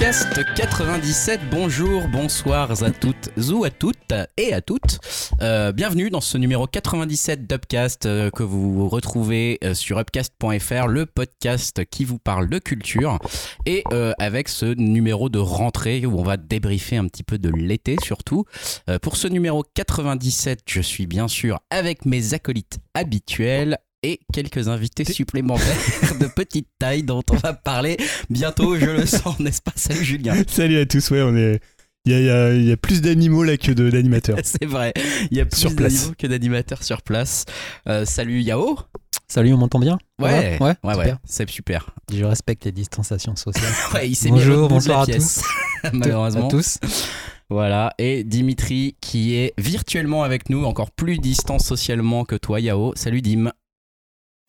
Upcast 97, bonjour, bonsoir à toutes ou à toutes et à toutes. Euh, bienvenue dans ce numéro 97 d'Upcast euh, que vous retrouvez euh, sur upcast.fr, le podcast qui vous parle de culture. Et avec ce numéro de rentrée où on va débriefer un petit peu de l'été surtout. Pour ce numéro 97, je suis bien sûr avec mes acolytes habituels et quelques invités supplémentaires de petite taille dont on va parler bientôt, je le sens, n'est-ce pas? Salut Julien. Salut à tous, ouais, on est. Il y a, il y a- il y a plus d'animaux là que d'animateurs. C'est vrai, il y a plus d'animaux que d'animateurs sur place. Euh, salut Yao. Salut, on m'entend bien? Ouais, ouais, ouais, ouais, super. c'est super. Je respecte les distanciations sociales. Ouais, il s'est Bonjour, bonsoir à pièce, malheureusement. À tous. Voilà, et Dimitri qui est virtuellement avec nous, encore plus distant socialement que toi Yao. Salut Dim.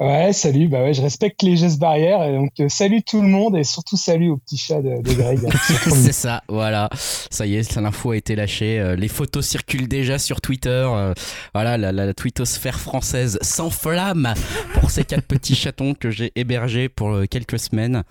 Ouais, salut, bah ouais, je respecte les gestes barrières et donc euh, salut tout le monde et surtout salut au petit chat de, de Greg. c'est ça, voilà. Ça y est, l'info a été lâchée. Euh, les photos circulent déjà sur Twitter. Euh, voilà, la, la, la twittosphère française s'enflamme pour ces quatre petits chatons que j'ai hébergés pour euh, quelques semaines.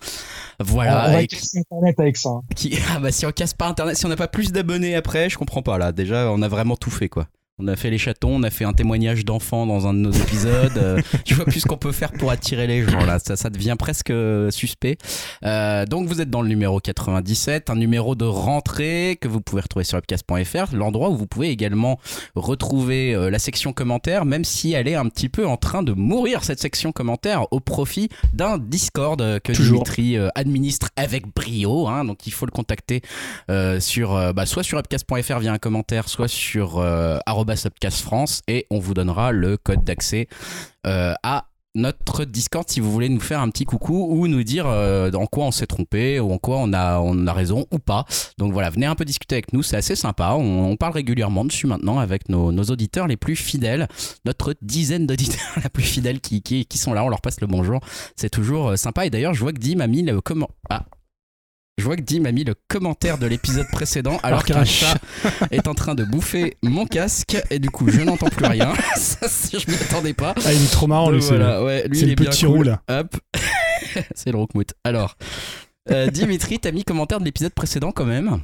Voilà. on va casser Internet avec ça. hein. qui- ah bah si on casse pas Internet, si on n'a pas plus d'abonnés après, je comprends pas là. Déjà, on a vraiment tout fait quoi. On a fait les chatons, on a fait un témoignage d'enfant dans un de nos épisodes. Euh, je vois plus ce qu'on peut faire pour attirer les gens là. Ça, ça devient presque euh, suspect. Euh, donc vous êtes dans le numéro 97, un numéro de rentrée que vous pouvez retrouver sur upcast.fr, l'endroit où vous pouvez également retrouver euh, la section commentaires, même si elle est un petit peu en train de mourir cette section commentaires au profit d'un Discord euh, que Toujours. Dimitri euh, administre avec brio. hein. donc il faut le contacter euh, sur bah, soit sur upcast.fr via un commentaire, soit sur euh, arobase upcast France et on vous donnera le code d'accès euh, à notre Discord si vous voulez nous faire un petit coucou ou nous dire euh, en quoi on s'est trompé ou en quoi on a, on a raison ou pas. Donc voilà, venez un peu discuter avec nous, c'est assez sympa. On, parle régulièrement dessus maintenant avec nos, nos auditeurs les plus fidèles, notre dizaine d'auditeurs la plus fidèles qui, qui, qui sont là, on leur passe le bonjour. C'est toujours euh, sympa. Et d'ailleurs, je vois que Dim a mis le comment. Ah. Je vois que Dim a mis le commentaire de l'épisode précédent alors qu'un chat est en train de bouffer mon casque et du coup je n'entends plus rien. Ça, je m'y attendais pas. Ah, il est trop marrant, Donc lui. c'est- voilà, ouais, lui c'est il le est bien petit cool. roux, là. Hop. c'est le roukmout. Alors, euh, Dimitri, t'as mis commentaire de l'épisode précédent quand même.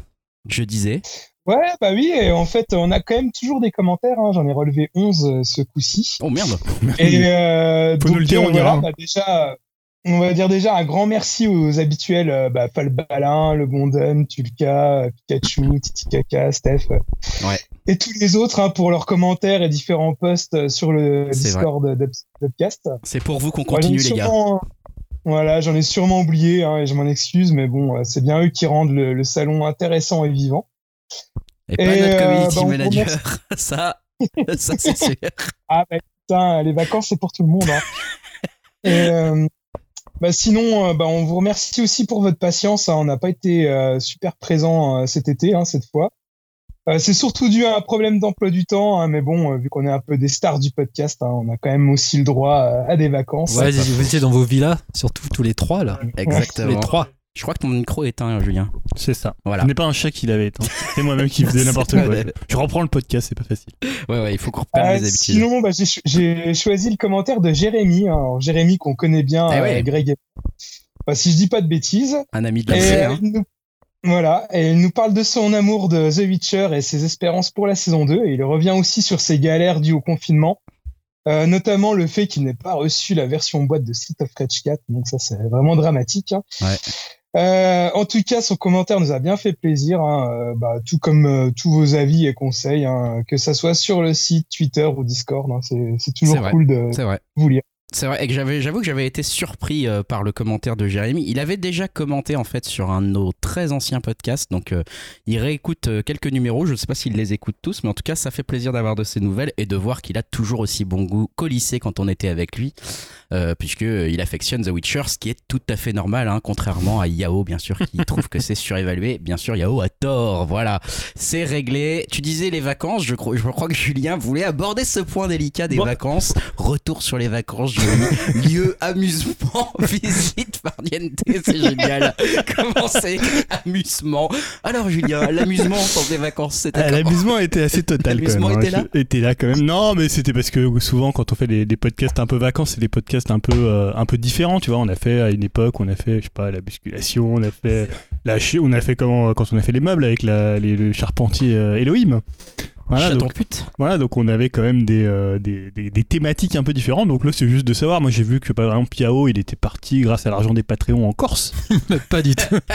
Je disais. Ouais, bah oui, et en fait, on a quand même toujours des commentaires. hein, J'en ai relevé 11 euh, ce coup-ci. Oh merde. Et euh, Faut nous le dire, on voilà, ira. bah, déjà, on va dire déjà un grand merci aux habituels, euh, bah, Falbalin, Le Gondon, Tulka, euh, Pikachu, Titikaka, Steph. euh, Ouais. Et tous les autres hein, pour leurs commentaires et différents posts sur le Discord d'Up- d'Upcast. C'est pour vous qu'on continue les gars. sûrement- Voilà, j'en ai sûrement oublié hein, et je m'en excuse, mais bon, c'est bien eux qui rendent le, le salon intéressant et vivant. Et pas Et, notre euh, community bah, manager. Ça, ça c'est sûr. Ah bah putain, les vacances c'est pour tout le monde. Hein. et, euh, bah, sinon, euh, bah, on vous remercie aussi pour votre patience. hein. On n'a pas été euh, super présent cet été, hein, cette fois. Euh, c'est surtout dû à un problème d'emploi du temps, hein, mais bon, euh, vu qu'on est un peu des stars du podcast, hein, on a quand même aussi le droit euh, à des vacances. Ouais, vous étiez dans vos villas, surtout tous les trois là. Tous Exactement. les trois. Je crois que ton micro est éteint, Julien. C'est ça. Voilà. Ce n'est pas un chat qui l'avait éteint. C'est moi-même qui faisais n'importe quoi. Je reprends le podcast, c'est pas facile. Ouais, ouais, il faut qu'on reprenne Euh, les habitudes. sinon, bah, j'ai cho- j'ai choisi le commentaire de Jérémy. hein. Alors, Jérémy qu'on connaît bien, Eh euh. Greg. et- Bah, si je dis pas de bêtises. Un ami de Et lycée, euh, hein. nous... Voilà, et il nous parle de son amour de The Witcher et ses espérances pour la saison 2. Et il revient aussi sur ses galères dues au confinement, euh, notamment le fait qu'il n'ait pas reçu la version boîte de Street of Rage 4. Donc ça, c'est vraiment dramatique. hein. Ouais. Euh, en tout cas, son commentaire nous a bien fait plaisir, hein, euh, bah, tout comme euh, tous vos avis et conseils, hein, que ça soit sur le site, Twitter ou Discord. hein, c'est toujours cool de vrai. vous lire. C'est vrai, et que j'avais, j'avoue que j'avais été surpris euh, par le commentaire de Jérémy. Il avait déjà commenté en fait sur un de nos très anciens podcasts, donc euh, il réécoute euh, quelques numéros. Je ne sais pas s'il les écoute tous, mais en tout cas, ça fait plaisir d'avoir de ses nouvelles et de voir qu'il a toujours aussi bon goût qu'au lycée quand on était avec lui, euh, puisque euh, il affectionne The Witcher, ce qui est tout à fait normal, hein, contrairement à Yao, bien sûr, qui trouve que c'est surévalué. Bien sûr, Yao a tort. Voilà, c'est réglé. Tu disais les vacances. Je crois, je crois que Julien voulait aborder ce point délicat des Bon. vacances. Retour sur les vacances. Lieu amusement, visite farniente, c'est génial. Comment c'est amusement? Alors Julien, l'amusement pendant les vacances, c'était Ah, L'amusement était assez total. L'amusement quand même, était hein. là? Était là quand même. Non, mais c'était parce que souvent quand on fait des, des podcasts un peu vacances, c'est des podcasts un peu euh, un peu différents. Tu vois, on a fait à une époque, on a fait, je sais pas, la musculation, on a fait la, on a fait comment quand on a fait les meubles avec la, les, le charpentier euh, Elohim. Voilà, donc, pute. voilà, donc on avait quand même des, euh, des, des, des thématiques un peu différentes. Donc là, c'est juste de savoir. Moi, j'ai vu que par exemple Piao, il était parti grâce à l'argent des Patreons en Corse. Pas du tout.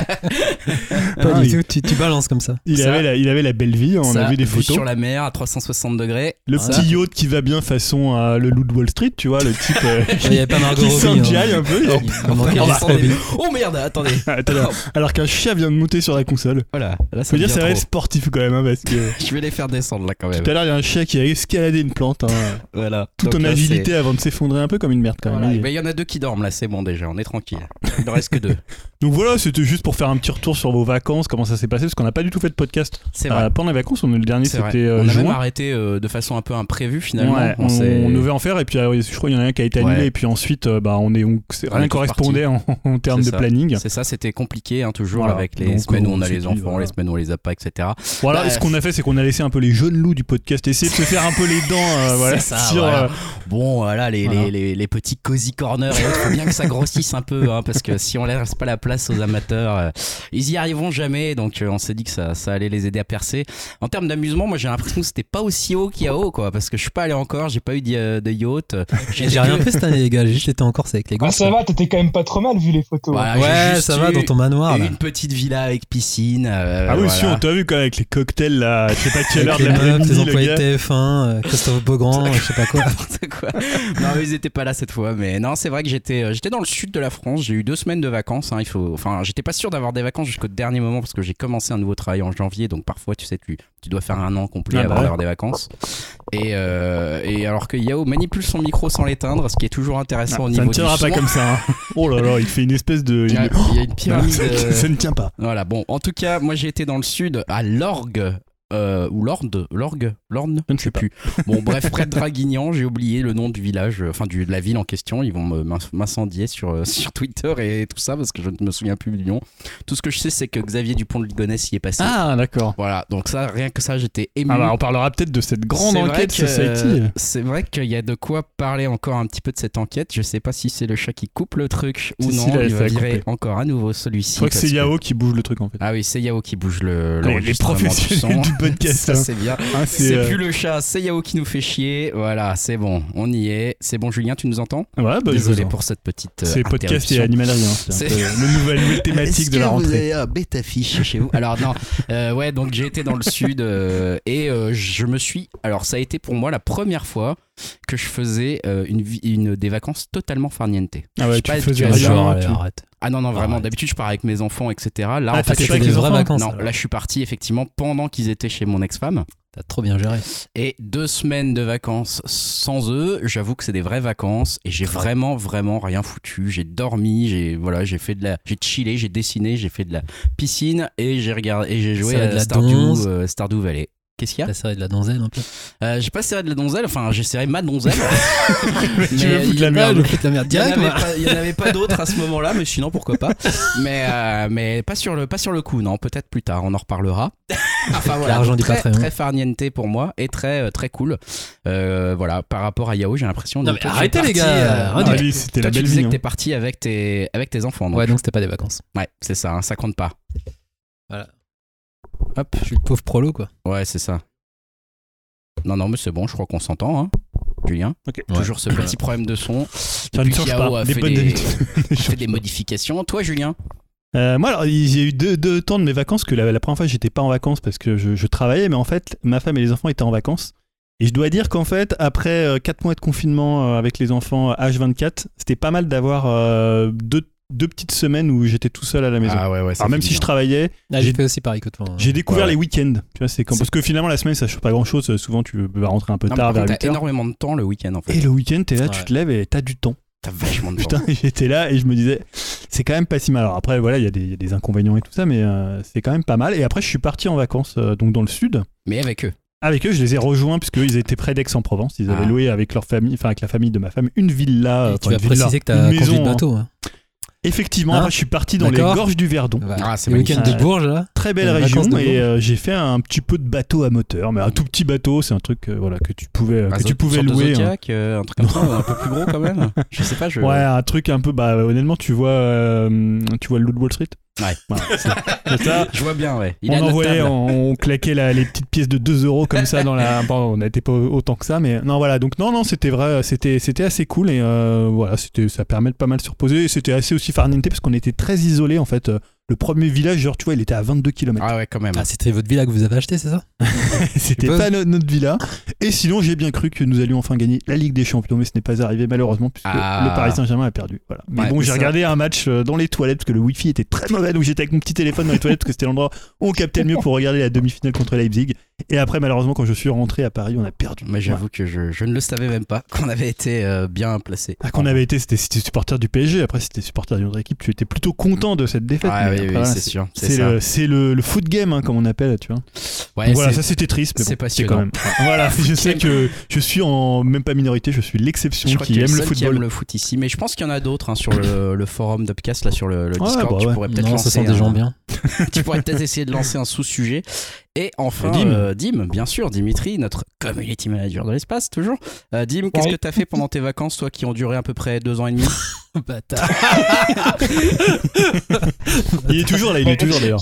Ah, Pas du il- tout. Tu, tu balances comme ça. Il Ça- avait la, il avait la belle vie. On Ça, a vu des photos. sur la mer à 360 degrés. Le Ça. petit yacht qui va bien façon à le loup de Wall Street, tu vois, le type euh, Il n'y avait pas Margot qui Robbie. hein. un peu. Oh. Oh merde, attendez. Attends, alors, alors qu'un chien vient de monter sur la console. Voilà, là ça Faut dire, c'est sportif quand même, hein, parce que Je vais les faire descendre là quand même. tout à l'heure, il y a un chien qui a escaladé une plante, hein, Voilà. tout Donc en là, agilité avant de s'effondrer un peu comme une merde quand Voilà. même. Il y en a deux qui dorment là, c'est bon déjà, on est tranquille. Il ne reste que deux. Donc voilà, c'était juste pour faire un petit retour sur vos vacances, comment ça s'est passé, parce qu'on n'a pas du tout fait de podcast C'est euh, vrai. pendant les vacances. On, le dernier, vrai. c'était euh, on a même juin. arrêté euh, de façon un peu imprévue finalement. Ouais, on, s'est- on devait en faire et puis euh, je crois qu'il y en a un qui a été annulé Ouais. et puis ensuite euh, bah on est on, On rien est tous correspondait en, en termes de ça. planning. C'est ça, c'était compliqué hein, toujours Voilà. avec les Donc, semaines où on on a les enfants, voilà. les semaines où on les a pas, etc. Voilà, Bah, ce qu'on a fait, c'est qu'on a laissé un peu les loups du podcast, essayer de se faire un peu les dents, euh, voilà, C'est ça, sur, voilà. euh, Bon, voilà, les, Voilà. Les, les, les petits cozy corners et autres, faut bien que ça grossisse un peu, hein, parce que si on laisse pas la place aux amateurs, euh, ils y arriveront jamais. Donc euh, on s'est dit que ça, ça allait les aider à percer. En termes d'amusement, moi j'ai l'impression que c'était pas aussi haut qu'il y a haut, quoi, parce que je suis pas allé encore, j'ai pas eu de, de yacht. J'ai rien fait cette année, les gars. J'ai juste été en Corse avec les Ah, gosses. ça va, t'étais quand même pas trop mal vu les photos. Voilà, Ouais, ça va dans ton manoir. Là. Une petite villa avec piscine. euh, Ah oui, voilà. si, on t'a vu quand même avec les cocktails là, je sais pas quelle heure de les tes employés de TF1, euh, Christophe Beaugrand, je sais pas quoi. n'importe quoi. Non, mais ils étaient pas là cette fois. Mais non, c'est vrai que j'étais, euh, j'étais dans le sud de la France. J'ai eu deux semaines de vacances. hein, il faut, enfin, j'étais pas sûr d'avoir des vacances jusqu'au dernier moment parce que j'ai commencé un nouveau travail en janvier. Donc parfois, tu sais, tu, tu dois faire un an complet Ah bah avant ouais. d'avoir des vacances. Et, euh, et alors que Yao manipule son micro sans l'éteindre, ce qui est toujours intéressant Ah, au ça niveau ne du tiendra pas comme ça. hein. Oh là là, il fait une espèce de. Il y a, il y a une Non, pyramide. ça, euh, ça ne tient pas. Voilà, bon, en tout cas, moi j'ai été dans le sud, à Lorgue. Euh, ou Lorde, Lorgue, Lorne, Je ne sais plus. Bon, bref, près de Draguignan, j'ai oublié le nom du village, euh, enfin du, de la ville en question. Ils vont m'incendier sur, euh, sur Twitter et tout ça parce que je ne me souviens plus du nom. Tout ce que je sais, c'est que Xavier Dupont de Ligonnès y est passé. Ah, d'accord. Voilà, donc ça, rien que ça, j'étais ému. Ah bah, on parlera peut-être de cette grande enquête que, Society. C'est vrai qu'il y a de quoi parler encore un petit peu de cette enquête. Je sais pas si c'est le chat qui coupe le truc ou Si, si, non. là, il va virer encore à nouveau celui-ci. Je crois que c'est Yao qui bouge le truc en fait. Ah oui, c'est Yao qui bouge le les, les professionnels du podcast. Ça, hein. c'est bien. Hein, C'est euh, plus le chat, c'est Yao qui nous fait chier. Voilà, c'est bon, on y est. C'est bon, Julien, tu nous entends Ouais, bah, je Désolé pour cette petite. euh, C'est podcast et animalerie. hein. C'est nouvel- nouvelle thématique de la rentrée. Vous avez un bêta fiche chez vous. Alors non, euh, ouais, donc j'ai été dans le sud euh, et euh, je me suis. Alors ça a été pour moi la première fois que je faisais euh, une, des vacances totalement farniente. Ah Je ouais, sais tu pas, faisais tu rien. Genre, tu- arrête. Ah non non vraiment. Arrête. D'habitude je pars avec mes enfants etc. Là Ah, en fait je avec les vraies enfants vacances. non, là je suis parti effectivement pendant qu'ils étaient chez mon ex-femme. T'as trop bien géré. Et deux semaines de vacances sans eux, j'avoue que c'est des vraies vacances et j'ai vraiment vraiment rien foutu. J'ai dormi, j'ai voilà, j'ai fait de la, j'ai chillé, j'ai dessiné, j'ai fait de la piscine et j'ai regardé et j'ai joué à la Stardew, euh, Stardew Valley. Qu'est-ce qu'il y a T'as serré de la donzelle un peu. Euh, J'ai pas serré de la donzelle, enfin j'ai serré ma donzelle. Tu veux foutre la merde. de la merde Il y en direct, avait moi. pas- il y en avait pas d'autres à ce moment-là, mais sinon pourquoi pas. Mais euh, mais pas sur le pas sur le coup, non. Peut-être plus tard, on en reparlera. enfin voilà, L'argent très, Patreon. très farniente pour moi et très euh, très cool. Euh, voilà, par rapport à Yao, j'ai l'impression. Non, es arrêtez, les gars, euh, non, Ah, lui, c'était toi, la tu belle disais vie. que hein. t'es parti avec tes avec tes enfants. Donc. Ouais, donc c'était pas des vacances. Ouais, c'est ça, hein, ça compte pas. Hop. Je suis le pauvre prolo, quoi. Ouais, c'est ça. Non, non, mais c'est bon, je crois qu'on s'entend, hein. Julien. Toujours ce petit problème de son. Ça ne Depuis change pas. a Des fait des- fait modifications. Toi, Julien Euh, moi, alors, il y a eu deux, deux temps de mes vacances que la, la première fois, j'étais pas en vacances parce que je, je travaillais, mais en fait, ma femme et les enfants étaient en vacances. Et je dois dire qu'en fait, après 4 mois de confinement euh, avec les enfants euh, H24, c'était pas mal d'avoir euh, deux, deux petites semaines où j'étais tout seul à la maison. Ah ouais, ouais. alors même si je travaillais, Ah, J'ai- fait aussi pareil que toi. hein. j'ai découvert Ouais, ouais. les week-ends. Tu vois, c'est Parce que finalement, la semaine, ça change pas grand-chose. Souvent, tu vas rentrer un peu Non, tard, vers contre, 8 t'as heures. énormément de temps le week-end en fait. Et le week-end, t'es là, tu te lèves et t'as du temps. T'as vachement de Putain, temps. j'étais là et je me disais, c'est quand même pas si mal. Alors après, voilà, il y, a des- il y a des inconvénients et tout ça, mais euh, c'est quand même pas mal. Et après, je suis parti en vacances, euh, donc dans le sud. Mais avec eux. Avec eux, je les ai rejoints puisque ils étaient près d'Aix-en-Provence. Ils avaient Ah. loué avec leur famille, enfin avec la famille de ma femme, une villa. Et tu vas une villa, préciser que une t'as maison, conduit le hein. bateau. hein. Effectivement, Hein après, je suis parti dans les gorges du Verdon. Ah, c'est le week-end magnifique. de Bourges, là. Très belle région et euh, j'ai fait un petit peu de bateau à moteur, mais un tout petit bateau, c'est un truc euh, voilà que tu pouvais Bah, que tu pouvais louer. hein. Euh, un truc comme ça, un peu plus gros quand même. Je sais pas, je. Ouais, un truc un peu bah honnêtement, tu vois euh, tu vois le Wall Street? Ouais. Ça. Je vois bien, ouais. Il on envoyait, on, on claquait la- les petites pièces de 2 euros comme ça dans la. Bon, on n'était pas autant que ça, mais non, voilà. Donc, non, non, c'était vrai, c'était, c'était assez cool et euh, voilà, c'était, ça permet de pas mal se reposer. Et C'était assez aussi farniente parce qu'on était très isolés en fait. Le premier village, genre, tu vois, il était à 22 km. Ah ouais, quand même. Ah, c'était votre villa que vous avez acheté, c'est ça c'était pas no- notre villa. Et sinon, j'ai bien cru que nous allions enfin gagner la Ligue des Champions, mais ce n'est pas arrivé malheureusement puisque Ah. le Paris Saint-Germain a perdu. Voilà. Mais Ouais, bon, mais j'ai ça- regardé un match euh, dans les toilettes parce que le Wi-Fi était très mauvais, donc j'étais avec mon petit téléphone dans les toilettes parce que c'était l'endroit où on captait le mieux pour regarder la demi-finale contre Leipzig. Et après, malheureusement, quand je suis rentré à Paris, on a perdu. Mais j'avoue que je, je ne le savais même pas qu'on avait été euh, bien placé. Ah, qu'on avait été, c'était supporter du PSG, après si t'es supporter d'une autre équipe, tu étais plutôt content de cette défaite. Ah oui, oui, c'est sûr. C'est C'est le, c'est le, le foot game, hein, comme on appelle, tu vois. Ouais, Donc voilà, c'est- ça c'était triste, mais c'est bon, passionnant. quand même. Voilà, je sais que je suis en même pas minorité, je suis l'exception qui aime le seul qui football. aime le foot ici, mais je pense qu'il y en a d'autres hein, sur le, le forum d'Upcast, là sur le, le Ouais, Discord. bah tu ouais. pourrais peut-être Non, lancer ça sent des un- gens bien. tu pourrais peut-être essayer de lancer un sous-sujet. Et enfin, Dim. euh, Dim, bien sûr, Dimitri, notre community manager de l'espace, toujours. Euh, Dim, qu'est-ce Ouais. que t'as fait pendant tes vacances, toi, qui ont duré à peu près deux ans et demi? Bâtard. Il est toujours là, il est toujours d'ailleurs.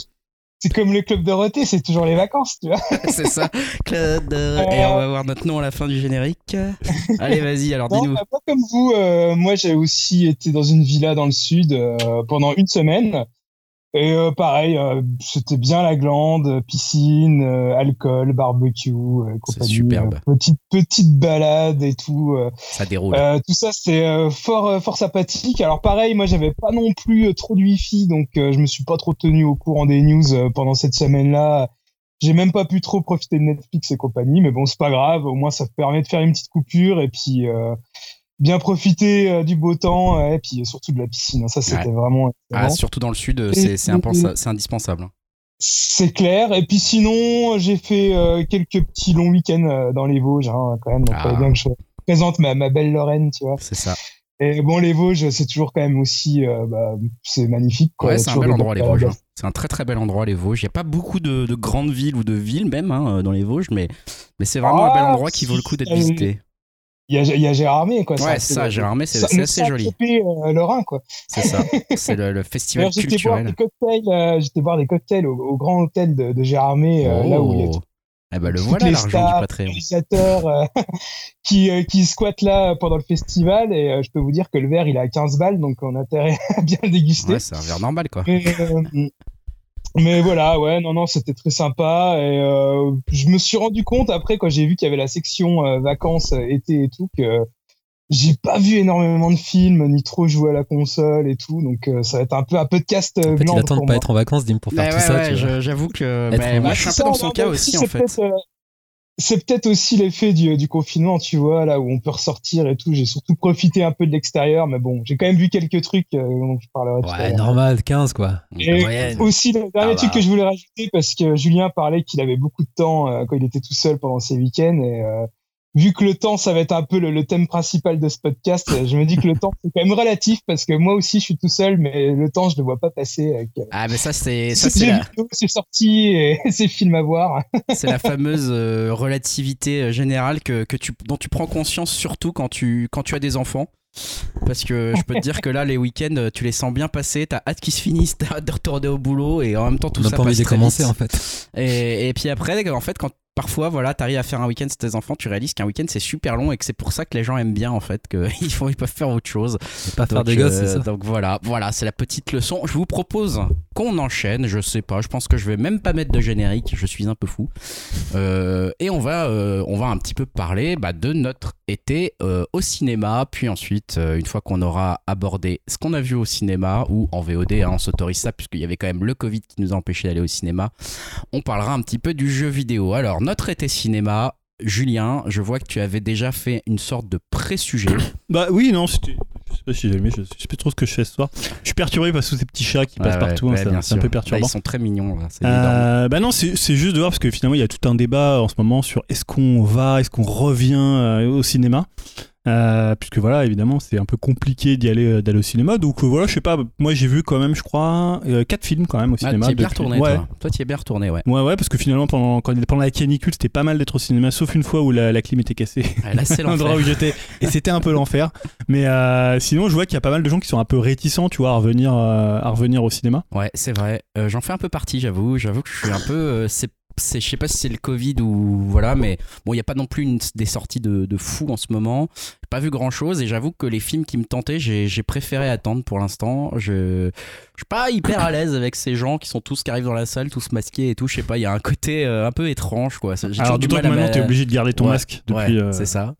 C'est comme le club Dorothée, c'est toujours les vacances, tu vois. C'est ça, Claude. euh, Et on va voir notre nom à la fin du générique. Allez, vas-y, alors dis-nous. bah, pas comme vous. euh, moi, j'ai aussi été dans une villa dans le sud euh, pendant une semaine. Et euh, pareil, euh, c'était bien la glande, piscine, euh, alcool, barbecue, euh, compagnie, superbe. petite petite balade et tout. euh. Ça déroule. Euh, tout ça, euh, fort euh, fort sympathique. Alors pareil, moi, j'avais pas non plus euh, trop de wifi, donc euh, je me suis pas trop tenu au courant des news euh, pendant cette semaine-là. J'ai même pas pu trop profiter de Netflix et compagnie, mais bon, c'est pas grave. Au moins, ça permet de faire une petite coupure et puis euh, bien profiter euh, du beau temps euh, et puis surtout de la piscine. Ça, c'était vraiment. Ah, excellent. surtout dans le sud, euh, c'est indispensable. hein. C'est clair. Et puis sinon, j'ai fait euh, quelques petits longs week-ends euh, dans les Vosges, hein, quand même. Donc, Ah. fallait bien que je présente ma, ma belle Lorraine, tu vois. C'est ça. Et bon, les Vosges, c'est toujours quand même aussi, euh, bah, c'est magnifique. Quoi. Ouais, c'est un bel endroit, les Vosges. hein. C'est un très très bel endroit, les Vosges. Il n'y a pas beaucoup de, de grandes villes ou de villes même hein, euh, dans les Vosges, mais, mais c'est vraiment un bel Ah, endroit qui vaut le coup d'être si. visité. Il y a, il y a Gérardmer, quoi. Ouais, ça, le- Gérardmer, c'est le assez joli. Saint-Tropez, euh, Lorrain, quoi. C'est ça. C'est le, le festival D'ailleurs, j'étais boire culturel. des cocktails, euh, j'étais boire des cocktails au, au grand hôtel de, de Gérardmer, euh, là où il y a Oh. tout- Eh ben, le voilà l'argent du Patreon. réalisateurs euh, qui, euh, qui squattent là pendant le festival. Et euh, je peux vous dire que le verre, il est à 15 balles, donc on a intérêt à bien le déguster. Ouais, c'est un verre normal quoi. Mais voilà, ouais, non, non, c'était très sympa. Et euh, je me suis rendu compte après, quand j'ai vu qu'il y avait la section euh, vacances, euh, été et tout, que j'ai pas vu énormément de films, ni trop joué à la console et tout. Donc euh, ça va être un peu un podcast euh, En fait, il attend de pas moi. être en vacances, Dim, pour faire tout ouais, ça. ouais, j'avoue que mais moi je suis un peu dans son non, cas aussi en fait. C'est peut-être aussi l'effet du, du confinement, tu vois, là où on peut ressortir et tout. J'ai surtout profité un peu de l'extérieur, mais bon, j'ai quand même vu quelques trucs euh, dont je parlerai Ouais, normal, 15 quoi. Et moyenne. aussi, le dernier Ah truc que je voulais rajouter, parce que Julien parlait qu'il avait beaucoup de temps euh, quand il était tout seul pendant ses week-ends. Et euh, vu que le temps, ça va être un peu le, le thème principal de ce podcast, euh, je me dis que le temps, c'est quand même relatif, parce que moi aussi, je suis tout seul, mais le temps, je ne le vois pas passer. Avec, euh, Ah mais ça c'est ça c'est la, vidéo, c'est sorti et c'est film à voir. c'est la fameuse euh, relativité générale que, que tu, dont tu prends conscience surtout quand tu, quand tu as des enfants. Parce que je peux te dire que là, les week-ends, tu les sens bien passer, t'as hâte qu'ils se finissent, t'as hâte de retourner au boulot et en même temps tout On n'a ça pas envie de commencer en fait. Et, et puis après, en fait, quand parfois, voilà, t'arrives à faire un week-end sur tes enfants, tu réalises qu'un week-end c'est super long et que c'est pour ça que les gens aiment bien en fait, qu'ils ils peuvent faire autre chose. Et pas faire Donc, des gosses, euh, c'est ça. Donc voilà, voilà, c'est la petite leçon. Je vous propose qu'on enchaîne. Je sais pas, je pense que je vais même pas mettre de générique. Je suis un peu fou. Euh, et on va, euh, on va un petit peu parler bah, de notre été au cinéma. Puis ensuite, une fois qu'on aura abordé ce qu'on a vu au cinéma ou en VOD, hein, on s'autorise ça puisqu'il y avait quand même le Covid qui nous a empêché d'aller au cinéma. On parlera un petit peu du jeu vidéo. Alors notre été cinéma. Julien, je vois que tu avais déjà fait une sorte de pré-sujet. Bah oui, non, c'était Je sais pas si j'ai aimé, je sais plus trop ce que je fais ce soir. Je suis perturbé par tous ces petits chats qui Ouais, passent ouais, partout, hein, ouais, c'est- un peu. Là, perturbant. ils sont très mignons. là. Euh, bah non, c'est c'est juste de voir parce que finalement il y a tout un débat en ce moment sur est-ce qu'on va, est-ce qu'on revient euh, au cinéma. Euh, puisque voilà, évidemment, c'est un peu compliqué d'y aller, euh, d'aller au cinéma. Donc euh, voilà, je sais pas, moi j'ai vu quand même, je crois, euh, quatre films quand même au Ah, cinéma. t'y es bien depuis- retourné, ouais. toi. Toi, t'y es bien retourné, ouais. Ouais, ouais, parce que finalement, pendant, quand, pendant la canicule, c'était pas mal d'être au cinéma, sauf une fois où la, la clim était cassée. Ah, Là, c'est l'endroit où j'étais et c'était un peu l'enfer mais sinon je vois qu'il y a pas mal de gens qui sont un peu réticents tu vois à revenir à revenir au cinéma Ouais, c'est vrai. J'en fais un peu partie, j'avoue. J'avoue que je suis un peu. c'est, c'est- je sais pas si c'est le Covid ou voilà, mais bon, il y a pas non plus une- des sorties de, de fou en ce moment. J'ai pas vu grand chose et j'avoue que les films qui me tentaient, j'ai, j'ai préféré attendre pour l'instant. Je, je suis pas hyper à l'aise avec ces gens qui sont tous qui arrivent dans la salle, tous masqués et tout. Je sais pas, il y a un côté euh, un peu étrange, quoi. J'ai alors du d'autant mal que à maintenant m'a- t'es obligé de garder ton Ouais, masque depuis ouais, euh, c'est ça.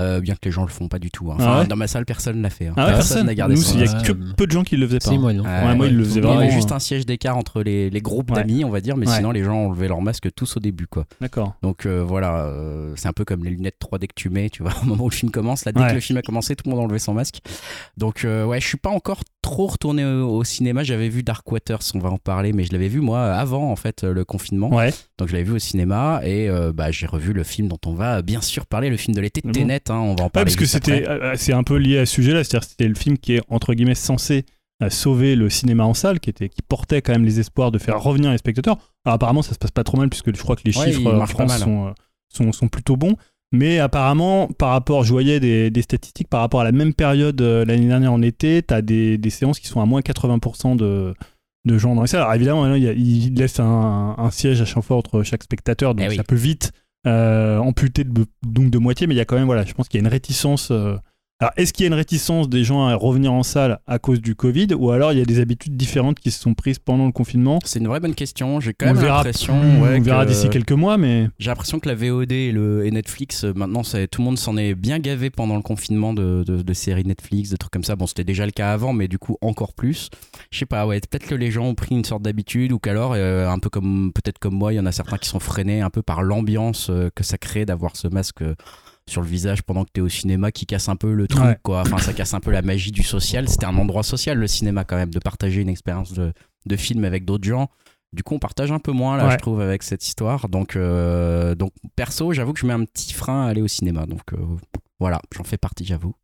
Euh, bien que les gens le font pas du tout. hein. Ah ouais dans ma salle, personne l'a fait. hein. ah ouais personne n'a gardé nous son il y a que peu de gens qui le faisaient pas Si, moi, non. Ouais, moi, ils le faisaient Il y avait vraiment, juste hein. un siège d'écart entre les, les groupes Ouais. d'amis, on va dire, mais Ouais. sinon les gens enlevaient leur masque tous au début, quoi. d'accord Donc euh, voilà, euh, c'est un peu comme les lunettes 3D que tu mets, tu vois, au moment où le film commence. Là, dès Ouais. que le film a commencé, tout le monde a enlevé son masque. Donc euh, ouais, je suis pas encore trop retourné au, au cinéma. J'avais vu Dark Waters, on va en parler, mais je l'avais vu moi avant en fait le confinement. ouais Donc je l'avais vu au cinéma et euh, bah, j'ai revu le film dont on va bien sûr parler, le film de l'été, bon Tenet. hein, on va en Ouais, parler. parce que c'était euh, c'est un peu lié à ce sujet là c'est-à-dire c'était le film qui est entre guillemets censé euh, sauver le cinéma en salle qui était qui portait quand même les espoirs de faire revenir les spectateurs alors apparemment ça se passe pas trop mal puisque je crois que les Ouais, chiffres euh, en France mal. hein. sont, euh, sont sont plutôt bons mais apparemment par rapport je voyais des, des statistiques par rapport à la même période euh, l'année dernière en été t'as des, des séances qui sont à moins 80% de de gens dans les salles. Alors évidemment, il, il laisse un, un siège à chaque fois entre chaque spectateur, donc Eh oui. ça peut vite euh, amputer de, donc de moitié, mais il y a quand même, voilà, je pense qu'il y a une réticence. euh, Alors, est-ce qu'il y a une réticence des gens à revenir en salle à cause du Covid, ou alors il y a des habitudes différentes qui se sont prises pendant le confinement? C'est une vraie bonne question. J'ai quand On même l'impression. ouais, on verra d'ici quelques mois, mais J'ai l'impression que la VOD et, le, et Netflix, euh, maintenant, tout le monde s'en est bien gavé pendant le confinement de, de- de séries Netflix, de trucs comme ça. Bon, c'était déjà le cas avant, mais du coup, encore plus. Je sais pas, ouais, peut-être que les gens ont pris une sorte d'habitude ou qu'alors, euh, un peu comme, peut-être comme moi, il y en a certains qui sont freinés un peu par l'ambiance euh, que ça crée d'avoir ce masque. Sur le visage pendant que t'es au cinéma qui casse un peu le truc Ouais. quoi. Enfin ça casse un peu la magie du social. C'était un endroit social le cinéma quand même de partager une expérience de, de film avec d'autres gens. Du coup on partage un peu moins là Ouais. je trouve avec cette histoire. Donc euh, donc perso j'avoue que je mets un petit frein à aller au cinéma. Donc euh, voilà j'en fais partie j'avoue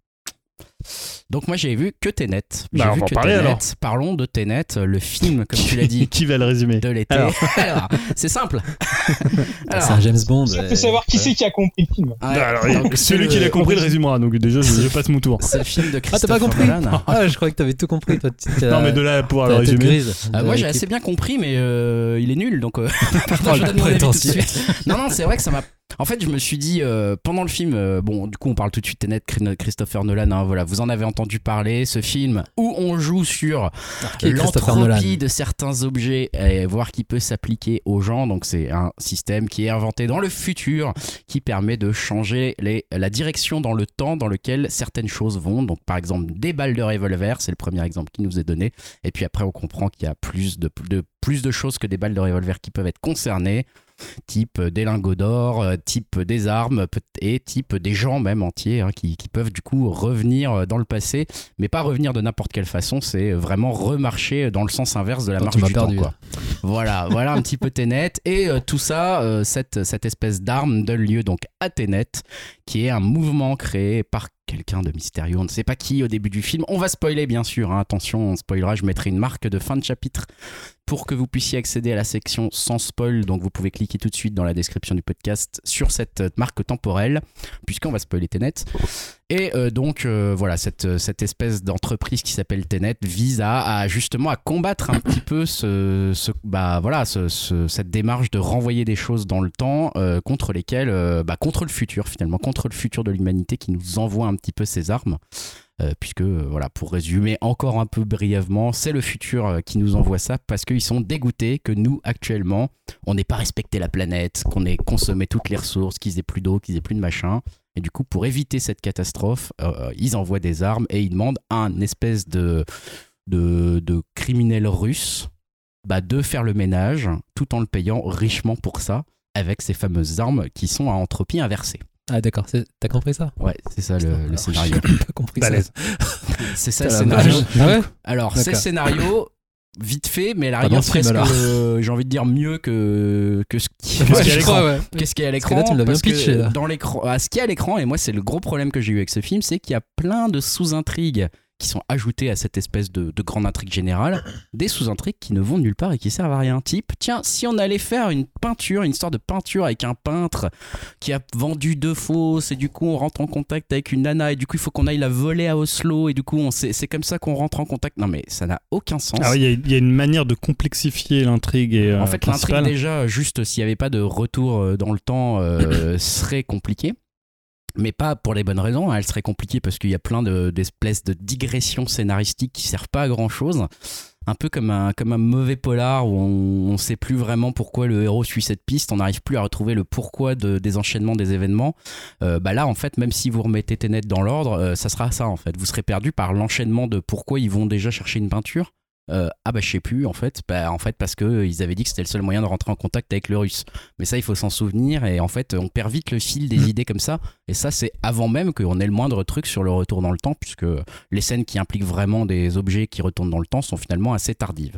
donc moi j'ai vu que Tenet j'ai Bah, on vu va en que parler, Tenet alors. parlons de Tenet le film comme tu l'as dit qui va le résumer de l'été Alors. Alors, c'est simple C'est un James Bond. Ça euh, peut savoir qui ouais. c'est qui a compris le film. ouais, Alors, donc, c'est Celui qui l'a compris le résumera, donc déjà je, je passe mon tour. c'est le film de Ah, t'as pas compris Nolan. Ah, je croyais que t'avais tout compris. Toi, Non, mais de là à pouvoir le résumer. Euh, moi j'ai assez bien compris mais euh, il est nul donc euh, Oh, je donne mon avis tout de suite. Non non c'est vrai que ça m'a en fait je me suis dit euh, pendant le film euh, bon du coup on parle tout de suite Tenet Christopher Nolan hein, voilà vous en avez entendu parler ce film où on joue sur Nolan l'entropie de certains objets et voir qui peut s'appliquer aux gens. Donc c'est un système qui est inventé dans le futur qui permet de changer les, la direction dans le temps dans lequel certaines choses vont. Donc par exemple des balles de revolver c'est le premier exemple qui nous est donné. Et puis après, on comprend qu'il y a plus de, de- plus de choses que des balles de revolver qui peuvent être concernées, type euh, des lingots d'or, euh, type des armes et type des gens même entiers hein, qui, qui peuvent du coup revenir euh, dans le passé, mais pas revenir de n'importe quelle façon, c'est vraiment remarcher dans le sens inverse de la marche du perdu, temps. Quoi. Voilà, voilà un petit peu Ténet. Et euh, tout ça, euh, cette, cette espèce d'arme donne lieu donc à Ténet, qui est un mouvement créé par quelqu'un de mystérieux. On ne sait pas qui au début du film. On va spoiler bien sûr. hein. Attention, on spoilera. Je mettrai une marque de fin de chapitre pour que vous puissiez accéder à la section sans spoil. Donc vous pouvez cliquer tout de suite dans la description du podcast sur cette marque temporelle, puisqu'on va spoiler Tenet. Et euh, donc euh, voilà, cette, euh, cette espèce d'entreprise qui s'appelle Tenet vise à, justement à combattre un petit peu ce, bah voilà ce- ce- cette démarche de renvoyer des choses dans le temps contre lesquelles bah, contre le futur finalement contre le futur de l'humanité qui nous envoie un petit peu ses armes. Puisque, voilà, pour résumer encore un peu brièvement, c'est le futur qui nous envoie ça parce qu'ils sont dégoûtés que nous, actuellement, on n'ait pas respecté la planète, qu'on ait consommé toutes les ressources, qu'ils aient plus d'eau, qu'ils aient plus de machin. Et du coup, pour éviter cette catastrophe, euh, ils envoient des armes et ils demandent à un espèce de, de, de criminel russe bah, de faire le ménage tout en le payant richement pour ça avec ces fameuses armes qui sont à entropie inversée. Ah d'accord, t'as compris ça? Ouais, c'est ça le, le scénario. J'ai pas compris Balèze. C'est ça le ça. scénario. Ah ouais? Alors, c'est le scénario vite fait, mais à la rigueur film, presque, euh, j'ai envie de dire mieux que, que ce qui Qu'est-ce Ouais, qu'il y a à je l'écran crois, ouais. Qu'est-ce qu'il y a à l'écran Parce que pitché. Dans l'écran, à ce qu'il y a à l'écran, et moi, c'est le gros problème que j'ai eu avec ce film, c'est qu'il y a plein de sous-intrigues qui sont ajoutées à cette espèce de, de grande intrigue générale, des sous-intrigues qui ne vont nulle part et qui servent à rien. Type, tiens, si on allait faire une peinture, une histoire de peinture avec un peintre qui a vendu deux fausses, et du coup on rentre en contact avec une nana, et du coup il faut qu'on aille la voler à Oslo, et du coup on sait- c'est comme ça qu'on rentre en contact. Non mais ça n'a aucun sens. Ah oui, il y a- il y, a une manière de complexifier l'intrigue et euh, En fait, l'intrigue déjà, juste s'il n'y avait pas de retour euh, dans le temps, euh, serait compliquée. Mais pas pour les bonnes raisons. hein. Elle serait compliquée parce qu'il y a plein de- d'espèces de, digressions scénaristiques qui servent pas à grand chose. Un peu comme un, comme un mauvais polar où on ne sait plus vraiment pourquoi le héros suit cette piste, on n'arrive plus à retrouver le pourquoi de- des enchaînements des événements. Euh, bah là, en fait, même si vous remettez Tenet dans l'ordre, euh, ça sera ça en fait. Vous serez perdu par l'enchaînement de pourquoi ils vont déjà chercher une peinture. Euh, ah bah je sais plus en fait. Bah, en fait parce que euh, ils avaient dit que c'était le seul moyen de rentrer en contact avec le russe. Mais ça il faut s'en souvenir. Et en fait on perd vite le fil des Mm. idées comme ça. Et ça c'est avant même qu'on ait le moindre truc sur le retour dans le temps puisque les scènes qui impliquent vraiment des objets qui retournent dans le temps sont finalement assez tardives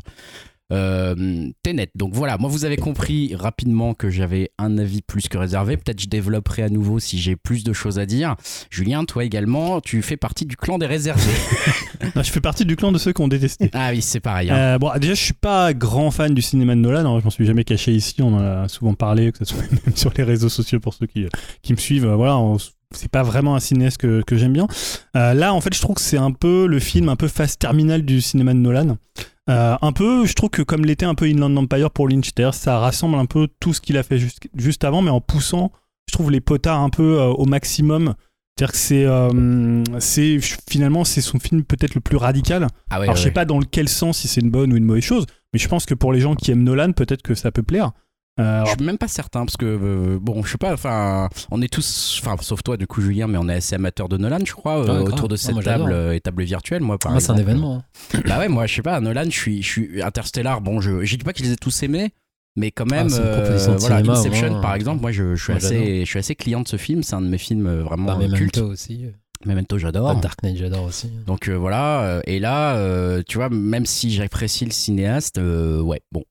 euh, Tenet. Donc voilà, moi vous avez compris rapidement que j'avais un avis plus que réservé. Peut-être je développerai à nouveau si j'ai plus de choses à dire. Julien, toi également, tu fais partie du clan des réservés. Non, je fais partie du clan de ceux qui ont détesté. ah oui, c'est pareil. hein. Euh, bon, déjà, je suis pas grand fan du cinéma de Nolan. hein, je m'en suis jamais caché ici. On en a souvent parlé, que ce soit même sur les réseaux sociaux pour ceux qui, qui me suivent. Euh, Voilà, on- c'est pas vraiment un cinéaste que, que j'aime bien. Euh, là, en fait, je trouve que c'est un peu le film un peu phase terminale du cinéma de Nolan. Euh, un peu, je trouve que comme l'était un peu Inland Empire pour Lynch, c'est-à-dire ça rassemble un peu tout ce qu'il a fait juste, juste avant, mais en poussant, je trouve les potards un peu euh, au maximum. C'est-à-dire que c'est, euh, c'est finalement c'est son film peut-être le plus radical. Ah ouais, Alors, je sais ouais. pas dans quel sens, si c'est une bonne ou une mauvaise chose, mais je pense que pour les gens qui aiment Nolan, peut-être que ça peut plaire. Euh, Je suis même pas certain parce que euh, bon, je sais pas. Enfin, on est tous, enfin, sauf toi du coup, Julien, mais on est assez amateurs de Nolan, je crois, euh, autour de Ah, cette moi, table euh, et table virtuelle. Moi, par Moi, c'est un événement. hein. Bah ouais, moi, je sais pas. Nolan, je suis, je suis Interstellar. Bon, je, je dis pas je les ai tous aimés. Mais quand même, Ah, c'est une euh, voilà, cinéma, Inception par exemple, moi je, je suis Moi, assez, je suis assez client de ce film. C'est un de mes films vraiment Bah. Memento aussi. Memento, j'adore. Dark Knight, j'adore aussi. Donc euh, voilà. Et là, euh, tu vois, même si j'apprécie le cinéaste, ouais, bon.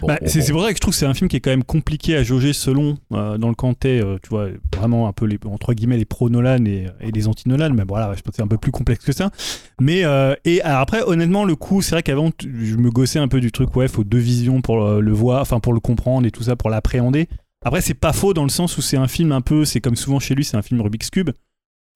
Bon, bah, bon, c'est bon. ça que je trouve que c'est un film qui est quand même compliqué à jauger selon euh, dans le t'es, euh, tu vois, vraiment un peu les, entre guillemets les pro-Nolan et, et les anti-Nolan, mais voilà, je pense que c'est un peu plus complexe que ça. Mais, euh, et alors après, honnêtement, le coup, c'est vrai qu'avant, je me gossais un peu du truc, ouais, faut deux visions pour le, le voir, enfin pour le comprendre et tout ça, pour l'appréhender. Après, c'est pas faux dans le sens où c'est un film un peu, c'est comme souvent chez lui, c'est un film Rubik's Cube.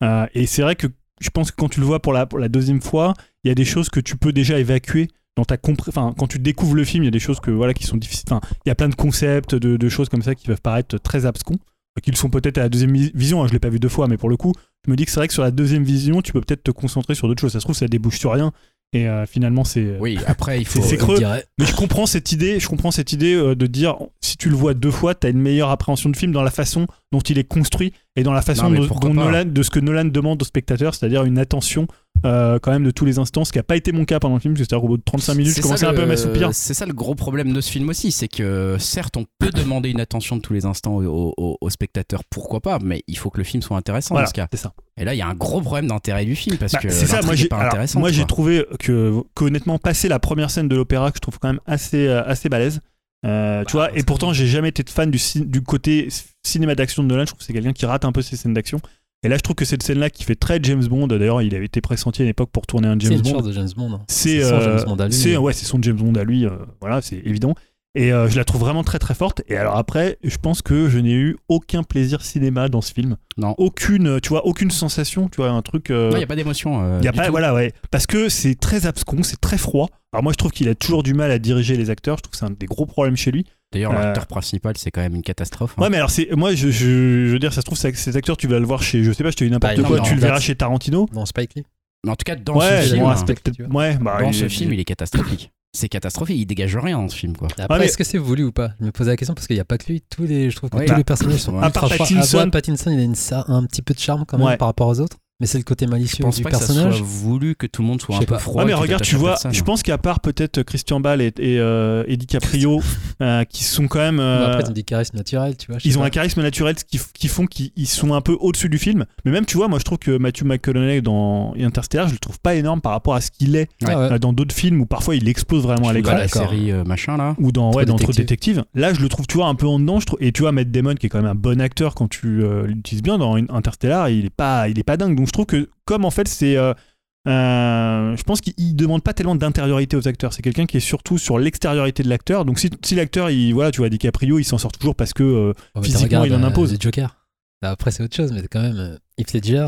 Euh, et c'est vrai que je pense que quand tu le vois pour la, pour la deuxième fois, il y a des choses que tu peux déjà évacuer dans ta compré- enfin quand tu découvres le film il y a des choses que voilà qui sont difficiles enfin il y a plein de concepts de, de choses comme ça qui peuvent paraître très abscons qu'ils sont peut-être à la deuxième vi- vision hein, je l'ai pas vu deux fois mais pour le coup je me dis que c'est vrai que sur la deuxième vision tu peux peut-être te concentrer sur d'autres choses ça se trouve ça débouche sur rien et euh, finalement c'est Oui, après il faut. c'est creux. dirait- mais je comprends cette idée je comprends cette idée euh, de dire si tu le vois deux fois tu as une meilleure appréhension de film dans la façon dont il est construit et dans la façon Non, dont. Nolan de ce que Nolan demande au spectateur c'est-à-dire une attention euh, quand même de tous les instants ce qui n'a pas été mon cas pendant le film c'est-à-dire au bout de 35 minutes je C'est commençais ça un peu à le- m'assoupir C'est ça le gros problème de ce film aussi, c'est que certes on peut demander une attention de tous les instants au, au- au spectateur, pourquoi pas, mais il faut que le film soit intéressant Voilà, dans ce cas. c'est ça. Et là il y a un gros problème d'intérêt du film parce Bah, que c'est ça, moi j'ai moi j'ai trouvé que qu'honnêtement passer la première scène de l'opéra que je trouve quand même assez euh, assez balèze. Euh, tu Bah, vois, et c'est pourtant j'ai jamais été fan du, du côté cinéma d'action de Nolan. Je trouve que c'est quelqu'un qui rate un peu ses scènes d'action. Et là, je trouve que cette scène-là qui fait très James Bond. D'ailleurs, il avait été pressenti à l'époque pour tourner un C'est James Bond. chose de James Bond. C'est son James Bond à lui. c'est ouais, c'est son James Bond à lui. euh, voilà, c'est évident. Et euh, je la trouve vraiment très très forte. Et alors après, je pense que je n'ai eu aucun plaisir cinéma dans ce film. Non. Aucune, tu vois, aucune sensation. Tu vois, un truc. euh, Non, il n'y a pas d'émotion. euh, il y a pas, tout. voilà, ouais. Parce que c'est très abscon, c'est très froid. Alors moi, je trouve qu'il a toujours du mal à diriger les acteurs. Je trouve que c'est un des gros problèmes chez lui. D'ailleurs, Euh, l'acteur principal, c'est quand même une catastrophe. hein. Ouais, mais alors c'est, moi, je, je, je veux dire, ça se trouve, c'est- cet acteur, tu vas le voir chez, je sais pas, je te dis n'importe Bah, non, quoi, tu le verras chez Tarantino. Dans Spike Lee. Mais en tout cas, dans ouais, ce film, hein, ouais, bah, dans il- ce il- film, il est catastrophique. C'est catastrophique, il dégage rien dans ce film, quoi. Après, mais- est-ce que c'est voulu ou pas? Je me posais la question parce qu'il n'y a pas que lui. Tous les, je trouve que Oui. tous Bah, les personnages sont à ultra part. Pattinson- Pattinson, il a une, un petit peu de charme quand même Ouais. par rapport aux autres. Mais c'est le côté Je malicieux pense du pas que ça personnage. soit voulu que tout le monde soit un peu froid. Ouais, mais que regarde, tu vois, personne. je pense qu'à part peut-être Christian Ball et, et, euh, et DiCaprio, euh, qui sont quand même. Euh, Après, ils ont des charismes naturels, tu vois. ils ont un charisme naturel qui, qui font qu'ils ils sont un peu au-dessus du film. Mais même, tu vois, moi je trouve que Matthew McConaughey dans Interstellar, je le trouve pas énorme par rapport à ce qu'il est Ah ouais. euh, dans d'autres films où parfois il explose vraiment à l'écran. vois la série euh, machin là. Ou dans, Trop ouais, dans Détective. Détective. Là, je le trouve, tu vois, un peu en dedans. Je trouve, et tu vois, Matt Damon, qui est quand même un bon acteur quand tu euh, l'utilises bien dans Interstellar, il est, pas, il est pas dingue. Donc je trouve que, comme en fait, c'est. euh, euh, je pense qu'il il demande pas tellement d'intériorité aux acteurs. C'est quelqu'un qui est surtout sur l'extériorité de l'acteur. Donc si, si l'acteur, il, voilà, tu vois, DiCaprio, il s'en sort toujours parce que. euh, physiquement, il en euh, impose. Le Joker. Après, c'est autre chose, mais quand même, euh, Heath Ledger.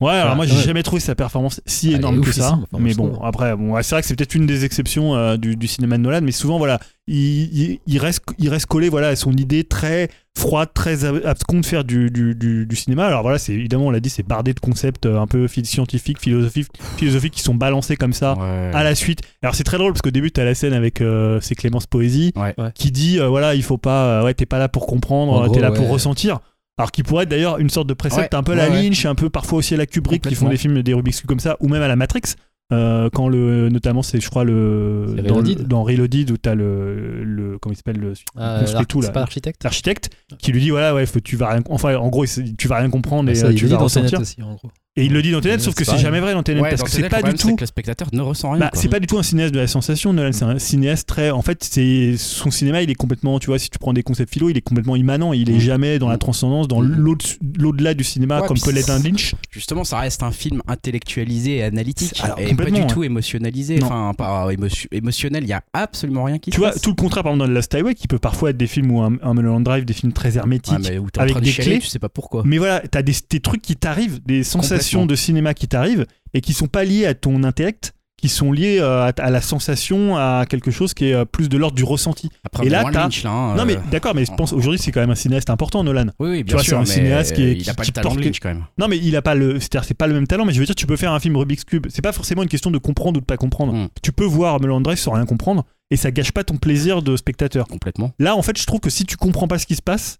Ouais, alors moi j'ai ouais. jamais trouvé sa performance si énorme que ça. mais bon, après, bon, ouais, c'est vrai que c'est peut-être une des exceptions euh, du, du cinéma de Nolan, mais souvent voilà, il, il, il reste, il reste collé voilà à son idée très froide, très ab- absconde de faire du, du, du, du cinéma. Alors voilà, c'est évidemment on l'a dit, c'est bardé de concepts euh, un peu scientifiques, philosophiques, philosophiques qui sont balancés comme ça. Ouais. À la suite. Alors c'est très drôle parce qu'au début tu as la scène avec euh, c'est Clémence Poésie qui dit euh, voilà il faut pas euh, ouais t'es pas là pour comprendre t'es là pour ressentir alors qui pourrait être d'ailleurs une sorte de précepte Ouais, un peu à ouais, la ouais. Lynch un peu parfois aussi à la Kubrick qui font des films des Rubik's Cube comme ça ou même à la Matrix euh, quand le notamment c'est je crois le dans, le- Reloaded dans Reloaded où t'as le, le comment il s'appelle le ah, tout là. C'est pas l'architecte l'architecte qui lui dit voilà ouais faut- tu vas rien enfin en gros tu vas rien comprendre et Ça, euh, tu vas dans ressentir. aussi, en gros. Et il le dit dans Tenet sauf que c'est jamais vrai dans Tenet Ouais, parce dans que c'est le pas du tout que le spectateur ne ressent rien. bah, c'est pas du tout un cinéaste de la sensation, Nolan. C'est un cinéaste très. En fait, c'est son cinéma, il est complètement. Tu vois, si tu prends des concepts philo, il est complètement immanent. Il est Mm. jamais dans la transcendance, dans Mm. l'au- l'au-delà du cinéma, Ouais, comme puis peut l'être un c'est- Lynch. Justement, ça reste un film intellectualisé et analytique. Alors, et pas du ouais. tout émotionnalisé. Non. Enfin, pas émo- émotionnel, il y a absolument rien qui Tu se vois, passe. tout le contraire, par exemple, dans The Last Highway, qui peut parfois être des films ou un, un Mulholland Drive, des films très hermétiques. Ouais, mais où t'es en avec des clés. tu sais pas pourquoi. Mais voilà, t'as des, des trucs qui t'arrivent, des sensations De cinéma qui t'arrivent et qui sont pas liées à ton intellect, qui sont liées euh, à, à la sensation, à quelque chose qui est euh, plus de l'ordre du ressenti. Après, Et là, t'as- Lynch, là, hein, Non, mais euh, d'accord, mais je pense aujourd'hui c'est quand même un cinéaste important, Nolan. Oui, oui, tu bien vois, c'est un mais cinéaste qui est- il a pas qui le talent de porte- Lynch quand même. Non, mais il a pas le, c'est-à-dire c'est pas le même talent. Mais je veux dire, tu peux faire un film Rubik's Cube. C'est pas forcément une question de comprendre ou de pas comprendre. Mm. Tu peux voir Drive sans rien comprendre et ça gâche pas ton plaisir de spectateur. Complètement. Là, en fait, je trouve que si tu comprends pas ce qui se passe,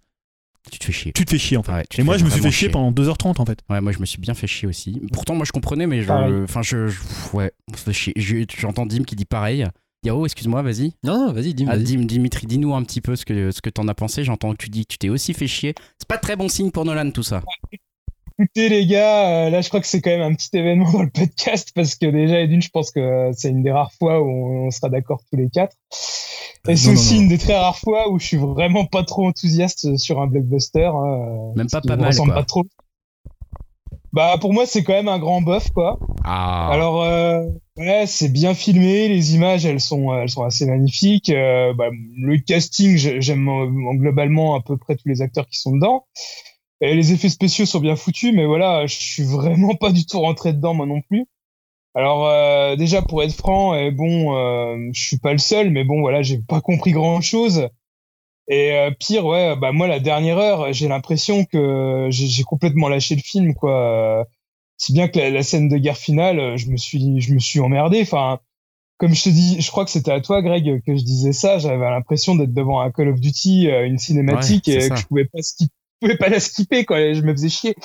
Tu te fais chier. tu te fais chier en fait. Ouais, et moi, je me suis fait chier chier. pendant 2h30 en fait. Ouais, moi je me suis bien fait chier aussi. Pourtant, moi je comprenais, mais je. Enfin, je, je- Ouais, on se fait chier. Je- J'entends Dim qui dit pareil. Yao, excuse-moi, vas-y. Non, non, vas-y, dis-moi. Ah. Dim, Dimitri, dis-nous un petit peu ce que, ce que t'en as pensé. J'entends que tu dis que tu t'es aussi fait chier. C'est pas très bon signe pour Nolan tout ça. Écoutez les gars, euh, là je crois que c'est quand même un petit événement dans le podcast parce que déjà et d'une je pense que euh, c'est une des rares fois où on, sera d'accord tous les quatre. Euh, Et c'est non, aussi non. une des très rares fois où je suis vraiment pas trop enthousiaste sur un blockbuster. hein, Même pas pas me mal, ressemble quoi. pas trop. Bah pour moi c'est quand même un grand bof quoi. Ah. Alors euh, ouais c'est bien filmé, les images elles sont elles sont assez magnifiques. Euh, bah, le casting j'ai- j'aime euh, globalement à peu près tous les acteurs qui sont dedans. Et les effets spéciaux sont bien foutus, mais voilà je suis vraiment pas du tout rentré dedans moi non plus. Alors euh, déjà pour être franc, et bon euh, je suis pas le seul, mais bon voilà j'ai pas compris grand chose. Et euh, pire, ouais, bah moi la dernière heure, j'ai l'impression que j'ai complètement lâché le film, quoi. Euh, Si bien que la, la scène de guerre finale, euh, je me suis, je me suis emmerdé. Enfin, comme je te dis, je crois que c'était à toi, Greg, que je disais ça. J'avais l'impression d'être devant un Call of Duty, euh, une cinématique, Ouais, et ça. que je pouvais pas skip, je pouvais pas la skipper, quoi. Je me faisais chier.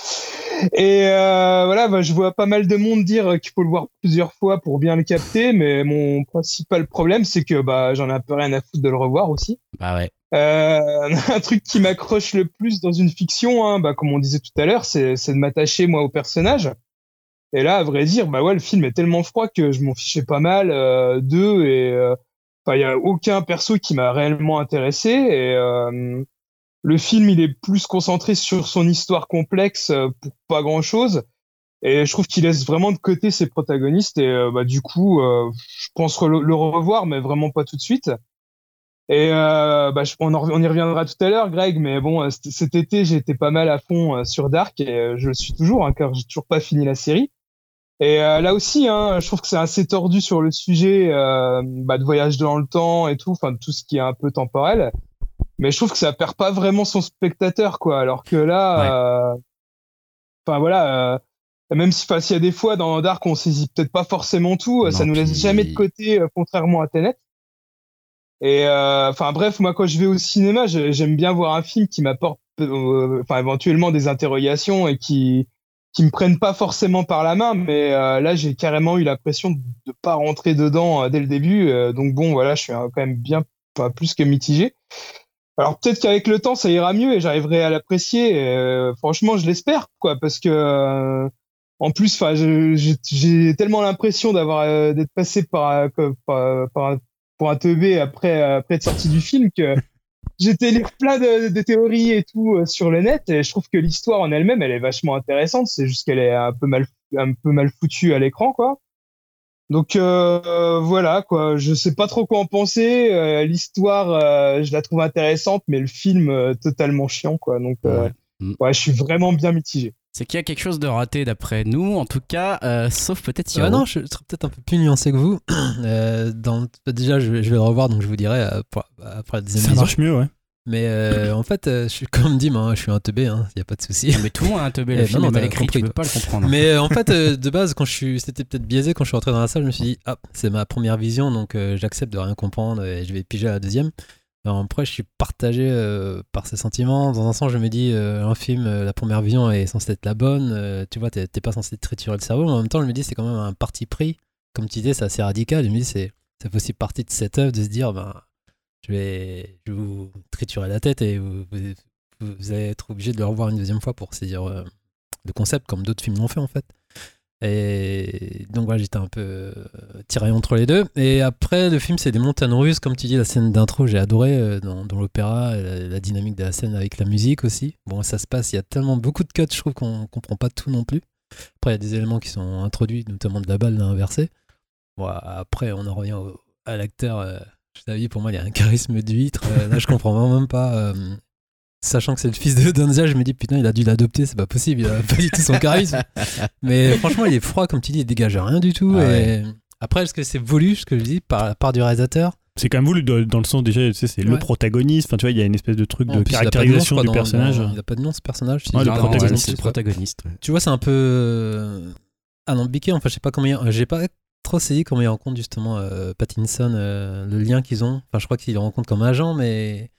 Et euh, voilà, bah, je vois pas mal de monde dire qu'il faut le voir plusieurs fois pour bien le capter, mais mon principal problème, c'est que bah j'en ai un peu rien à foutre de le revoir aussi. Bah ouais. Euh, un truc qui m'accroche le plus dans une fiction, hein, bah, comme on disait tout à l'heure, c'est de m'attacher moi au personnage. Et là, à vrai dire, bah ouais, le film est tellement froid que je m'en fichais pas mal euh, d'eux et euh, enfin, il y a aucun perso qui m'a réellement intéressé et euh, le film il est plus concentré sur son histoire complexe euh, pour pas grand chose et je trouve qu'il laisse vraiment de côté ses protagonistes et euh, bah du coup euh, je pense le revoir mais vraiment pas tout de suite. Et bah, on, y reviendra tout à l'heure, Greg, mais bon, cet, été, été pas mal à fond sur Dark et je le suis toujours, hein, car j'ai toujours pas fini la série. Et là aussi, hein, je trouve que c'est assez tordu sur le sujet bah, de voyage dans le temps et tout, enfin tout ce qui est un peu temporel. Mais je trouve que ça perd pas vraiment son spectateur, quoi. Alors que là, euh, enfin voilà, euh, même si, s'il y a des fois dans Dark, on saisit peut-être pas forcément tout, euh, ça Non, nous laisse puis- jamais de côté, contrairement à Tenet. Et euh, enfin bref, moi quand je vais au cinéma, j'aime bien voir un film qui m'apporte, euh, enfin éventuellement des interrogations et qui qui me prennent pas forcément par la main, mais euh, là j'ai carrément eu l'impression de pas rentrer dedans euh, dès le début. Euh, donc bon, voilà, je suis quand même bien pas plus que mitigé. Alors peut-être qu'avec le temps ça ira mieux et j'arriverai à l'apprécier. franchement, je l'espère, quoi, parce que en plus, enfin, j'ai tellement l'impression d'avoir d'être passé par, par, par, pour un teubé après après être sorti du film que j'étais lu plein de, de, théories et tout euh, sur le net et je trouve que l'histoire en elle-même elle est vachement intéressante c'est juste qu'elle est un peu mal un peu mal foutue à l'écran quoi donc euh, voilà quoi. Je sais pas trop quoi en penser. Euh, l'histoire euh, je la trouve intéressante mais le film euh, totalement chiant quoi. Donc ouais. ouais je suis vraiment bien mitigé. C'est qu'il y a quelque chose de raté d'après nous, en tout cas, euh, sauf peut-être Ah non, je serais peut-être un peu plus nuancé que vous. Euh, dans, déjà, je, je, vais le revoir, donc je vous dirai euh, pour, après la deuxième Ça marche mieux, ouais. Mais euh, en fait, je suis comme dit, moi, je suis un teubé, il hein, n'y a pas de souci. Mais tout le monde a un teubé, le film non, est mal écrit, compris, tu peux pas le comprendre. Mais en fait, de base, quand je suis, c'était peut-être biaisé, quand je suis rentré dans la salle, je me suis dit, ah, c'est ma première vision, donc j'accepte de rien comprendre et je vais piger à la deuxième. Alors après, je suis partagé euh, par ces sentiments. Dans un sens, je me dis, euh, un film, euh, la première vision est censée être la bonne. Euh, tu vois, t'es pas censé triturer le cerveau. Mais en même temps, je me dis, c'est quand même un parti pris. Comme tu disais, c'est assez radical. Je me dis, c'est ça fait aussi partie de cette œuvre de se dire, ben, je vais, vous triturer la tête et vous, vous, allez être obligé de le revoir une deuxième fois pour saisir le concept, comme d'autres films l'ont fait en fait. Et donc voilà, j'étais un peu euh, tiré entre les deux. Et après, le film, c'est des montagnes russes. Comme tu dis, la scène d'intro, j'ai adoré euh, dans, l'opéra, la, dynamique de la scène avec la musique aussi. Bon, ça se passe, il y a tellement beaucoup de cuts, je trouve qu'on comprend pas tout non plus. Après, il y a des éléments qui sont introduits, notamment de la balle inversée. Bon, après, on en revient à l'acteur. Je t'avais pour moi, il y a un charisme d'huître. Euh, là, je comprends vraiment même pas. Euh, sachant que c'est le fils de Donza, je me dis putain, il a dû l'adopter, c'est pas possible, il a pas du tout son charisme. Mais franchement, il est froid, comme tu dis, il dégage rien du tout. Ah ouais. et... Après, est-ce que c'est voulu, ce que je dis, par la part du réalisateur? C'est quand même voulu dans le sens déjà, tu sais, c'est ouais. le protagoniste. Enfin, tu vois, il y a une espèce de truc de caractérisation de nom, du personnage. Dans, il a pas de nom ce personnage. Si ouais, le protagoniste. le protagoniste. Tu vois, c'est un peu euh, alambiqué. Enfin, je sais pas comment. J'ai pas trop saisi comment il rencontre justement euh, Pattinson, euh, le lien qu'ils ont. Enfin, je crois qu'il le rencontre comme agent, mais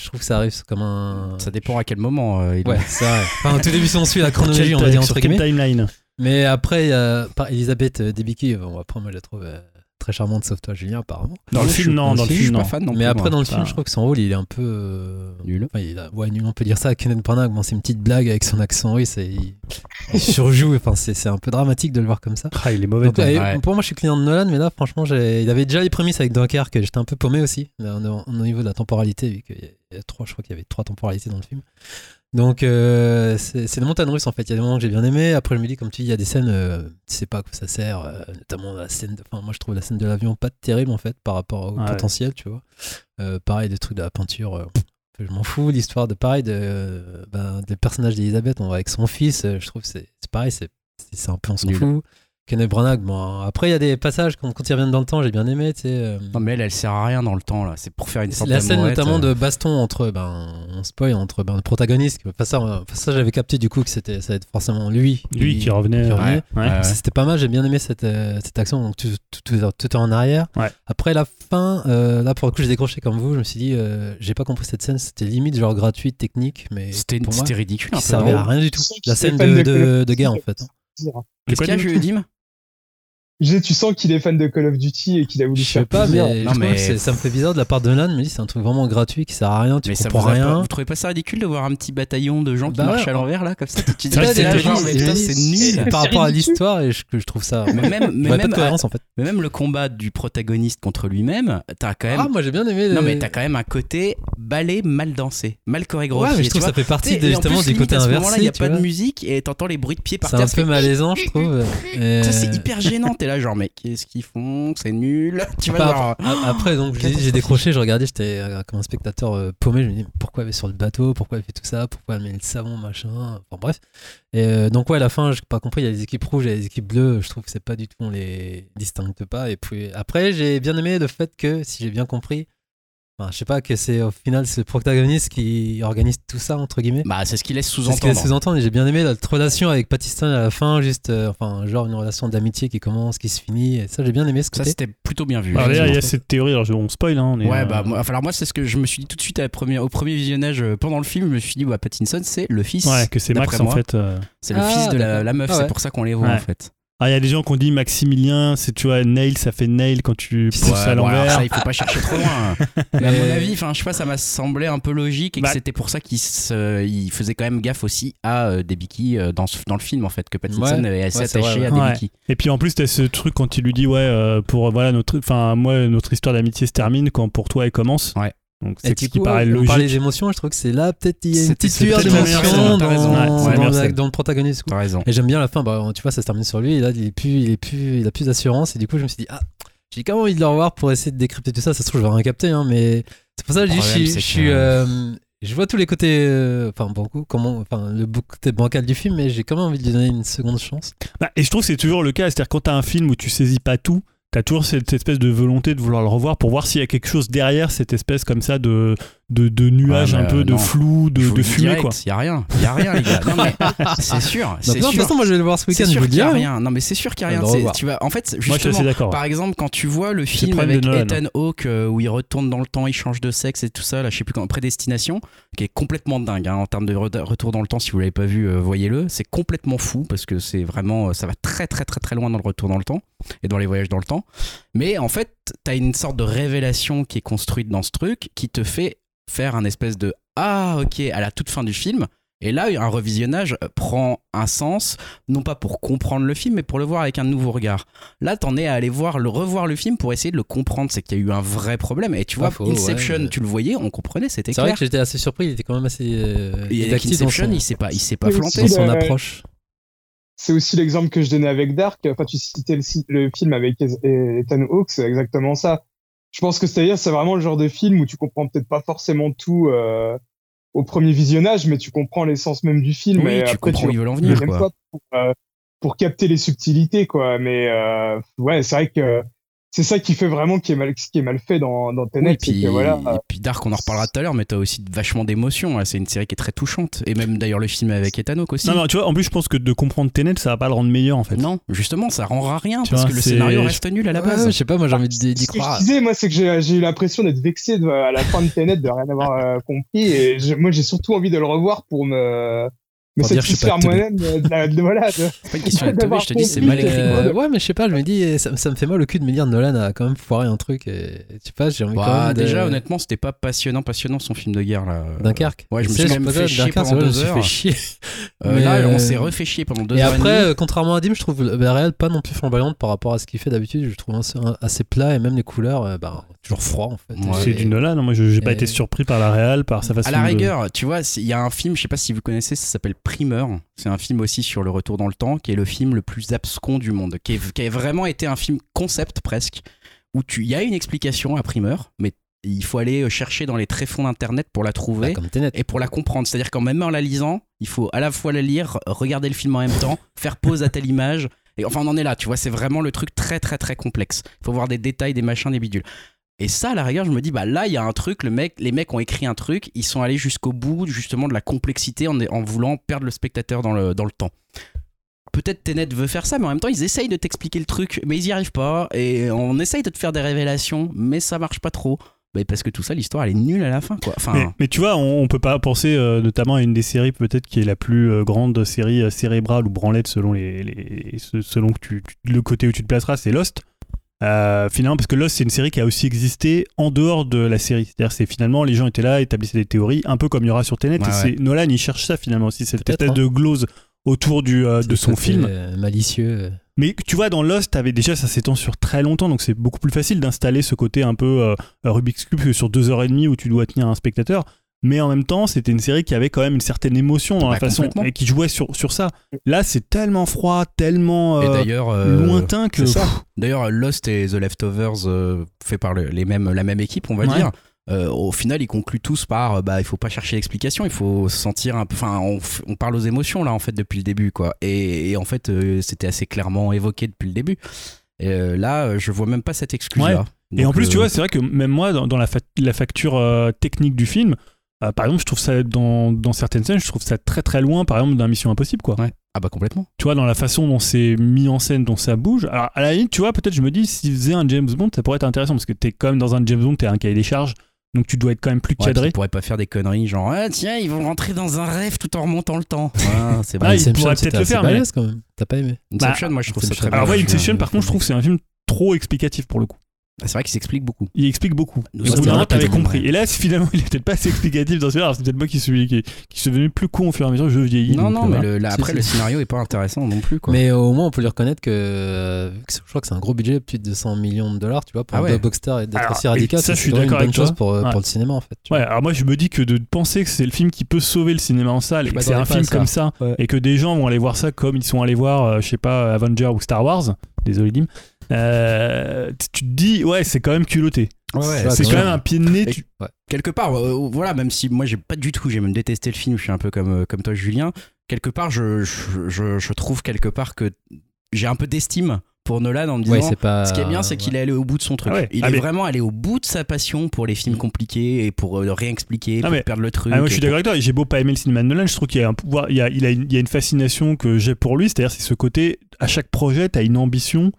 je trouve que ça arrive comme un. Ça dépend à quel moment. Euh, il ouais, c'est vrai. Enfin, au tout début, si on suit la chronologie, on va dire entre guillemets. timeline. Mais après, il y a Elisabeth Debicki. Bon, après, moi, je la trouve très charmante, sauf toi, Julien, apparemment. Dans le film, non. Dans le film, non. Fan non mais après, dans le film, je trouve que son rôle, il est un peu euh... nul. Enfin, il a... Ouais, nul, on peut dire ça. Kenneth Branagh, bon, c'est une petite blague avec son accent russe et il, surjoue. Enfin, c'est un peu dramatique de le voir comme ça. Ah, il est mauvais. Donc, et, ouais. Pour moi, je suis client de Nolan, mais là, franchement, il avait déjà les prémices avec Dunkerque. J'étais un peu paumé aussi, au niveau de la temporalité, vu qu'il y a trois, je crois qu'il y avait trois temporalités dans le film. Donc euh, c'est les montagnes russes en fait. Il y a des moments que j'ai bien aimé. Après je me dis comme tu dis, il y a des scènes, euh, tu sais pas à quoi ça sert. Euh, notamment la scène. De... Enfin moi je trouve la scène de l'avion pas terrible en fait par rapport au potentiel, tu vois. Euh, pareil des trucs de la peinture. Je m'en fous. L'histoire de pareil de ben, des personnages d'Elisabeth, on va avec son fils. euh, je trouve que c'est c'est pareil. C'est un peu on s'en fout. Kenneth Branagh, bon, après il y a des passages quand, quand ils reviennent dans le temps, j'ai bien aimé, tu sais. euh, Non, mais elle, elle sert à rien dans le temps, là. C'est pour faire une sorte la scène notamment euh. de baston entre ben on spoil entre ben, le protagoniste enfin, ça, enfin, ça j'avais capté du coup que c'était ça va être forcément lui Lui qui revenait. qui revenait. Ouais. Ouais. c'était pas mal j'ai bien aimé cette, euh, cette action donc tout, tout, tout, tout est en arrière Ouais. après la fin euh, là pour le coup j'ai décroché comme vous je me suis dit euh, j'ai pas compris cette scène c'était limite genre gratuite technique mais C'était ridicule peu. servait à rien du tout la scène de, de guerre en fait Qu'est-ce qu'il y a, Dim? Je- Tu sens qu'il est fan de Call of Duty et qu'il a voulu je sais faire pas plaisir. mais, Non, mais- c'est- ça me fait bizarre de la part de Nolan mais c'est un truc vraiment gratuit qui sert à rien tu Mais ça comprends vous, a pas- rien vous trouvez pas ça ridicule de voir un petit bataillon de gens qui Bah marchent à l'envers là comme ça Tu dis C'est c'est c'est c'est c'est nul. par C'est rapport à l'histoire et je, trouve ça Mais même, mais même, en fait mais même le combat du protagoniste contre lui-même, t'as quand même. ah moi j'ai bien aimé non mais t'as quand même un côté ballet mal dansé, mal chorégraphié. Ouais, mais je trouve ça fait partie justement plus, du limite, côté à ce inversé. moment-là, il y a pas de musique et t'entends les bruits de pieds par C'est terre. un peu malaisant, je trouve. C'est hyper gênant. Là, genre, mais qu'est-ce qu'ils font? C'est nul. Tu vois, Pas- genre. a- Après, donc, j'ai- décroché, je regardais, j'étais euh, comme un spectateur euh, paumé. Je me dis, pourquoi elle est sur le bateau? Pourquoi elle fait tout ça? Pourquoi elle met le savon, machin? Enfin, bref. Et euh, donc, ouais, à la fin, j'ai pas compris. Il y a les équipes rouges et les équipes bleues. Je trouve que c'est pas du tout, on les distingue pas. Et puis, après, j'ai bien aimé le fait que, si j'ai bien compris, Enfin, je sais pas que c'est au final c'est le protagoniste qui organise tout ça entre guillemets. Bah, c'est ce qu'il laisse C'est ce qu'il sous-entendre. laisse sous-entendre et j'ai bien aimé notre relation avec Pattinson à la fin, juste euh, enfin genre une relation d'amitié qui commence, qui se finit. Et ça j'ai bien aimé ce Ça, côté. c'était plutôt bien vu. Alors, d'ailleurs, il y a cette théorie, alors je- on spoil, hein, on est, Ouais, euh, bah, moi, enfin, alors moi, c'est ce que je me suis dit tout de suite à la première- au premier visionnage euh, pendant le film. Je me suis dit, bah, Pattinson, c'est le fils. ouais, que c'est Max en fait. euh. C'est le Ah, fils de la, la meuf, Ah c'est pour ça qu'on les voit Ouais. en fait. Ah, il y a des gens qui ont dit Maximilien, c'est tu vois, Nail, ça fait Nail quand tu pousses Ouais, à bon, l'envers. ça, il faut pas chercher trop loin. Mais à mon Mais- avis, enfin, je sais pas, ça m'a semblé un peu logique et que Bah- c'était pour ça qu'il il faisait quand même gaffe aussi à euh, des Biki euh, dans, le film en fait, que Pattinson Ouais, est assez ouais, attaché à des Ouais. Biki. Et puis en plus, t'as ce truc quand il lui dit ouais euh, pour voilà notre enfin moi notre histoire d'amitié se termine quand pour toi elle commence. Ouais. Donc c'est ce qui paraît on logique. parlait des émotions, je trouve que c'est là peut-être il y a une petite meilleure d'émotion dans. Ouais, dans, le protagoniste. raison. Et j'aime bien la fin, bah, tu vois, ça se termine sur lui, et là, il, est plus, il, est plus, il a plus d'assurance, et du coup, je me suis dit, ah, j'ai quand même envie de le revoir pour essayer de décrypter tout ça. Ça se trouve, je vais rien capter, hein, mais c'est pour ça que je dis, Le je problème, Je, suis, que- euh, je vois tous les côtés, euh, enfin, beaucoup, comment, enfin, le côté bancal du film, mais j'ai quand même envie de lui donner une seconde chance. Bah, et je trouve que c'est toujours le cas, c'est-à-dire quand t'as un film où tu saisis pas tout, t'as toujours cette espèce de volonté de vouloir le revoir pour voir s'il y a quelque chose derrière cette espèce comme ça de de, de nuage Ouais, un peu euh, de non. flou, de, dis fumée direct, quoi. Il y a rien, il y a rien les gars. Non mais c'est sûr, non, de toute sûr. façon, moi, je vais le voir ce week-end, je sûr vous le qu'il y a dirai. rien. Non mais c'est sûr qu'il y a rien. Tu vas, en fait, Moi je suis justement. Par exemple, quand tu vois le film avec. Ethan Hawke euh, où il retourne dans le temps, il change de sexe et tout ça, là, je sais plus quand, Prédestination, qui est complètement dingue hein, en termes de re- retour dans le temps. Si vous l'avez pas vu, euh, voyez-le. C'est complètement fou parce que c'est vraiment, ça va très très très très loin dans le retour dans le temps et dans les voyages dans le temps. Mais en fait, t'as une sorte de révélation qui est construite dans ce truc qui te fait faire un espèce de ah ok à la toute fin du film. Et là, un revisionnage prend un sens, non pas pour comprendre le film, mais pour le voir avec un nouveau regard. Là, t'en es à aller voir, le revoir le film pour essayer de le comprendre. C'est qu'il y a eu un vrai problème. Et tu Pas vois, faux, Inception, ouais. tu le voyais, on comprenait, c'était C'est vrai clair. que j'étais assez surpris, il était quand même assez euh, Et avec Inception, son, il s'est pas, il s'est pas Oui, planté. dans son Euh, approche. C'est aussi l'exemple que je donnais avec Dark. Enfin, tu citais le, le film avec Ethan Hawke, c'est exactement ça. Je pense que c'est-à-dire, c'est vraiment le genre de film où tu comprends peut-être pas forcément tout euh, au premier visionnage, mais tu comprends l'essence même du film. Oui, et tu après, comprends où ils veulent en le venir, quoi. pour, euh, pour capter les subtilités, quoi. Mais euh, ouais, c'est vrai que c'est ça qui fait vraiment qui est mal, ce qui est mal fait dans, dans Tenet, Oui, c'est puis, que voilà. et puis Dark, on en reparlera tout à l'heure, mais t'as aussi vachement d'émotions. hein. C'est une série qui est très touchante. Et même d'ailleurs le film avec Ethan Hawke aussi. Non non, tu vois, en plus je pense que de comprendre Tenet, ça va pas le rendre meilleur en fait. Non, justement, ça rendra rien Tu parce vois, que le scénario reste nul à la Ouais, base. je sais pas, moi j'ai envie d'y d'y Ce que je croire. disais, moi, c'est que j'ai j'ai eu l'impression d'être vexé de- à la fin de Tenet, de rien avoir euh, compris. Et je- moi, j'ai surtout envie de le revoir pour me, pas teubé. moi-même de, de la- de- voilà, de- C'est pas une question de je te dis, c'est mal écrit. Euh, ouais, mais je sais pas, je me dis, ça, ça me fait mal au cul de me dire Nolan a quand même foiré un truc. Et, je sais pas, j'ai envie quand Bah, même de... déjà, honnêtement, c'était pas passionnant, passionnant son film de guerre là. Dunkerque. Ouais, je me Tu suis sais, même fait ça, chier Dunkerque, pendant deux je me suis heures. fait chier. Euh, Mais, là, on s'est refait chier pendant deux Et heures après, et euh, contrairement à Dim, je trouve la réelle pas non plus flamboyante par rapport à ce qu'il fait d'habitude. Je trouve assez, plat et même les couleurs, euh, bah, toujours froid en fait. C'est du Nolan, non, moi je- j'ai pas été surpris par la réal, par sa façon À la de- rigueur, tu vois, il y a un film, je sais pas si vous connaissez, ça s'appelle Primeur. C'est un film aussi sur le retour dans le temps, qui est le film le plus abscon du monde, qui, est- qui a vraiment été un film concept presque, où tu, il y a une explication à Primeur, mais il faut aller chercher dans les tréfonds d'internet pour la trouver. Tenet. et pour la comprendre. C'est-à-dire qu'en même en la lisant, il faut à la fois la lire, regarder le film en même temps, faire pause à telle image. Et enfin, on en est là, tu vois, c'est vraiment le truc très très très complexe. Il faut voir des détails, des machins, des bidules. Et ça, à la rigueur, je me dis, bah là, il y a un truc, le mec, les mecs ont écrit un truc, ils sont allés jusqu'au bout, justement, de la complexité en, en voulant perdre le spectateur dans le, dans le temps. Peut-être Tenet veut faire ça, mais en même temps, ils essayent de t'expliquer le truc, mais ils y arrivent pas. Et on essaye de te faire des révélations, mais ça marche pas trop. Bah, parce que tout ça, l'histoire, elle est nulle à la fin, quoi. Enfin, Mais, tu vois, on, on peut pas penser euh, notamment à une des séries peut-être qui est la plus euh, grande série euh, cérébrale ou branlette selon les, selon que tu- le côté où tu te placeras, c'est Lost. Euh, finalement, parce que Lost c'est une série qui a aussi existé en dehors de la série. C'est-à-dire, c'est finalement les gens étaient là, établissaient des théories, un peu comme il y aura sur Tenet. Ouais, et c'est Nolan, il cherche ça finalement aussi cette espèce hein. de glose autour du, euh, de son film. euh, malicieux. Mais tu vois, dans Lost, t'avais déjà, ça s'étend sur très longtemps, donc c'est beaucoup plus facile d'installer ce côté un peu euh, Rubik's Cube que sur deux heures et demie où tu dois tenir un spectateur. Mais en même temps, c'était une série qui avait quand même une certaine émotion dans la Bah, façon et qui jouait sur, sur ça. Là, c'est tellement froid, tellement euh, d'ailleurs, euh, lointain que. D'ailleurs, Lost et The Leftovers, euh, fait par le- les mêmes, la même équipe, on va Ouais. dire. euh, au final, ils concluent tous par euh, bah, il faut pas chercher l'explication, il faut se sentir un peu. Enfin, on, f- on parle aux émotions là, en fait, depuis le début, quoi. Et, et en fait, euh, c'était assez clairement évoqué depuis le début. Et, euh, là, je vois même pas cette excuse-là. Et en plus, tu vois, c'est vrai que même moi, dans, dans la, fa- la facture euh, technique du film, euh, par exemple, je trouve ça, dans, dans certaines scènes, je trouve ça très très loin, par exemple, d'un Mission Impossible, quoi. Ouais. Ah bah complètement. Tu vois, dans la façon dont c'est mis en scène, dont ça bouge. Alors, à la limite, tu vois, peut-être, je me dis, s'ils faisaient un James Bond, ça pourrait être intéressant, parce que t'es quand même dans un James Bond, t'es un cahier des charges, donc tu dois être quand même plus Ouais, cadré. ils pourraient pas faire des conneries genre ah, tiens ils vont rentrer dans un rêve tout en remontant le temps. Ah, c'est Ah, vrai. il Inception, pourrait peut-être le faire, mais- quand même. T'as pas aimé Inception, moi je trouve ça très. Alors, ouais, Inception, par contre, je trouve que c'est un film trop explicatif pour le coup. Ah, C'est vrai qu'il s'explique beaucoup. Il explique beaucoup. Nous, Au un moment, t'avais compris. Et là, finalement, il est peut-être pas assez explicatif dans ce film. Alors, c'est peut-être moi qui suis, qui, qui suis devenu plus con au fur et à mesure que je vieillis. Non, donc, non, euh, mais le- là, après le scénario est pas intéressant non plus quoi. Mais au moins, on peut lui reconnaître que, euh, je crois que c'est un gros budget, plus de 200 millions de dollars, tu vois, pour Ah un ouais. blockbuster et d'être aussi et radical. ça, je suis d'accord avec toi. chose pour, euh, Ouais. pour le cinéma, en fait. tu Ouais, vois. alors moi je me dis que de penser que c'est le film qui peut sauver le cinéma en salle et que c'est un film comme ça et que des gens vont aller voir ça comme ils sont allés voir, euh, je sais pas, Avenger ou Star Wars, désolé Dim, euh, tu te dis ouais c'est quand même culotté. Ouais, c'est quand même. un pied de nez. Quelque part, euh, voilà, même si moi j'ai pas du tout, j'ai même détesté le film, je suis un peu comme, euh, comme toi Julien, quelque part je, je, je, je trouve quelque part que j'ai un peu d'estime pour Nolan en me disant... Ouais, c'est pas. ce qui est bien, c'est qu'il est allé au bout de son truc. Ah ouais. Il Ah est mais- vraiment allé au bout de sa passion pour les films compliqués et pour euh, rien expliquer, Ah pour mais- perdre le truc. Ah, moi je suis d'accord avec toi, j'ai beau pas aimer le cinéma de Nolan, je trouve qu'il y a un pouvoir, il y a, il a une, il y a une fascination que j'ai pour lui, c'est-à-dire c'est ce côté, à chaque projet, t'as une ambition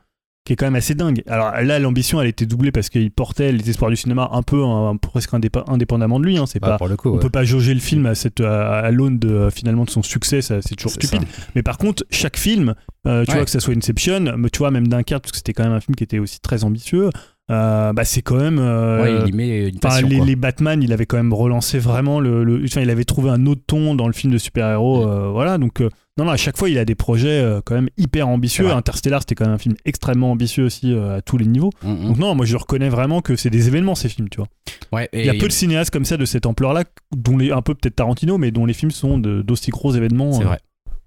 qui est quand même assez dingue. Alors là, l'ambition, elle était doublée parce qu'il portait les espoirs du cinéma un peu, hein, presque indépendamment de lui, hein, c'est Bah, pas... pour le coup. On ouais. peut pas jauger le film à, cette, à, à l'aune de, euh, finalement de son succès, c'est toujours stupide. Mais par contre, chaque film, euh, tu Ouais. vois que ça soit Inception, mais tu vois même Dunkerque, parce que c'était quand même un film qui était aussi très ambitieux, euh, bah c'est quand même. euh, Ouais, il y met une passion. les, quoi. les Batman, il avait quand même relancé vraiment le. le- enfin, il avait trouvé un autre ton dans le film de super-héros. Mm. euh, voilà, donc. Non, non, à chaque fois, il a des projets euh, quand même hyper ambitieux. Interstellar, c'était quand même un film extrêmement ambitieux aussi euh, à tous les niveaux. Mm, mm. Donc, non, moi, je reconnais vraiment que c'est des événements, ces films, tu vois. Ouais, et Il y a peu de cinéastes comme ça de cette ampleur-là, dont les, un peu peut-être Tarantino, mais dont les films sont d'aussi gros événements. C'est euh. vrai.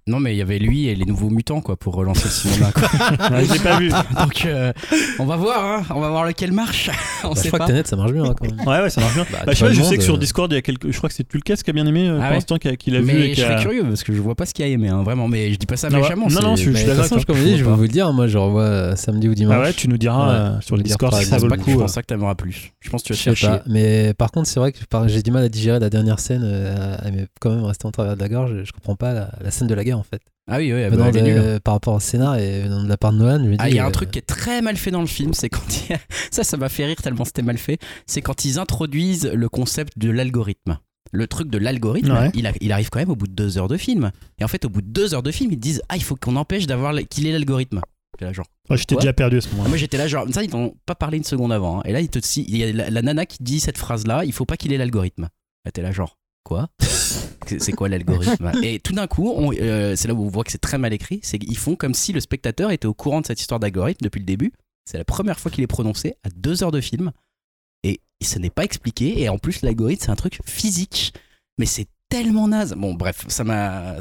Non, mais il y avait lui et les nouveaux mutants quoi pour relancer le cinéma. quoi. Ouais, J'ai pas vu. Donc, euh, on va voir, hein, on va voir lequel marche. on Bah, je crois pas. que Tenet, ça marche bien hein, quand même. Ouais, ouais, ça marche bien. Bah, Bah, je sais je que sur euh, Discord, il y a quelques. Je crois que c'est Tulkas qui a bien aimé euh, Ah pour ouais l'instant, qui a, qui l'a vu. Mais et je a- serais curieux parce que je vois pas ce qu'il y a aimé, hein, vraiment. Mais je dis pas ça Ah ouais. méchamment. Non, non, je- je suis d'accord comme je dis, je Je vais vois vous le dire, moi je revois euh, samedi ou dimanche. Ah ouais, tu nous diras Ouais, sur le je Discord si ça vaut le Je coup. pense pas que t'aimeras plus. Je pense que tu vas Je sais chercher. pas, mais par contre, c'est vrai que j'ai du mal à digérer la dernière scène. Elle m'est quand même restée en travers de la gorge. Je comprends pas la, la scène de la guerre en fait. Ah oui, bah, par rapport au scénar et venant de la part de Nolan, je me dis. Ah, il y a un euh, truc qui est très mal fait dans le film, c'est quand il y a- ça, ça m'a fait rire tellement c'était mal fait. C'est quand ils introduisent le concept de l'algorithme. Le truc de l'algorithme, Ouais. il, a- il arrive quand même au bout de deux heures de film. Et en fait, au bout de deux heures de film, ils disent ah il faut qu'on empêche d'avoir qu'il ait l'algorithme. J'étais là genre. Ouais, J'étais déjà perdu à ce Ah, moment-là. moi j'étais là genre ça ils t'ont pas parlé une seconde avant. hein. Et là il te si- il y a la, la nana qui dit cette phrase là, il faut pas qu'il ait l'algorithme. T'es là genre quoi C'est quoi l'algorithme Et tout d'un coup, euh, c'est là où on voit que c'est très mal écrit, c'est qu'ils font comme si le spectateur était au courant de cette histoire d'algorithme depuis le début. C'est la première fois qu'il est prononcé à deux heures de film. Et ce n'est pas expliqué. Et en plus, l'algorithme, c'est un truc physique. Mais c'est tellement naze. Bon, bref, ça m'a.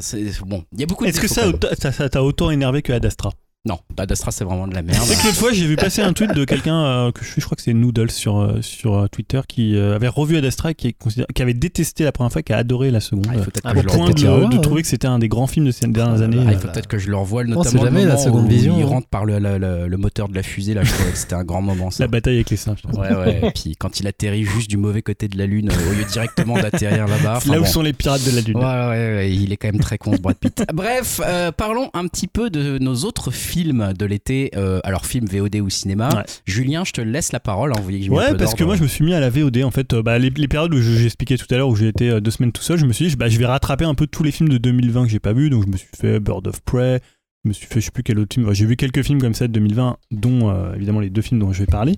Bon, il y a beaucoup de. Est-ce que ça t'a autant énervé que Ad Astra? Non, Ad Astra, c'est vraiment de la merde. C'est que l'autre fois, j'ai vu passer un tweet de quelqu'un euh, que je suis, je crois que c'est Noodles sur, euh, sur euh, Twitter, qui euh, avait revu Ad Astra et qui, est considéré- qui avait détesté la première fois, qui a adoré la seconde. Ah, il faut peut-être Ah, que au je le peut-être point de, ouais. trouver que c'était un des grands films de ces dernières Ah, années. Ah, il faut peut-être que je le revoie, On notamment sait jamais, le la seconde où vision, il hein. rentre par le, le- le- le moteur de la fusée. Là, je trouvais que c'était un grand moment. Ça. La bataille avec les singes. Ouais, ouais. Et puis quand il atterrit juste du mauvais côté de la Lune, au lieu directement d'atterrir là-bas. Là où bon. sont les pirates de la Lune. Ouais, ouais, ouais, il est quand même très con ce Brad Pitt. Bref, euh, parlons un petit peu de nos autres films de l'été. euh, alors, films VOD ou cinéma. Ouais. Julien, je te laisse la parole. hein, vous Ouais, parce que moi je me suis mis à la VOD en fait. euh, bah, les, les périodes où je- j'ai expliqué tout à l'heure où j'ai été euh, deux semaines tout seul, je me suis dit bah, je vais rattraper un peu tous les films de 2020 que j'ai pas vu. Donc je me suis fait Bird of Prey, je me suis fait je sais plus quel autre film. Enfin, J'ai vu quelques films comme ça de 2020, dont évidemment les deux films dont je vais parler.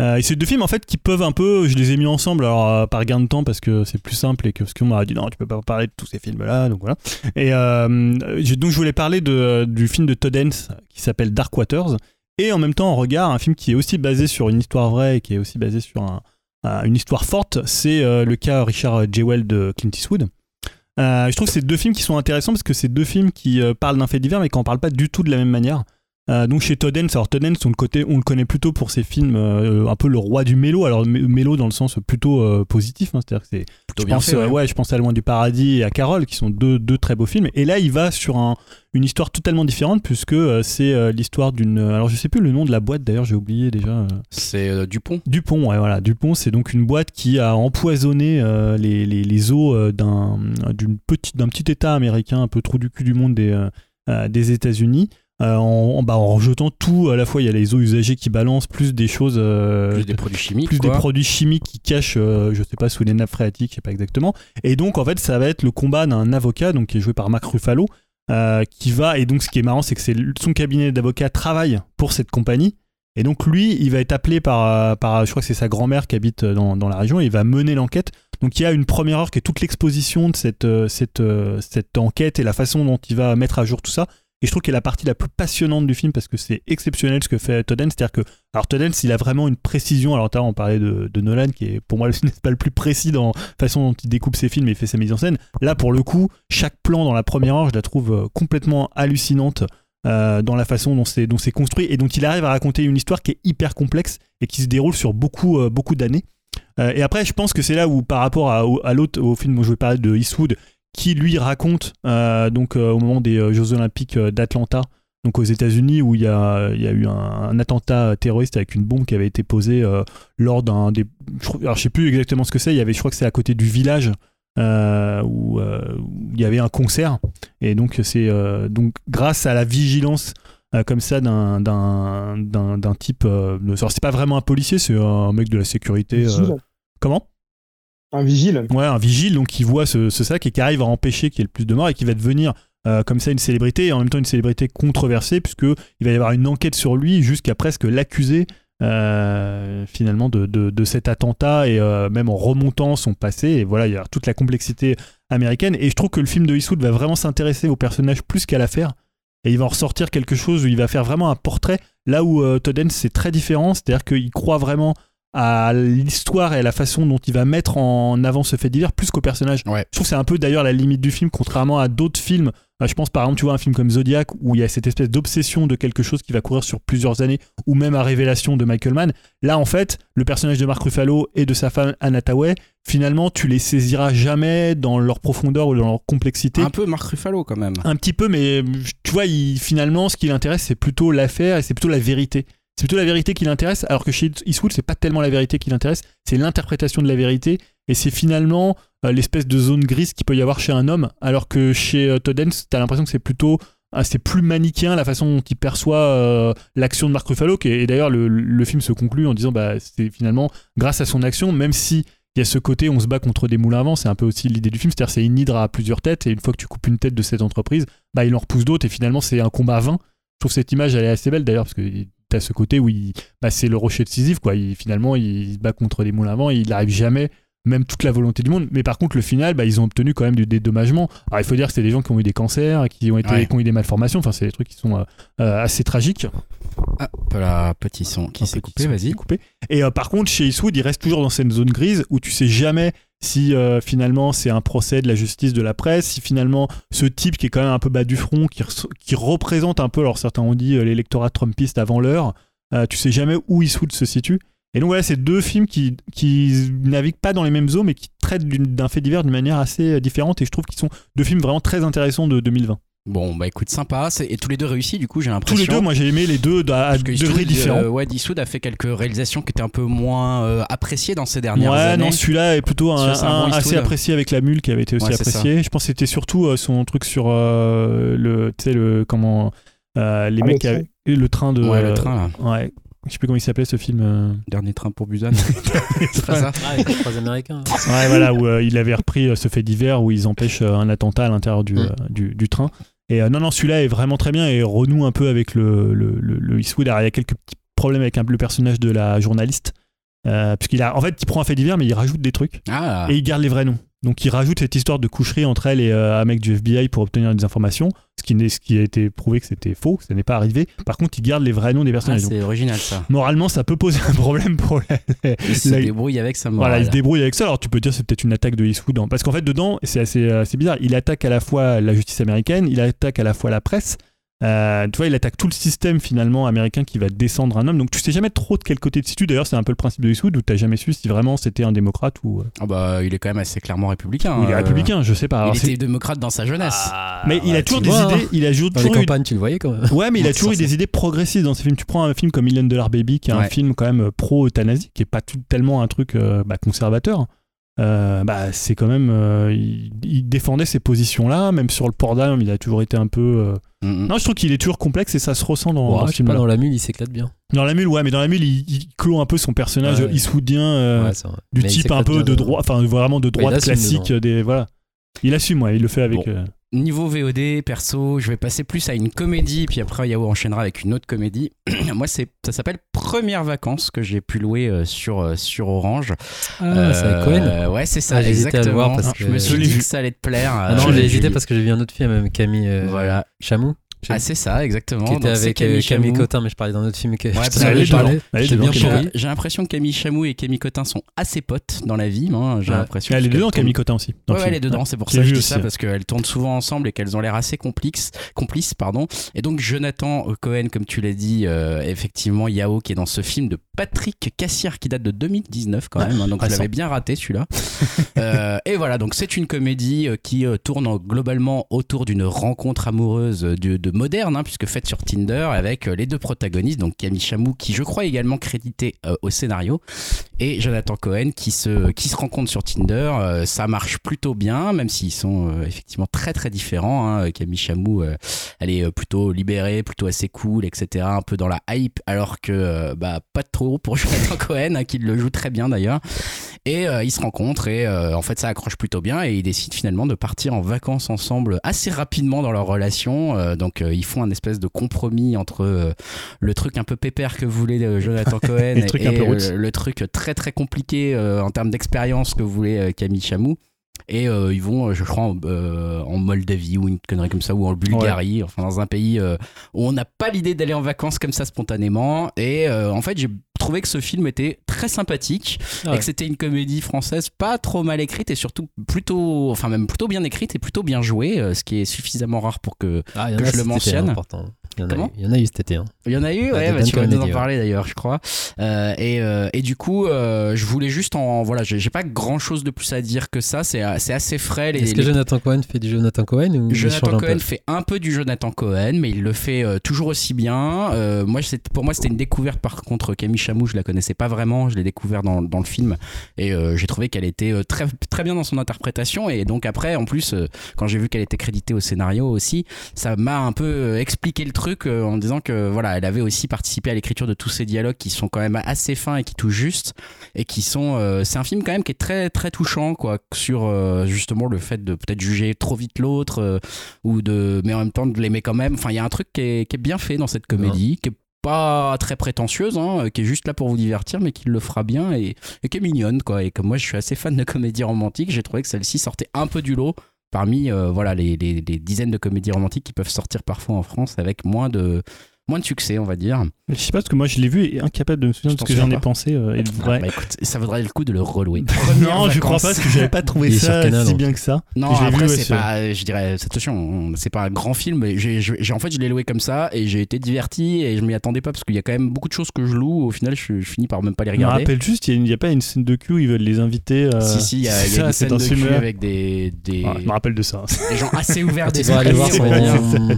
Euh, et c'est deux films en fait qui peuvent un peu, je les ai mis ensemble alors euh, par gain de temps parce que c'est plus simple et que parce qu'on m'a dit non tu peux pas parler de tous ces films là donc voilà. Et euh, donc je voulais parler de, du film de Todd Haynes qui s'appelle Dark Waters et en même temps en regard un film qui est aussi basé sur une histoire vraie et qui est aussi basé sur un- un- une histoire forte, c'est le cas Richard Jewell de Clint Eastwood. Je trouve que c'est deux films qui sont intéressants parce que c'est deux films qui parlent d'un fait divers mais qui en parlent pas du tout de la même manière. Euh, donc chez Todd Haynes, alors Todd Haynes, on le, côté, on le connaît plutôt pour ses films euh, un peu le roi du mélo, alors mé- mélo dans le sens plutôt euh, positif, hein, c'est-à-dire que c'est Plutôt je pense, fait. ouais. ouais, je pense à Loin du Paradis et à Carole, qui sont deux, deux très beaux films. Et là, il va sur un- une histoire totalement différente, puisque c'est l'histoire d'une. Alors, je sais plus le nom de la boîte, d'ailleurs, j'ai oublié déjà. C'est Dupont. Dupont, ouais, voilà. Dupont, c'est donc une boîte qui a empoisonné les, les, les eaux d'un d'une petite- d'un petit État américain, un peu trou du cul du monde des, des États-Unis. Euh, en, bah, en rejetant tout, à la fois il y a les eaux usagées qui balancent, plus des choses euh, Plus des produits chimiques. plus quoi. des produits chimiques qui cachent, euh, je sais pas, sous les nappes phréatiques, je sais pas exactement. Et donc, en fait, ça va être le combat d'un avocat, donc qui est joué par Mark Ruffalo, euh, qui va. Et donc, ce qui est marrant, c'est que c'est son cabinet d'avocats travaille pour cette compagnie. Et donc, lui, il va être appelé par, par je crois que c'est sa grand-mère qui habite dans, dans la région, et il va mener l'enquête. Donc, il y a une première heure qui est toute l'exposition de cette, cette, cette enquête et la façon dont il va mettre à jour tout ça. Et je trouve qu'elle est la partie la plus passionnante du film parce que c'est exceptionnel ce que fait Todd. C'est-à-dire que, alors il a vraiment une précision. Alors, on parlait de, Nolan, qui est pour moi le cinéaste pas le plus précis dans la façon dont il découpe ses films et fait sa mise en scène. Là, pour le coup, chaque plan dans la première heure, je la trouve euh, complètement hallucinante euh, dans la façon dont c'est, construit et dont il arrive à raconter une histoire qui est hyper complexe et qui se déroule sur beaucoup, euh, beaucoup d'années. Et après, je pense que c'est là où, par rapport à, à l'autre, au film dont je vais parler de Eastwood, qui lui raconte euh, donc euh, au moment des euh, Jeux Olympiques d'Atlanta, donc aux États-Unis, où il y a, il y a eu un, un attentat terroriste avec une bombe qui avait été posée euh, lors d'un des. Alors je sais plus exactement ce que c'est. Il y avait, je crois que c'est à côté du village euh, où, euh, où il y avait un concert. Et donc c'est donc grâce à la vigilance comme ça d'un type. De- c'est pas vraiment un policier, c'est un mec de la sécurité. comment? Un vigile. Ouais, un vigile donc qui voit ce, sac et qui arrive à empêcher qu'il y ait le plus de morts et qui va devenir euh, comme ça une célébrité et en même temps une célébrité controversée puisque il va y avoir une enquête sur lui jusqu'à presque l'accuser euh, finalement de, cet attentat et euh, même en remontant son passé. Et voilà il y a toute la complexité américaine. Et je trouve que le film de Eastwood va vraiment s'intéresser au personnage plus qu'à l'affaire. Et il va en ressortir quelque chose où il va faire vraiment un portrait là où Todd Haynes c'est très différent. C'est-à-dire qu'il croit vraiment à l'histoire et à la façon dont il va mettre en avant ce fait divers plus qu'au personnage. Ouais. Je trouve que c'est un peu d'ailleurs la limite du film, contrairement à d'autres films. Euh, Je pense par exemple, tu vois, un film comme Zodiac où il y a cette espèce d'obsession de quelque chose qui va courir sur plusieurs années, ou même à Révélation de Michael Mann. Là, en fait, le personnage de Mark Ruffalo et de sa femme Anna Tawai, finalement, tu les saisiras jamais dans leur profondeur ou dans leur complexité. Un peu Marc Ruffalo quand même. Un petit peu, mais tu vois, il- finalement, ce qui l'intéresse, c'est plutôt l'affaire et c'est plutôt la vérité. C'est plutôt la vérité qui l'intéresse, alors que chez Eastwood, c'est pas tellement la vérité qui l'intéresse, c'est l'interprétation de la vérité et c'est finalement euh, l'espèce de zone grise qu'il peut y avoir chez un homme, alors que chez euh, Todd Haynes, t'as l'impression que c'est plutôt ah, c'est plus manichéen la façon dont il perçoit euh, l'action de Mark Ruffalo, qui et d'ailleurs le, le film se conclut en disant bah c'est finalement grâce à son action, même si il y a ce côté on se bat contre des moulins à vent, c'est un peu aussi l'idée du film, c'est-à-dire c'est une hydre à plusieurs têtes et une fois que tu coupes une tête de cette entreprise, bah il en repousse d'autres et finalement c'est un combat vain. Je trouve cette image elle est assez belle d'ailleurs parce que t'as ce côté où il, bah, c'est le rocher de Sisyphe quoi. Il, finalement il se bat contre des moulins à vent et il n'arrive jamais même toute la volonté du monde. Mais par contre, le final, bah, ils ont obtenu quand même du dédommagement. Alors, il faut dire que c'est des gens qui ont eu des cancers, qui ont, été, Ouais. qui ont eu des malformations. Enfin, c'est des trucs qui sont euh, euh, assez tragiques. Ah, voilà, petit son qui s'est coupé, vas-y. coupé. Et euh, par contre, chez Eastwood, il reste toujours dans cette zone grise où tu sais jamais si euh, finalement c'est un procès de la justice de la presse, si finalement ce type qui est quand même un peu bas du front, qui, représente un peu, alors certains ont dit euh, l'électorat trumpiste avant l'heure, euh, tu sais jamais où Eastwood se situe. Et donc voilà, c'est deux films qui, qui naviguent pas dans les mêmes eaux, mais qui traitent d'un fait divers d'une manière assez différente. Et je trouve qu'ils sont deux films vraiment très intéressants de 2020. Bon, bah écoute, sympa. C'est- Et tous les deux réussis, du coup, j'ai Tous l'impression. les deux, moi j'ai aimé les deux à, degrés différents. euh, ouais, Eastwood a fait quelques réalisations qui étaient un peu moins euh, appréciées dans ces dernières ouais, années. non, celui-là est plutôt un, Celui-là, c'est un un bon assez Eastwood. apprécié avec la mule qui avait été aussi Ouais, apprécié. Je pense que c'était surtout euh, son truc sur euh, le, tu sais, le comment euh, les Ah, mecs le qui avaient- le train de. Ouais, euh, le train, là. Ouais. Je sais plus comment il s'appelait ce film. euh. Dernier train pour Busan. c'est pas ça Ah, avec les trois américains. Ouais, voilà, où euh, il avait repris euh, ce fait divers où ils empêchent euh, un attentat à l'intérieur du, Mm. euh, du, du train. Et euh, non, non, celui-là est vraiment très bien et renoue un peu avec le, le, le, le Eastwood. Alors, il y a quelques petits problèmes avec un- le personnage de la journaliste. Euh, puisqu'il a, en fait, il prend un fait divers, mais il rajoute des trucs. Ah, et il garde les vrais noms. Donc il rajoute cette histoire de coucherie entre elle et euh, un mec du FBI pour obtenir des informations, qui, ce qui a été prouvé que c'était faux, que ça n'est pas arrivé. Par contre, il garde les vrais noms des Ah, personnages. Donc, c'est original ça. moralement, ça peut poser un problème pour la- Il se la- débrouille avec sa voilà, morale. il se débrouille avec ça. Alors tu peux dire c'est peut-être une attaque de Eastwood, hein. parce qu'en fait dedans, c'est assez, assez bizarre. Il attaque à la fois la justice américaine, il attaque à la fois la presse. Euh, tu vois, il attaque tout le système finalement américain qui va descendre un homme. Donc tu sais jamais trop de quel côté de situe. D'ailleurs, c'est un peu le principe de Eastwood où t'as jamais su si vraiment c'était un démocrate ou. euh, Ah bah, il est quand même assez clairement républicain. il est euh, républicain, je sais pas. Alors, il était démocrate dans sa jeunesse. mais il a toujours des vois, hein. idées. Il a toujours Dans les toujours eu campagnes, tu le voyais quand même. Ouais, mais il a toujours eu des idées progressistes dans ses films. Tu prends un film comme Million Dollar Baby, qui est un film quand même pro-euthanasie, qui est pas tout- tellement un truc euh, bah, conservateur. Euh, bah, c'est quand même. euh, il, il défendait ces positions-là, même sur le port d'armes, il a toujours été un peu. euh, Mm, mm. Non, je trouve qu'il est toujours complexe et ça se ressent dans, Ouais, dans je ce sais pas, dans la mule, il s'éclate bien. Dans la mule, ouais, mais dans la mule, il, il clôt un peu son personnage Ouais. euh, Ouais, du Mais type un peu de droit, enfin vraiment de droite assume classique. dedans. Des, voilà. Il assume, ouais, il le fait avec. Bon. Niveau VOD, perso, je vais passer plus à une comédie, puis après Yao enchaînera avec une autre comédie. Moi, c'est, ça s'appelle Premières vacances que j'ai pu louer euh, sur, euh, sur Orange. Ah, c'est avec Cohen? Euh, Ouais, c'est ça, Ah, j'ai hésité à le exactement. voir parce je que- me suis Je dit que ça allait te plaire. Ah non, j'ai hésité je- parce que j'ai vu un autre film Camille euh, Voilà. Chamou. Ah, c'est ça, exactement. qui était Donc, avec euh, Camille, Chamou. Cotin, mais je parlais d'un autre film que Ouais, J'ai Camille. l'impression que Camille Chamou et Camille Cotin sont assez potes dans la vie. hein, j'ai l'impression. Elle est dedans, Camille Cotin aussi. Ouais, elle est dedans, c'est pour ça que je dis aussi, ça, parce qu'elles tournent souvent ensemble et qu'elles ont l'air assez complices. Pardon. Et donc, Jonathan Cohen, comme tu l'as dit, euh, effectivement, Yao, qui est dans ce film de Patrick Cassière, qui date de 2019 quand même, hein, donc je récent. l'avais bien raté celui-là. Euh, et voilà, donc c'est une comédie qui tourne en- globalement autour d'une rencontre amoureuse de moderne, hein, puisque faite sur Tinder, avec euh, les deux protagonistes, donc Camille Chamou, qui je crois également crédité euh, au scénario, et Jonathan Cohen qui se, qui se rencontrent sur Tinder. Euh, ça marche plutôt bien, même s'ils sont effectivement très très différents. hein. Camille Chamou, elle est plutôt libérée, plutôt assez cool, etc. Un peu dans la hype, alors que bah, pas trop pour Jonathan Cohen, hein, qui le joue très bien d'ailleurs. Et euh, ils se rencontrent et euh, en fait ça accroche plutôt bien et ils décident finalement de partir en vacances ensemble assez rapidement dans leur relation. Euh, donc euh, ils font un espèce de compromis entre euh, le truc un peu pépère que voulait euh, Jonathan Cohen Et le le truc très très compliqué euh, en termes d'expérience que voulait Camille Chamou. Et euh, ils vont, euh, je crois, en, euh, en Moldavie ou une connerie comme ça, ou en Bulgarie, enfin dans un pays où on n'a pas l'idée d'aller en vacances comme ça spontanément. Et en fait, j'ai trouvé que ce film était très sympathique Ah et que c'était une comédie française pas trop mal écrite et surtout plutôt, enfin même plutôt bien écrite et plutôt bien jouée, ce qui est suffisamment rare pour que. Ah, que je le mentionne. pourtant. Il y en a Comment eu- il y en a eu cet été. hein. Il y en a eu, Ah, ouais, bah, tu vas nous en ouais. parler d'ailleurs, je crois. Euh, et, euh, et du coup, euh, je voulais juste en. Voilà, j'ai pas grand chose de plus à dire que ça, c'est assez frais. Les, Est-ce que Jonathan Cohen fait du Jonathan Cohen ou Jonathan Cohen fait un peu du Jonathan Cohen, mais il le fait toujours aussi bien. Moi, pour moi, c'était une découverte. Par contre, Camille Chamou, je la connaissais pas vraiment. Je l'ai découvert dans, dans le film et j'ai trouvé qu'elle était très, très bien dans son interprétation. Et donc après, en plus, quand j'ai vu qu'elle était créditée au scénario aussi, ça m'a un peu expliqué le truc euh, en disant que voilà, elle avait aussi participé à l'écriture de tous ces dialogues qui sont quand même assez fins et qui touchent juste et qui sont. euh, c'est un film quand même qui est très très touchant quoi sur euh, justement le fait de peut-être juger trop vite l'autre euh, ou de mais en même temps de l'aimer quand même. Enfin, il y a un truc qui est, qui est bien fait dans cette comédie, qui est pas très prétentieuse, hein, qui est juste là pour vous divertir, mais qui le fera bien et, et qui est mignonne quoi. Et comme moi, je suis assez fan de comédies romantiques, j'ai trouvé que celle-ci sortait un peu du lot parmi euh, voilà les, dizaines de comédies romantiques qui peuvent sortir parfois en France avec moins de moins de succès, on va dire. Je sais pas parce que moi je l'ai vu et incapable de me souvenir Je de ce que j'en ai pensé. euh, et de Ah, vrai. bah, écoute, ça vaudrait le coup de le relouer. non, je crois pas parce que j'avais pas trouvé ça Canal, si donc. bien que ça. Non, Je l'ai après vu, ouais, c'est pas, je dirais, attention, on- c'est pas un grand film. mais en fait, je l'ai loué comme ça et j'ai été diverti et je m'y attendais pas parce qu'il y a quand même beaucoup de choses que je loue. Au final, je, je finis par même pas les Je me regarder. rappelle juste, il n'y a, pas une scène de cul où ils veulent les inviter. euh, Si, si, il y a, y a une scène dans de ce cul avec des, je me rappelle de ça. des gens assez ouverts Tu d'esprit.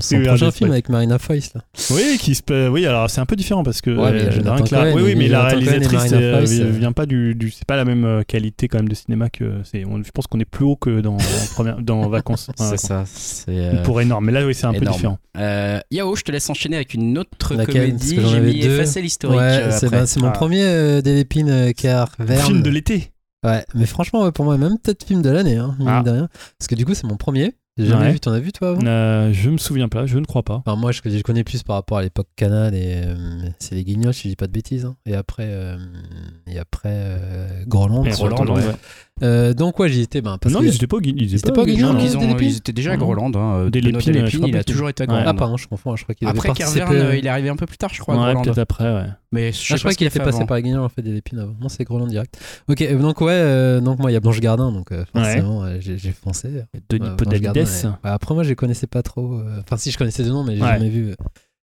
C'est prochain film avec Marina Foïs là. oui, qui se peut- oui, alors c'est un peu différent parce que Ouais, euh, Jonathan Cohen, oui, oui, mais la Jonathan réalisatrice euh, euh. vient pas du, du c'est pas la même qualité quand même de cinéma que c'est. on- Je pense qu'on est plus haut que dans première- dans vacances. Enfin, C'est ça. C'est, euh, Pour énorme, mais là oui, c'est un peu différent. euh, Yao, je te laisse enchaîner avec une autre Laquelle comédie. J'ai mis deux. effacer l'historique. Ouais, c'est ben, c'est mon Ah. premier euh, d'Elépine euh, Car Verne. Film de l'été. Ouais, mais franchement, ouais, pour moi, même peut-être film de l'année, hein, Ah. de rien. Parce que du coup, c'est mon premier. J'ai jamais Ouais. vu, t'en as vu toi avant Euh, je me souviens pas, je ne crois pas. Enfin, moi, je, je connais plus par rapport à l'époque Canal et euh, c'est les Guignols, si je dis pas de bêtises. hein. Et après, euh, et après euh, Groland. Et Roland, ouais. Euh, donc, ouais, j'y étais. Ben, parce non, que... ils étaient pas, ils étaient étaient pas, pas au Guignol, ils, ont- Delépine ils étaient déjà à. Groland. Hein. Je Delépine, crois il a toujours été à. Groland. Ah, pardon, je confonds. Je crois qu'il avait Après. Kervern, euh, il est arrivé un peu plus tard, je crois, à Ouais, peut-être après, ouais. Mais je, Ah, je crois qu'il était fait avant. par les Guignols en fait des Lépines avant. Non, c'est Groland direct. Ok, euh, donc ouais, euh, donc moi il y a Blanche Gardin, donc euh, forcément euh, j'ai foncé. Denis ouais. Bah, après, moi, je les connaissais pas trop. euh, Enfin, si, je connaissais deux noms, mais j'ai jamais vu euh,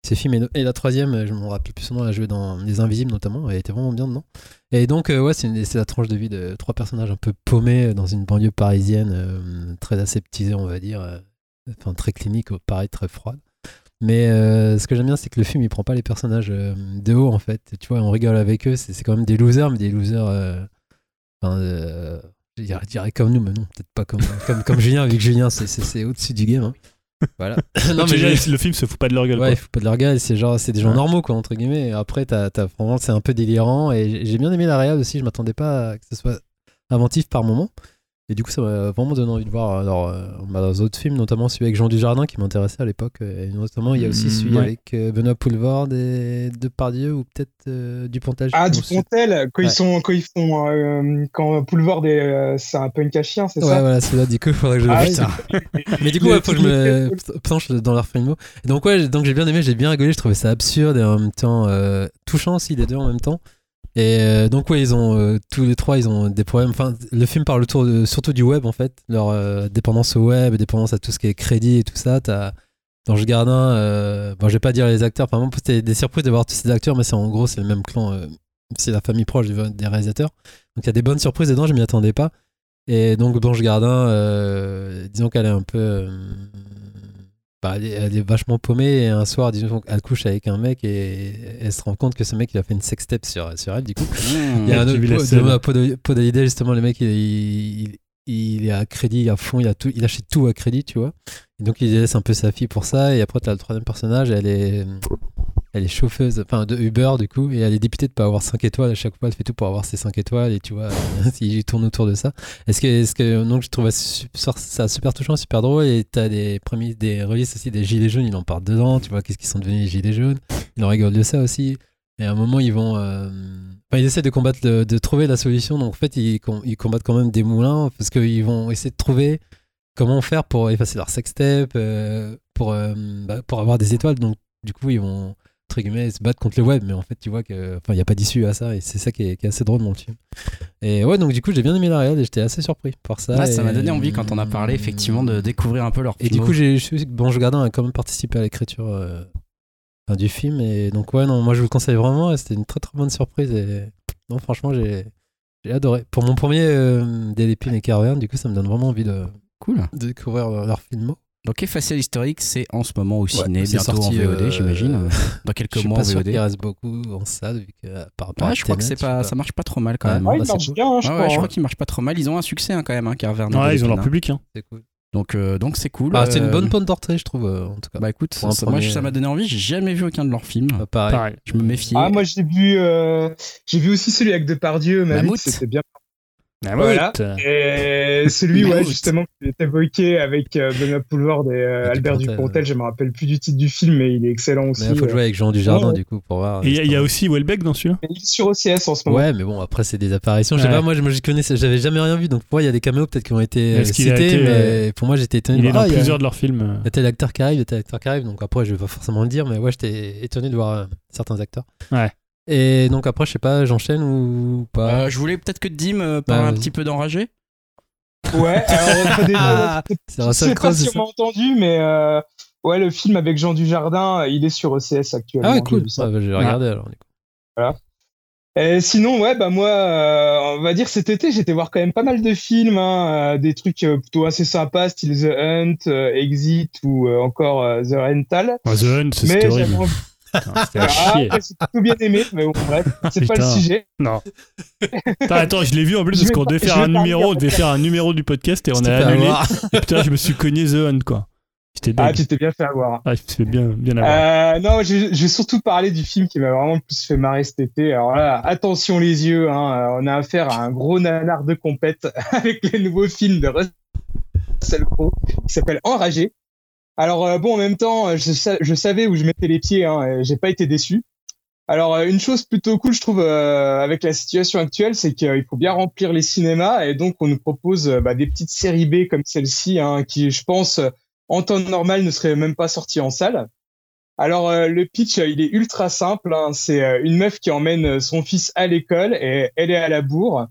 ces films. Et, la troisième, je me rappelle plus son nom, elle a joué dans Les Invisibles notamment. Elle était vraiment bien dedans. Et donc, euh, ouais, c'est la tranche de vie de trois personnages un peu paumés dans une banlieue parisienne, euh, très aseptisée, on va dire. euh, Enfin, très clinique, pareil, très froide. Mais ce que j'aime bien, c'est que le film, il prend pas les personnages de haut, en fait. Tu vois, on rigole avec eux. C'est quand même des losers, mais des losers. Enfin, je dirais, comme nous, mais non, peut-être pas comme, comme, Julien, vu que Julien, c'est au-dessus du game. hein. Voilà. non, mais je- le film se fout pas de leur gueule. Ouais, quoi. il faut pas de leur gueule, c'est genre, c'est des gens Ouais. normaux, quoi, entre guillemets. Et après, t'as, t'as- vraiment, c'est un peu délirant. Et j'ai- j'ai bien aimé la réal aussi, je m'attendais pas à que ce soit inventif par moment. Et du coup, ça m'a vraiment donné envie de voir alors, euh, bah, dans d'autres films, notamment celui avec Jean Dujardin qui m'intéressait à l'époque. Et notamment, il y a aussi Mm, celui ouais. avec euh, Benoît Poulvord et Depardieu ou peut-être euh, Dupontel. Ah, sais du plus. Pontel, quand Ouais. ils sont, quand ils font, euh, quand Poulvord est, euh, c'est un punk à chien, c'est Ouais, ça voilà, celui-là, du coup, il faudrait que je le Ah, oui, Mais du coup, Le ouais, faut que je me penche dans leur film. Donc, ouais, j'ai- donc j'ai bien aimé, j'ai bien rigolé, je trouvais ça absurde et en même temps euh, touchant aussi, les deux en même temps. Et euh, donc, ouais, ils ont euh, tous les trois, ils ont des problèmes. Enfin, le film parle autour de, surtout du web en fait, leur euh, dépendance au web, dépendance à tout ce qui est crédit et tout ça. T'as dans le Gardin, euh, bon, je vais pas dire les acteurs, par exemple, c'était des surprises de voir tous ces acteurs, mais c'est en gros, c'est le même clan, euh, c'est la famille proche des réalisateurs. Donc, il y a des bonnes surprises dedans, je m'y attendais pas. Et donc Blanche Gardin, euh, disons qu'elle est un peu, bah, elle, est, elle est vachement paumée. Et un soir, disons qu'elle couche avec un mec et elle se rend compte que ce mec il a fait une sextape sur sur elle. Du coup, il y a un autre de- Pod- Podalydé, justement, le mec il, il, il est à crédit à fond, il a tout, il achète tout à crédit, tu vois. Et donc il laisse un peu sa fille pour ça. Et après tu as le troisième personnage, elle est elle est chauffeuse, enfin de Uber du coup, et elle est députée de pas avoir 5 étoiles. À chaque fois, elle fait tout pour avoir ses 5 étoiles, et tu vois, il tourne autour de ça. Est-ce que, est-ce que donc je trouve ça super, touchant, super drôle, et t'as des premiers, des releases aussi des gilets jaunes, il en parle dedans, tu vois, qu'est-ce qu'ils sont devenus les gilets jaunes. Il en rigole de ça aussi. Et à un moment, ils vont, euh, enfin, ils essaient de combattre, de trouver la solution. Donc en fait, ils combattent quand même des moulins parce qu'ils vont essayer de trouver comment faire pour effacer leur sextape, euh, pour, euh, bah, pour avoir des étoiles. Donc du coup, ils vont entre guillemets se battre contre le web, mais en fait, tu vois que, enfin, il n'y a pas d'issue à ça, et c'est ça qui est, qui est assez drôle dans le film. Et ouais, donc du coup, j'ai bien aimé la réal et j'étais assez surpris par ça. Ouais, ça m'a donné envie quand on a parlé effectivement de découvrir un peu leur Et du coup, j'ai, je que Blanche Gardin a quand même participé à l'écriture euh, du film. Et donc, ouais, non, moi je vous le conseille vraiment. et C'était une très très bonne surprise. Et non, franchement, j'ai, adoré. Pour mon premier euh, Delépine et Caraverne, du coup, ça me donne vraiment envie de, cool. de découvrir leur, leur film. Donc Effacer l'historique, c'est en ce moment au Ouais, ciné, c'est bientôt sorti, en VOD, euh, j'imagine. Dans Je quelques suis mois pas en sûr VOD. qu'il reste beaucoup en salle, vu que euh, par rapport à Ouais, je crois que c'est je sais pas, ça marche pas trop mal quand Ouais. même. Ouais, bah, il marche cool. bien, hein, je Ouais, crois. ouais, je hein. crois qu'il marche pas trop mal. Ils ont un succès hein, quand même, hein, Carverne. Ouais, ils ont leur hein. public. Hein. C'est cool. Donc, euh, donc c'est cool. Ah, c'est une Euh, bonne bonne d'entrée, je trouve, euh, en tout cas. Bah écoute, ça, moi, premier, ça m'a donné envie. J'ai jamais vu aucun de leurs films. Bah, pareil. Pareil. Je me méfiais. Ah, moi j'ai vu, euh, j'ai vu aussi celui avec Depardieu, mais Mammouth. c'était bien. Ah, Voilà. ouais. Et celui, ouais, justement, qui est évoqué avec euh, Benoît Poulvord et euh, Et Albert Dupontel, Dupontel, je me rappelle plus du titre du film, mais il est excellent aussi. Il faut euh. jouer avec Jean Dujardin, Ouais. du coup, pour voir. Et il y a- y, aussi Welbeck dans celui-là Il est sur OCS en ce moment. Ouais, mais bon, après, c'est des apparitions. Je sais Ouais. pas, moi, je connaissais, j'avais jamais rien vu. Donc, pour moi, il y a des caméos peut-être qui ont été euh, Est-ce qu'il a cités, été, mais euh, pour moi, j'étais étonné. Il de est voir, dans ah, il y a- plusieurs de leurs films. Il y a tel acteur qui arrive, il y a tel acteur qui arrive. Donc, après, je vais pas forcément le dire, mais ouais, j'étais étonné de voir euh, certains acteurs. Ouais. Et donc, après, je sais pas, j'enchaîne ou pas. Euh, je voulais peut-être que Dim euh, parle Bah, un petit peu d'enragé. Ouais, alors, des- Ah, je c'est sais pas c'est si on m'a entendu, mais euh, ouais, le film avec Jean Dujardin, il est sur OCS actuellement. Ah, ouais, cool. ça. Ah, bah, je vais regarder alors. du coup. Et sinon, ouais, bah moi, euh, on va dire cet été, j'étais voir quand même pas mal de films, hein, des trucs plutôt assez sympas, style The Hunt, euh, Exit ou euh, encore euh, The Rental. Oh, The Hunt, j'avais horrible. C'était à Ah, chier. plutôt bien aimé, mais bon, bref, c'est pas le sujet. Non. Attends, attends, je l'ai vu en plus Je parce qu'on devait faire un numéro, on devait faire un numéro du podcast et on a annulé. Et putain, je me suis cogné The Hunt quoi. J'étais Ah, tu t'es bien fait avoir. Ah, me suis bien, bien avoir. Euh, non, je, je vais surtout parler du film qui m'a vraiment le plus fait marrer cet été. Alors là, attention les yeux, hein, euh, on a affaire à un gros nanar de compète avec les nouveaux films de Russell Crowe qui s'appelle Enragé. Alors euh, bon, en même temps, euh, je, sa- je savais où je mettais les pieds, hein, j'ai pas été déçu. Alors euh, une chose plutôt cool, je trouve, avec la situation actuelle, c'est qu'il faut bien remplir les cinémas et donc on nous propose bah, des petites séries B comme celle-ci, hein, qui, je pense, en temps normal ne serait même pas sorties en salle. Alors le pitch, il est ultra simple. hein. C'est une meuf qui emmène son fils à l'école et elle est à la bourre.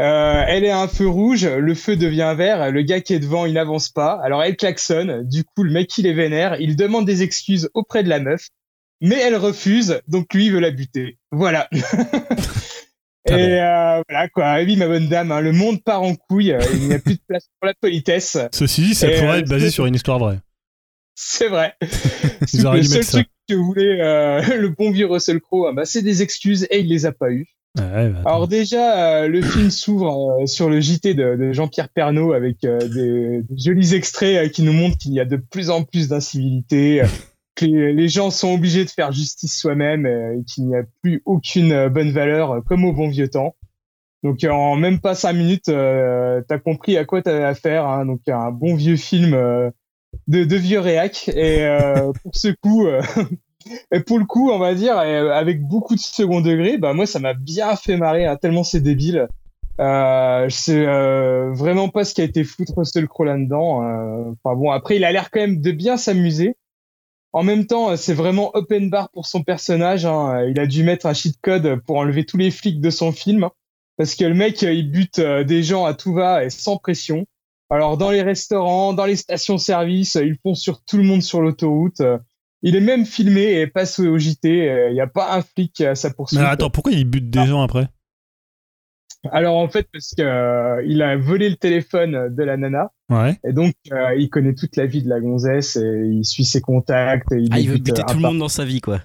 Euh, elle est à un feu rouge, le feu devient vert, le gars qui est devant, il n'avance pas. Alors elle klaxonne, du coup le mec il est vénère, il demande des excuses auprès de la meuf, mais elle refuse, donc lui il veut la buter. Voilà. Et euh, voilà quoi, oui ma bonne dame, hein, le monde part en couille, euh, il n'y a plus de place pour la politesse. Ceci dit, ça Et, pourrait être basé sur une histoire vraie. C'est vrai. Ils le seul ça. truc que voulait le bon vieux Russell Crowe, ah bah, c'est des excuses et il les a pas eues. Bah. Alors déjà, euh, le film s'ouvre euh, sur le JT de, Jean-Pierre Pernaut avec euh, des, jolis extraits qui nous montrent qu'il y a de plus en plus d'incivilité, que les, gens sont obligés de faire justice soi-même et qu'il n'y a plus aucune bonne valeur comme au bon vieux temps. Donc en même pas cinq minutes, t'as compris à quoi t'avais affaire. Hein, donc un bon vieux film de, de vieux réac. Et pour ce coup, et pour le coup, on va dire, euh, avec beaucoup de second degré, bah moi ça m'a bien fait marrer, hein, tellement c'est débile. Euh, je euh, vraiment pas ce qui a été foutre Russell Crowe là-dedans. euh. Enfin bon, après il a l'air quand même de bien s'amuser. En même temps, euh, c'est vraiment open bar pour son personnage. hein. Il a dû mettre un cheat code pour enlever tous les flics de son film. Parce que le mec, euh, il bute euh, des gens à tout va et sans pression. Alors, dans les restaurants, dans les stations-service, euh, il fonce sur tout le monde sur l'autoroute. Euh, Il est même filmé et passe au JT. euh, Il n'y a pas un flic à sa poursuite. Mais attends, pourquoi il bute des gens après? Alors, en fait, parce que euh, il a volé le téléphone de la nana. Ouais. Et donc, euh, il connaît toute la vie de la gonzesse et il suit ses contacts. Et il Ah, il veut bute, buter euh, tout le monde dans sa vie, quoi.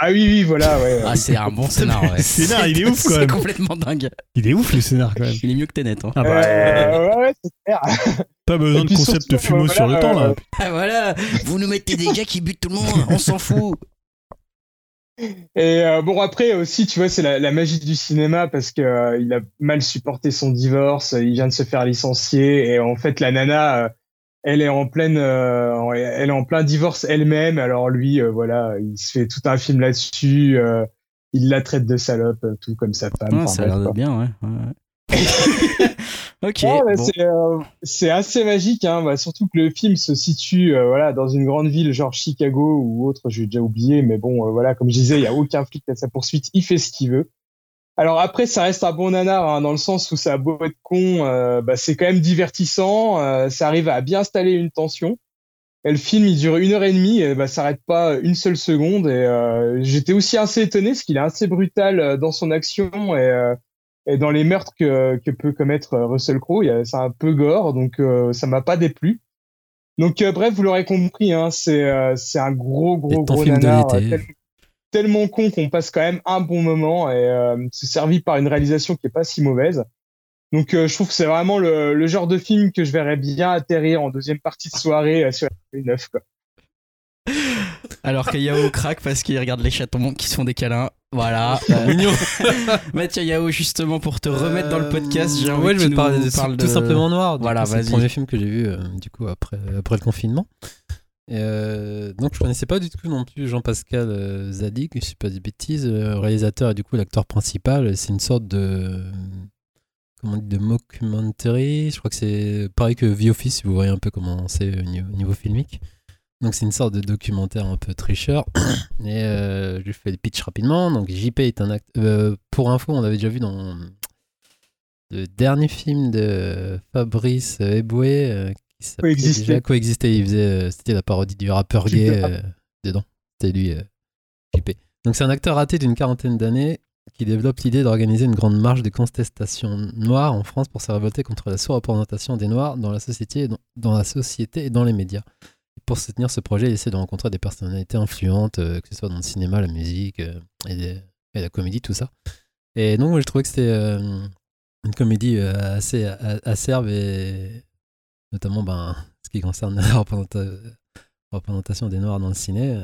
Ah oui, oui, voilà, ouais. Ah, c'est un bon scénar, ouais. Le scénar, il est ouf, quand C'est même. complètement dingue. Il est ouf le scénar quand même. Il est mieux que Tenet, hein. Ah bah, Euh, ouais, ouais, c'est clair. pas besoin de concept surtout, fumo euh, sur le voilà, temps là. euh, Ah, voilà, vous nous mettez des gars qui butent tout le monde, on s'en fout. Et euh, bon après aussi, tu vois, c'est la, la magie du cinéma parce que euh, il a mal supporté son divorce, il vient de se faire licencier et en fait la nana, euh, elle est en pleine, euh, elle est en plein divorce elle-même. Alors lui, euh, voilà, il se fait tout un film là-dessus. euh, il la traite de salope, euh, tout comme sa femme. Ah, enfin, ça a l'air d'être bien, ouais. ouais, ouais. ok. Ouais, mais bon. c'est, euh, c'est assez magique, hein, bah, surtout que le film se situe euh, voilà, dans une grande ville genre Chicago ou autre, j'ai déjà oublié, mais bon, voilà, comme je disais, il n'y a aucun flic à sa poursuite, il fait ce qu'il veut. Alors après, ça reste un bon nanar, hein, dans le sens où ça a beau être con, euh, bah, c'est quand même divertissant, euh, ça arrive à bien installer une tension. Et le film, il dure une heure et demie, et bah, ça s'arrête pas une seule seconde. Et euh, j'étais aussi assez étonné, parce qu'il est assez brutal euh, dans son action et, euh, et dans les meurtres que, que peut commettre euh, Russell Crowe. il y a- C'est un peu gore, donc euh, ça m'a pas déplu. Donc euh, bref, vous l'aurez compris, hein, c'est euh, c'est un gros, gros, gros film de tellement con qu'on passe quand même un bon moment et euh, c'est servi par une réalisation qui est pas si mauvaise. Donc euh, je trouve que c'est vraiment le, le genre de film que je verrais bien atterrir en deuxième partie de soirée euh, sur la 9 quoi. Alors que Yao craque parce qu'il regarde les chatons qui se font des câlins. Voilà. Euh, Mignon. Mathieu Yao, justement, pour te remettre dans le podcast, j'ai Euh, envie ouais, que je tu vais te parler nous de parles tout de- simplement noir. Voilà, c'est le premier film que j'ai vu euh, du coup après après le confinement. Euh, donc je connaissais pas du tout non plus Jean-Pascal euh, Zadig, je sais pas des bêtises, euh, réalisateur et du coup l'acteur principal. C'est une sorte de comment on dit de mockumentary. Je crois que c'est pareil que The Office, vous voyez un peu comment c'est au niveau, au niveau filmique. Donc c'est une sorte de documentaire un peu tricheur. Et euh, je fais le pitch rapidement. Donc JP est un acteur. pour info, on l'avait déjà vu dans le dernier film de Fabrice Eboué Coexister. déjà Coexister. Il faisait, euh, c'était la parodie du rappeur gay euh, dedans. C'était lui, euh, JP. Donc c'est un acteur raté d'une quarantaine d'années qui développe l'idée d'organiser une grande marche de contestation noire en France pour se révolter contre la sous-représentation des Noirs dans la société, et dans, dans la société et dans les médias. Et pour soutenir ce projet, il essaie de rencontrer des personnalités influentes, euh, que ce soit dans le cinéma, la musique euh, et, la comédie, tout ça. Et donc, moi, je trouvais que c'était euh, une comédie assez acerbe et notamment ben, ce qui concerne la représenta- représentation des Noirs dans le ciné.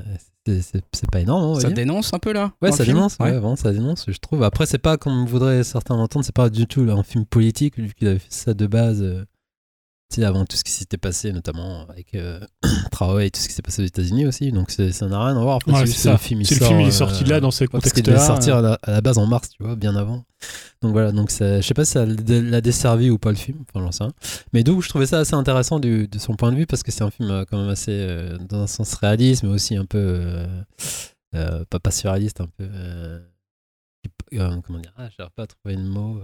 c'est- pas énorme, hein, Ça dénonce un peu là Ouais, ça dénonce, ouais. Ouais. vraiment, ça dénonce, je trouve. Après, c'est pas comme voudraient certains l'entendre, c'est pas du tout là, un film politique, vu qu'il avait fait ça de base, euh, tu sais, avant tout ce qui s'était passé, notamment avec euh, Traoré et tout ce qui s'est passé aux États-unis aussi, donc ça n'a rien à voir. Après, Ouais, c'est ça. le film, il le sort, film, il est euh, sorti là dans ces ouais, parce qu'il devait contextes-là. sortir à la, à la base en mars, tu vois, bien avant. Donc voilà, donc je sais pas si ça l'a desservi ou pas le film, enfin j'en sais rien. Mais d'où je trouvais ça assez intéressant du- de son point de vue parce que c'est un film euh, quand même assez, euh, dans un sens réaliste, mais aussi un peu, euh, pas, pas surréaliste, un peu, comment dire, ah, j'arrive pas à trouver le mot.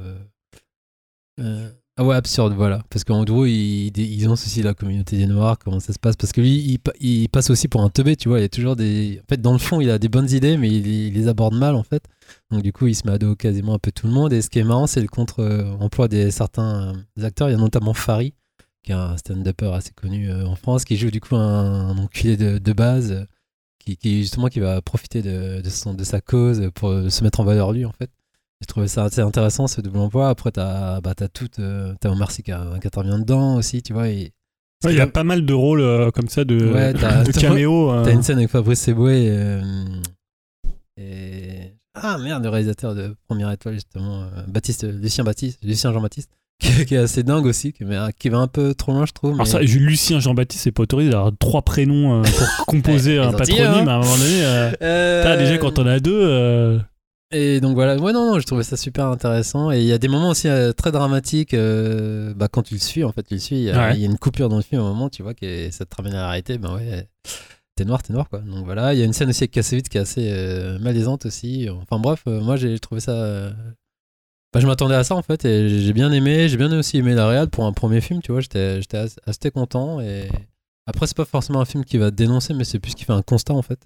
Ah ouais, absurde, voilà. Parce qu'en gros, ils, ils dénoncent aussi la communauté des Noirs, comment ça se passe. Parce que lui, il, il passe aussi pour un teubé, tu vois. Il y a toujours des. En fait, dans le fond, il a des bonnes idées, mais il, les aborde mal, en fait. Donc, du coup, il se met à dos quasiment un peu tout le monde. Et ce qui est marrant, c'est le contre-emploi des certains euh, acteurs. Il y a notamment Fari, qui est un stand-upper assez connu euh, en France, qui joue du coup un, un enculé de, de base, euh, qui, justement qui va profiter de, de, son, de sa cause pour se mettre en valeur lui, en fait. J'ai trouvé ça assez intéressant ce double emploi. Après, t'as bah, t'as tout. euh, t'as Omar Sy qui, intervient dedans aussi, tu vois. Et, Ouais, Il y a pas mal de rôles euh, comme ça de, Ouais, t'as- de caméo. euh. T'as une scène avec Fabrice Seboué et, et- Ah merde, le réalisateur de Première Étoile, justement, Baptiste, Lucien Baptiste, Lucien Jean-Baptiste, qui, qui est assez dingue aussi, qui, va un peu trop loin, je trouve. Alors mais- ça, Lucien Jean-Baptiste, c'est pas autorisé d'avoir trois prénoms pour composer un patronyme hein. à un moment donné. euh, Euh, déjà quand on a deux. euh, Et donc voilà, ouais, non, non, je trouvais ça super intéressant. Et il y a des moments aussi euh, très dramatiques euh, bah, quand tu le suis, en fait, tu le suis. Il y, a- Ouais. il y a une coupure dans le film à un moment, tu vois, que ça te ramène à la réalité. Ben ouais, t'es noir, t'es noir, quoi. Donc voilà, il y a une scène aussi avec Kassovitz qui est assez euh, malaisante aussi. Enfin bref, euh, moi j'ai trouvé ça. euh, Bah, je m'attendais à ça en fait, et j'ai bien aimé. J'ai bien aussi aimé la réal pour un premier film, tu vois. J'étais j'étais assez, assez content. Et après, c'est pas forcément un film qui va dénoncer, mais c'est plus qui fait un constat en fait.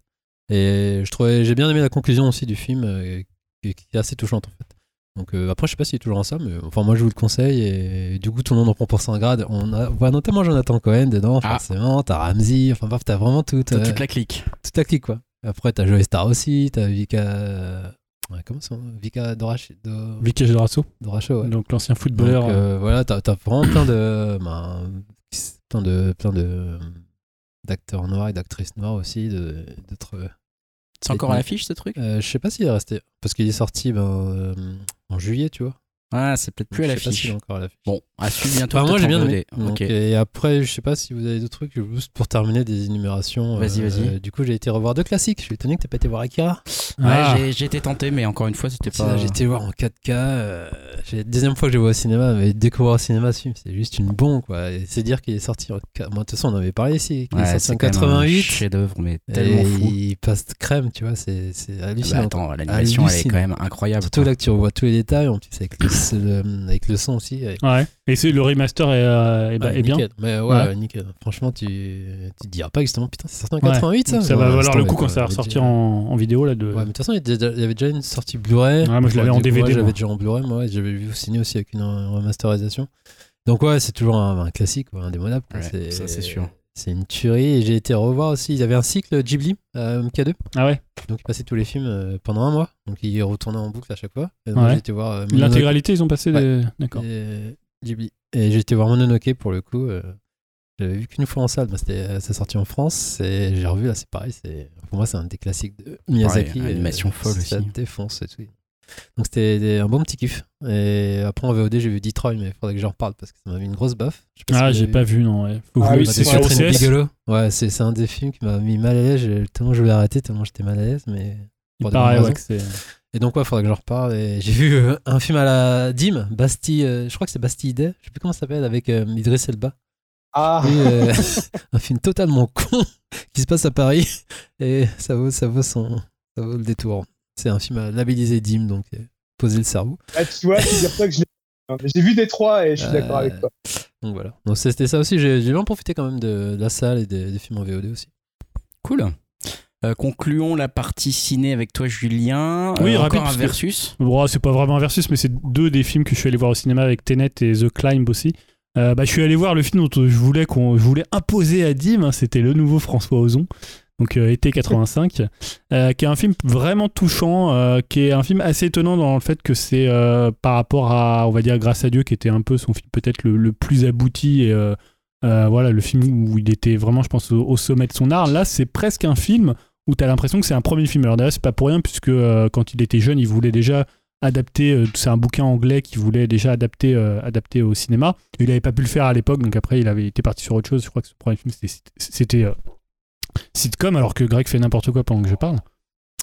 Et je trouvais, j'ai bien aimé la conclusion aussi du film, euh, qui, qui est assez touchante en fait. Donc euh, après, je sais pas s'il est toujours en ça, mais enfin moi je vous le conseille. Et du coup, tout le monde en prend pour 100 grades. On a, voit notamment Jonathan Cohen dedans, Ah. forcément. T'as Ramsey, enfin bref, t'as vraiment tout, T'as euh, toute la clique. toute la clique quoi. Après, t'as Joey Star aussi, t'as Vika. Ouais, comment ça Vika Dorach... Do- Vicky Dorasso, Doracho, ouais. donc l'ancien footballeur. Donc, euh, voilà, t'as as vraiment plein de, ben, plein de, plein de d'acteurs noirs et d'actrices noires aussi, de- d'autres. C'est encore à l'affiche ce truc? Euh, je sais pas s'il est resté, parce qu'il est sorti ben, euh, en juillet, tu vois. Ah, c'est peut-être plus à l'affiche. est encore à l'affiche. Bon, à suivre bientôt. Enfin, moi j'ai bien en aimé. VOD. Donc, Ok. Et après, je sais pas si vous avez d'autres trucs, juste pour terminer des énumérations. Vas-y, euh, vas-y. du coup, j'ai été revoir deux classiques. Je suis étonné que t'aies pas été voir Akira. Ouais, Ah. j'ai- j'ai été tenté, mais encore une fois, c'était pas. J'ai été voir en 4K. euh, c'est la deuxième fois que je vois au cinéma, mais découvrir au cinéma ce film, c'est juste une bombe, quoi. C'est dire qu'il est sorti en. Moi, de toute façon, on en avait parlé ici, qu'il Ouais, est sorti en quand même un 88. chef-d'œuvre, mais tellement et fou. Il passe crème, tu vois, c'est c'est Ah bah hallucinant. attends, l'animation, elle est quand même incroyable. Surtout là que tu revois tous les détails, en plus avec le- avec le son aussi. et- Ouais. Et c'est le remaster est, euh, est, bah, Ouais, est bien. Mais ouais, Ouais. nickel. Franchement, tu, tu te diras pas justement, putain, c'est sorti en Ouais. 88 ça ça Ouais, va valoir le coup quand ça va ressortir en, en vidéo là de. Ouais, mais de toute façon, il y, avait déjà une sortie Blu-ray. Ouais, moi, je l'avais en DVD, moi. J'avais déjà en Blu-ray, moi, j'avais vu au ciné aussi avec une remasterisation. Donc, ouais, c'est toujours un, un classique, quoi, indémodable. ça, c'est sûr. C'est une tuerie. Et j'ai été revoir aussi. Il y avait un cycle Ghibli, euh, MK2. Ah ouais. Donc, il passait tous les films euh, pendant un mois. Donc, il retournait en boucle à chaque fois. Et donc, Ouais. j'ai été voir. euh, Mononoke- L'intégralité, ils ont passé. Ouais. des- D'accord. et Ghibli. Et j'ai été voir Mononoke pour le coup. euh, J'avais vu qu'une fois en salle, bah, c'était euh, c'est sorti en France et j'ai revu là, c'est pareil. C'est pour moi c'est un des classiques de Miyazaki. Et, animation euh, folle Ça aussi. défonce et tout. Donc c'était un bon petit kiff. Et après en VOD j'ai vu Detroit, mais il faudrait que j'en reparle parce que ça m'a mis une grosse baffe. Je sais pas si Ah, j'ai pas vu. non. Ouais. Ah oui, c'est c'est sur. Bigelow. Ouais, c'est c'est un des films qui m'a mis mal à l'aise. j'ai- Tellement je voulais arrêter, tellement j'étais mal à l'aise. Mais Il pour bonnes ouais, que c'est. Et donc, ouais, faudrait que j'en reparle. Et j'ai vu euh, un film à la Dim, Bastille, euh, je crois que c'est Bastille Day, je sais plus comment ça s'appelle, avec euh, Idriss Elba. Ah, Et, euh, un film totalement con qui se passe à Paris. Et ça vaut, ça vaut, son, ça vaut le détour. C'est un film à labelliser Dim, donc euh, poser le cerveau. ah, tu vois, figure-toi que je l'ai Non, mais J'ai vu des trois et je suis Euh, d'accord avec toi. Donc voilà. Donc c'était ça aussi. J'ai bien profité quand même de, de la salle et des, des films en VOD aussi. Cool. Euh, concluons la partie ciné avec toi, Julien. Oui, Euh, rapide, encore un que- versus. Bon, c'est pas vraiment un versus, mais c'est deux des films que je suis allé voir au cinéma avec Tenet et The Climb aussi. Euh, bah, je suis allé voir le film dont je voulais, qu'on, je voulais imposer à Dim, hein, c'était le nouveau François Ozon, donc euh, été 85, euh, qui est un film vraiment touchant, euh, qui est un film assez étonnant dans le fait que c'est euh, par rapport à, on va dire, Grâce à Dieu, qui était un peu son film peut-être le, plus abouti et euh, voilà, le film où il était vraiment, je pense, au, sommet de son art. Là, c'est presque un film où tu as l'impression que c'est un premier film. Alors d'ailleurs, c'est pas pour rien, puisque quand il était jeune, il voulait déjà adapter, euh, c'est un bouquin anglais qu'il voulait déjà adapter, adapter au cinéma. Il n'avait pas pu le faire à l'époque, donc après, il avait été parti sur autre chose. Je crois que ce premier film, c'était, sitcom, alors que Greg fait n'importe quoi pendant que je parle.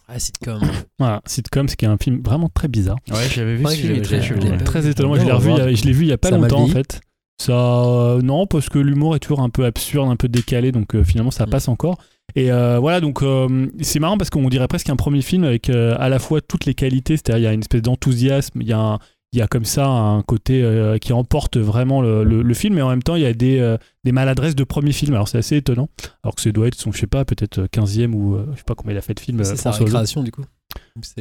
Ah, sitcom. Voilà, sitcom, ce qui est un film vraiment très bizarre. Ouais, j'avais vu Ouais, ce film, j'ai- est très Très étonnant. Je l'ai revu, je l'ai vu il y a pas Ça longtemps en fait. Ça, euh, non, parce que l'humour est toujours un peu absurde, un peu décalé, donc euh, finalement ça Mm. passe encore. Et euh, voilà, donc euh, c'est marrant parce qu'on dirait presque un premier film avec euh, à la fois toutes les qualités, c'est-à-dire il y a une espèce d'enthousiasme, il y, a un- il y a comme ça un côté euh, qui emporte vraiment le, le- le film, et en même temps, il y a des, euh, des maladresses de premier film. Alors, c'est assez étonnant. Alors que c'est doit être son, je sais pas, peut-être 15e ou euh, je sais pas combien il a fait de films. euh, C'est sa récréation du coup.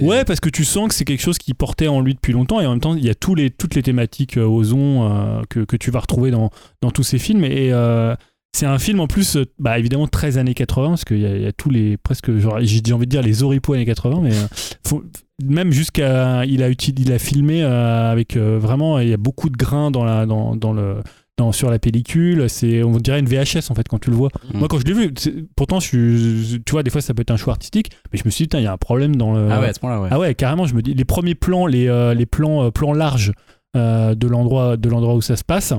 Ouais, parce que tu sens que c'est quelque chose qui portait en lui depuis longtemps et en même temps, il y a tous les, toutes les thématiques euh, Ozon euh, que, que tu vas retrouver dans, dans tous ces films. Et euh, c'est un film en plus, euh, bah, évidemment, 13 années 80, parce qu'il y, y a tous les, presque, j'ai envie de dire les oripeaux années 80, mais euh, faut- même jusqu'à. Il a, il a filmé euh, avec euh, vraiment, il y a beaucoup de grains dans la, dans, dans le. Dans, sur la pellicule, c'est on dirait une VHS en fait quand tu le vois. Mm. Moi quand je l'ai vu, pourtant je tu vois des fois ça peut être un choix artistique, mais je me suis dit il y a un problème dans le Ah ouais, à ce point-là, ouais. ah ouais, carrément, je me dis, les premiers plans, les, euh, les plans, euh, plans larges euh, de l'endroit de l'endroit où ça se passe,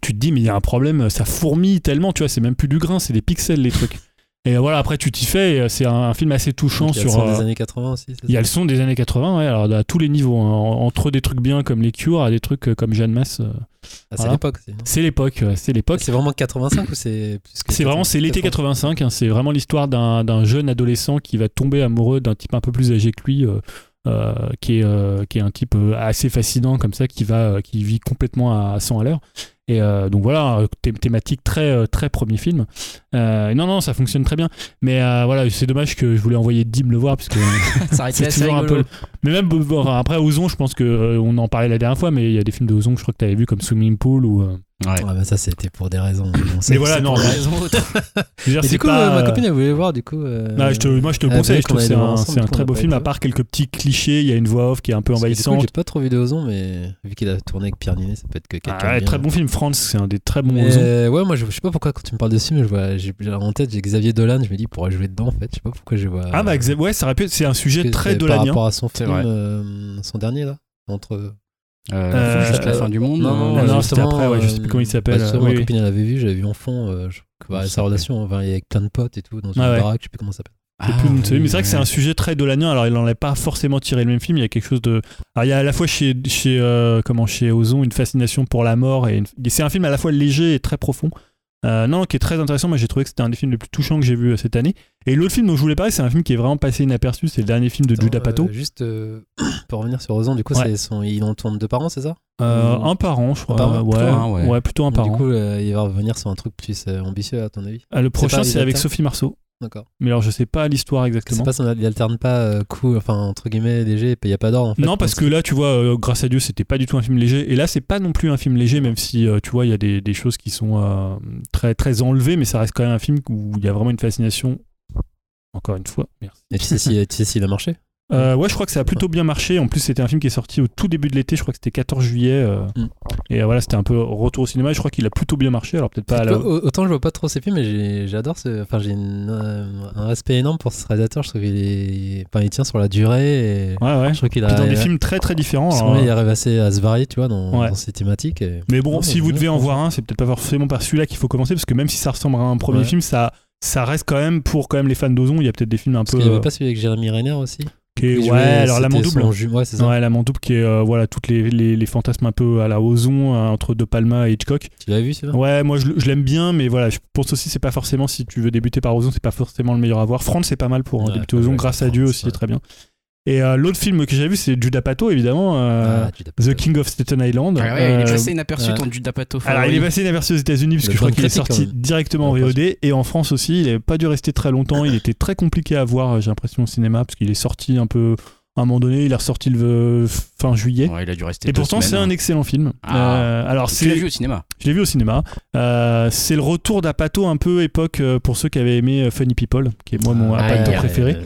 tu te dis, mais il y a un problème, ça fourmille tellement, tu vois, c'est même plus du grain, c'est des pixels, les trucs. Et voilà, après, tu t'y fais, c'est un, un film assez touchant Donc, il y a le sur. son euh, des années 80 aussi. c'est il y a le son des années 80, ouais, alors à tous les niveaux, hein, en- entre des trucs bien comme les Cure à des trucs euh, comme Jeanne Masse. euh, Ah, c'est voilà. l'époque. C'est l'époque, c'est l'époque. C'est vraiment 85 ou c'est plus que C'est vraiment c'est l'été 85. hein, c'est vraiment l'histoire d'un jeune adolescent qui va tomber amoureux d'un type un peu plus âgé que lui, euh, euh, qui est qui est un type assez fascinant comme ça, qui va qui vit complètement à 100 à l'heure. Et euh, donc voilà, euh, thé- thématique très euh, très premier film. Euh, non non, ça fonctionne très bien. Mais euh, voilà, c'est dommage que je voulais envoyer Dim le voir parce que c'est toujours un peu. Mais même bon, après Ozon, je pense que on en parlait la dernière fois, mais il y a des films de Ozon que je crois que tu avais vu comme Swimming Pool ou. Ouais. Ah, bah ça, c'était pour des raisons. Mais voilà, non, pour des raisons. dire, du coup, pas, euh, ma euh, copine, elle voulait voir, du coup. euh, Bah, je te, moi, je te le conseille. Je trouve c'est un, ensemble, c'est un du coup, très beau film, à part quelques petits clichés. Il y a une voix off qui est un peu envahissante. J'ai pas trop vu de Ozon, mais vu qu'il a tourné avec Pierre Ninet, ça peut être que quelqu'un. Ah ouais, très bon film. France, c'est un des très bons Mais, ouais, moi je, je sais pas pourquoi quand tu me parles de ce film, je vois, j'ai en tête j'ai Xavier Dolan, je me dis il pourrait jouer dedans en fait, je sais pas pourquoi je vois. Ah bah, ouais, ça aurait pu C'est un sujet très c'est Par dolanien. rapport à son film, son dernier là, entre. Euh, Euh, juste la fin du monde. Non, non, Ah euh, non, c'était après, ouais, je sais plus comment il s'appelle, bah, oui, ma oui. copine elle avait vu, j'avais vu en fond, euh, je- bah, sa relation, enfin, il y a avec plein de potes et tout dans une Ah ouais. baraque, je sais plus comment ça s'appelle. Ah, plus oui, mais c'est vrai que c'est un sujet très dolanien. Alors, il n'en a pas forcément tiré le même film. Il y a quelque chose de. Alors, il y a à la fois chez, chez, euh, comment, chez Ozon une fascination pour la mort. et une- C'est un film à la fois léger et très profond. Euh, non, qui est très intéressant. Moi, j'ai trouvé que c'était un des films les plus touchants que j'ai vu euh, cette année. Et l'autre film dont je voulais parler, c'est un film qui est vraiment passé inaperçu. C'est le dernier film de Attends, Judah Pato. euh, juste pour revenir sur Ozon, du coup, Ouais. son, il en tourne deux par an, c'est ça? Un par an, je crois. an ouais, Plutôt un, ouais. ouais, plutôt un par Du an. coup, euh, il va revenir sur un truc plus ambitieux à ton avis? Ah, le prochain, c'est avec Sophie Marceau. D'accord. Mais alors, je sais pas l'histoire C'est exactement. pas son, il alterne pas euh, coup, enfin entre guillemets léger, et puis il y a pas d'ordre en fait. Non, parce que là, tu vois, euh, grâce à Dieu, c'était pas du tout un film léger. Et là, c'est pas non plus un film léger, même si, euh, tu vois, il y a des, des choses qui sont euh, très, très enlevées, mais ça reste quand même un film où il y a vraiment une fascination. Encore une fois, merci. Et tu sais si, tu sais s'il a marché? Euh, ouais, je crois que ça a plutôt bien marché. En plus, c'était un film qui est sorti au tout début de l'été. Je crois que c'était 14 juillet. euh, Mm. Et euh, voilà, c'était un peu retour au cinéma. Je crois qu'il a plutôt bien marché. Alors peut-être pas à la. Au- Autant je vois pas trop ces films, mais j'adore ce. Enfin, j'ai euh, un respect énorme pour ce réalisateur. Je trouve qu'il est... enfin, il tient sur la durée. Et... Ouais, ouais. Je trouve qu'il a. dans des il films très très différents. il alors, il arrive assez à se varier, tu vois, dans, Ouais. dans ses thématiques. et- Mais bon, si vous devez en voir un, c'est peut-être pas forcément par celui-là qu'il faut commencer, parce que même si ça ressemble à un premier film, ça, ça reste quand même pour quand même les fans d'Ozon. Il y a peut-être des films un Parce peu. qu'il y avait pas celui avec Jérémy Renner aussi? Qui est- ouais, alors l'amant c'était double. son ju- Ouais, c'est ça. Ouais, l'amant double qui est euh, voilà toutes les, les, les fantasmes un peu à la Ozon euh, entre De Palma et Hitchcock. Tu l'avais vu, celui-là? Ouais, moi je, je l'aime bien, mais voilà, je pense aussi c'est pas forcément si tu veux débuter par Ozon, c'est pas forcément le meilleur à voir. France c'est pas mal pour hein, Ouais, débuter Ozon, grâce à France, Dieu aussi, c'est très bien. Et euh, l'autre film que j'ai vu c'est Judah Pato évidemment, euh, Ah, The. King of Staten Island. Ah ouais, il est Euh, passé inaperçu ouais. ton Judah Pato. alors, il est passé inaperçu aux États-Unis, parce que je crois qu'il est sorti même. directement en VOD. Et en France aussi, il n'a pas dû rester très longtemps. Il était très compliqué à voir, j'ai l'impression, au cinéma, parce qu'il est sorti un peu. À un moment donné, il est ressorti le euh, fin juillet. Ouais, il a dû rester. Et deux pourtant, c'est un excellent film. Ah. Euh, alors, Tu l'as c'est, vu au cinéma. je l'ai vu au cinéma. Euh, c'est le retour d'Apato un peu époque euh, pour ceux qui avaient aimé Funny People, qui est moi mon Ah, Apato préféré.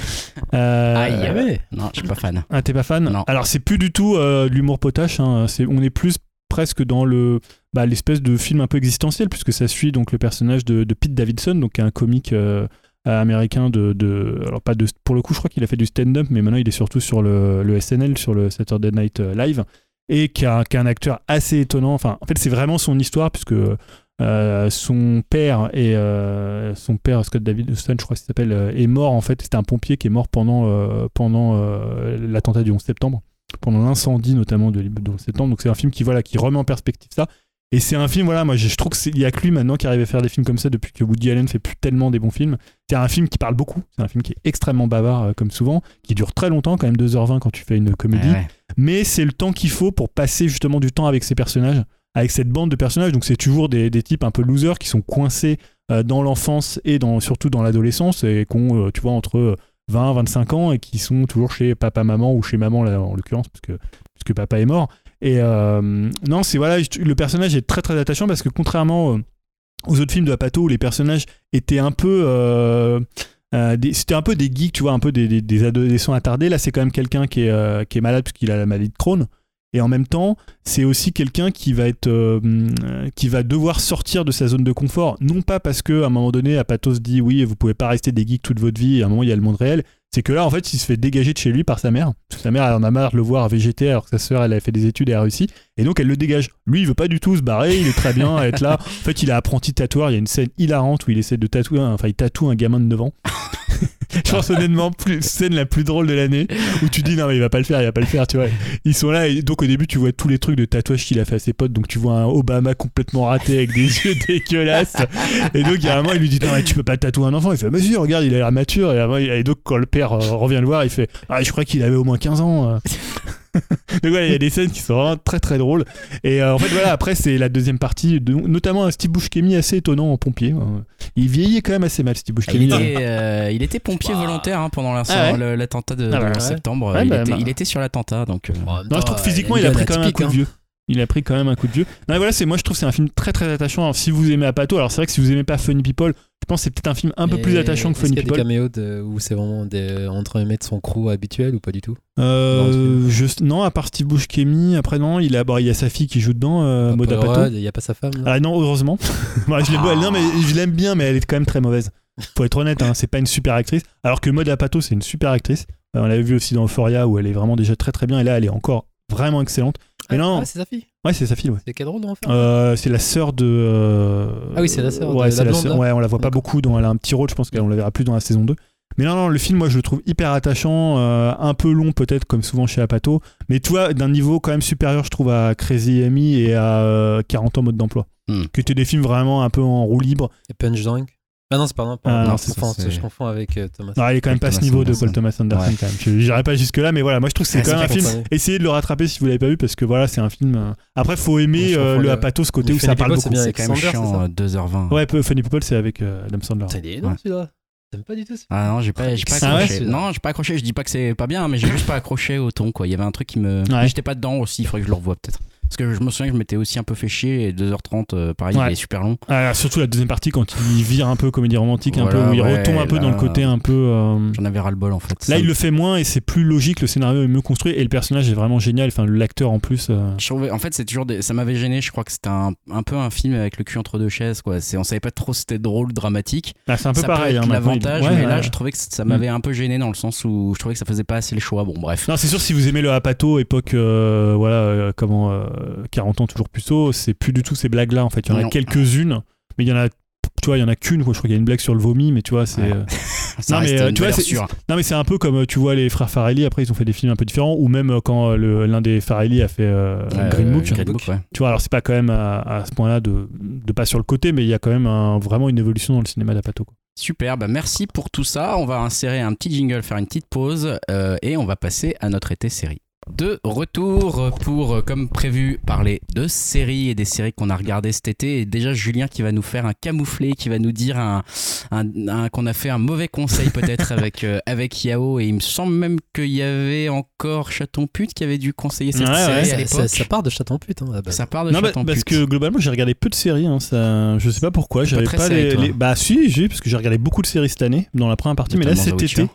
Euh, Aïe. Ah ouais. Non, je suis pas fan. ah, t'es pas fan Non. Alors, c'est plus du tout euh, de l'humour potache. hein. C'est, on est plus presque dans le bah, l'espèce de film un peu existentiel, puisque ça suit donc le personnage de, de Pete Davidson, donc un comique euh, américain de, de- alors pas de pour le coup, je crois qu'il a fait du stand-up, mais maintenant il est surtout sur le, le SNL, sur le Saturday Night euh, Live, et qui a, un acteur assez étonnant. Enfin, en fait, c'est vraiment son histoire, puisque euh, son père et euh, son père Scott Davidson, je crois qu'il s'appelle, est mort en fait. C'était un pompier qui est mort pendant pendant l'attentat du 11 septembre, pendant l'incendie notamment de, du 11 septembre. Donc c'est un film qui voilà qui remet en perspective ça. Et c'est un film voilà, moi je je trouve qu'il y a que lui maintenant qui arrive à faire des films comme ça depuis que Woody Allen fait plus tellement des bons films. C'est un film qui parle beaucoup. C'est un film qui est extrêmement bavard euh, comme souvent, qui dure très longtemps, quand même 2h20 quand tu fais une comédie Ouais, mais c'est le temps qu'il faut pour passer justement du temps avec ces personnages, avec cette bande de personnages. Donc c'est toujours des, des types un peu losers qui sont coincés euh, dans l'enfance et dans, surtout dans l'adolescence et qui ont, euh, tu vois, entre 20, 25 ans et qui sont toujours chez papa, maman ou chez maman là, en l'occurrence, parce que, parce que papa est mort. Et euh, non, c'est voilà, le personnage est très très attachant parce que contrairement euh, aux autres films de Apato où les personnages étaient un peu euh, un peu des geeks, tu vois, un peu des, adolescents attardés. Là, c'est quand même quelqu'un qui est, qui est malade parce qu'il a la maladie de Crohn. Et en même temps, c'est aussi quelqu'un qui va être, euh, qui va devoir sortir de sa zone de confort. Non pas parce que à un moment donné, Apato se dit oui, vous pouvez pas rester des geeks toute votre vie. À un moment, il y a le monde réel. C'est que là, en fait, il se fait dégager de chez lui par sa mère. Parce que sa mère, elle en a marre de le voir végéter alors que sa sœur, elle a fait des études et a réussi. Et donc, elle le dégage. Lui, il veut pas du tout se barrer. Il est très bien à être là. En fait, il est apprenti tatoueur. Il y a une scène hilarante où il essaie de tatouer, enfin, il tatoue un gamin de 9 ans. Je pense honnêtement, plus, scène la plus drôle de l'année où tu dis non, mais il va pas le faire, il va pas le faire, tu vois. Ils sont là et donc au début, tu vois tous les trucs de tatouage qu'il a fait à ses potes. Donc tu vois un Obama complètement raté avec des yeux dégueulasses. Et donc, il y a un moment, il lui dit Non, mais tu peux pas tatouer un enfant. Il fait Mais si, regarde, il a l'air mature. Et, et donc, quand le père euh, revient le voir, il fait Ah, je crois qu'il avait au moins 15 ans. donc, voilà, il y a des scènes qui sont vraiment très très drôles. Et euh, en fait, voilà, après, c'est la deuxième partie, de- notamment un Steve Buscemi assez étonnant en pompier. Euh, Il vieillit quand même assez mal, Steve Il Buscemi. était, euh, il était pompier Bah. volontaire hein, pendant Ah ouais l'attentat de, Ah bah de ouais. septembre. Ouais, il, bah, était, bah. il était sur l'attentat, donc. euh, Non, je trouve physiquement, il a pris quand même un coup de vieux. Il a pris quand même un coup de vieux. Non, mais voilà, c'est moi je trouve que c'est un film très très attachant. Alors, si vous aimez Apato, alors c'est vrai que si vous aimez pas Funny People, je pense que c'est peut-être un film un peu plus attachant que Funny y a People. des caméos de- où c'est vraiment des, entre de son crew habituel ou pas du tout? Euh, je- non, à part Steve Buscemi, après non, il a, bon, il y a sa fille qui joue dedans, euh, Maud Paul Apato. Rudd, Il n'y a pas sa femme là Ah non, heureusement. Moi, je l'aime, Ah. non, mais je l'aime bien, mais elle est quand même très mauvaise. Faut être honnête, hein, c'est pas une super actrice. Alors que Maud Apato, c'est une super actrice. Euh, on l'avait vu aussi dans Euphoria où elle est vraiment déjà très très bien. Et là, elle est encore vraiment excellente. Mais Ah, non, ah, c'est sa fille. ouais, c'est sa fille, ouais. C'est quel rôle dans Euh, c'est la sœur de. euh, Ah oui, c'est la sœur de Ouais, la c'est la blonde, sœur. là. Ouais, on la voit pas beaucoup. Dans, elle a un petit rôle, je pense qu'on la verra plus dans la saison 2. Mais non, non, le film, moi, je le trouve hyper attachant, euh, un peu long peut-être, comme souvent chez Apato. Mais tu vois, d'un niveau quand même supérieur, je trouve, à Crazy Amy et à euh, 40 ans mode d'emploi. Hmm. Qui étaient des films vraiment un peu en roue libre. Et Punch Drunk? Ah non, c'est pas non, pas- Ah, non, non, je c'est- confonds, c'est- je confonds avec euh, Thomas. Non, il est quand même pas à ce niveau de. Paul Thomas Anderson Ouais. quand même. Je n'irai pas jusque-là, mais voilà, moi je trouve que c'est Ah, quand c'est même un pas film. Essayez de le rattraper si vous l'avez pas vu, parce que voilà, c'est un film. euh, Après, faut aimer euh, le ce côté où ça parle People, beaucoup. c'est bien C'est avec quand même chiant, c'est ça euh, 2h20. Ouais, Funny People, c'est avec Adam Sandler. Putain, il est énorme celui-là? T'aimes pas du tout film Ah non, j'ai pas, j'ai pas Ah ouais accroché. non, j'ai pas accroché. Je dis pas que c'est pas bien, mais j'ai juste pas accroché au ton. Quoi. Il y avait un truc qui me. J'étais pas dedans aussi. Il faudrait que je le revoie peut-être. Parce que je me souviens que je m'étais aussi un peu fait chier. Et 2h30, euh, pareil, Ouais. il est super long. Ah, surtout la deuxième partie quand il vire un peu comédie romantique, un peu où il ouais, retombe un peu dans le côté un peu. euh, J'en avais ras le bol en fait. Là, il le fait moins et c'est plus logique. Le scénario est mieux construit et le personnage est vraiment génial. Enfin, l'acteur en plus. euh, trouvais- en fait, c'est toujours des- ça m'avait gêné. Je crois que c'était un, un peu un film avec le cul entre deux chaises. Quoi. On savait pas trop si c'était drôle, dramatique. ah, c'est un peu ça pareil. hein, l'avantage, ouais, mais là, je trouvais que ça m'avait un peu gêné dans le sens où je trouvais que ça faisait pas assez le choix. Bon, bref. Non, c'est sûr, si vous aimez le Apato, époque, euh, voilà, comment, 40 ans toujours plus tôt, c'est plus du tout ces blagues-là, en fait. Il y en a quelques-unes, mais il y en a, tu vois, il y en a qu'une. Je crois qu'il y a une blague sur le vomi, mais tu vois, c'est. Euh, Non, mais, euh, tu vois, c'est-. Non, mais c'est un peu comme, euh, tu vois, les frères Farelli, après, ils ont fait des films un peu différents, ou même euh, quand euh, le- l'un des Farelli a fait euh, Green euh, Book. Green Book, ouais. Tu vois, alors c'est pas quand même à, à ce point-là de, de pas sur le côté, mais il y a quand même un- vraiment une évolution dans le cinéma d'Apato. quoi. Super, bah merci pour tout ça. On va insérer un petit jingle, faire une petite pause euh, et on va passer à notre été série. De retour pour, euh, comme prévu, parler de séries et des séries qu'on a regardées cet été. Et déjà, Julien qui va nous faire un camouflé, qui va nous dire un, un- un- qu'on a fait un mauvais conseil peut-être avec, euh, avec Yao. Et il me semble même qu'il y avait encore Chaton Pute qui avait dû conseiller cette Ouais, ouais, série à ça, l'époque. ça, ça part de chaton pute. Hein. Ça part de Non, bah, Chaton parce Pute. que globalement, j'ai regardé peu de séries. Hein, ça, je sais pas pourquoi. Pas J'avais pas, série, les, Bah, si, j'ai, parce que j'ai regardé beaucoup de séries cette année, dans la première partie, mais là, cet été.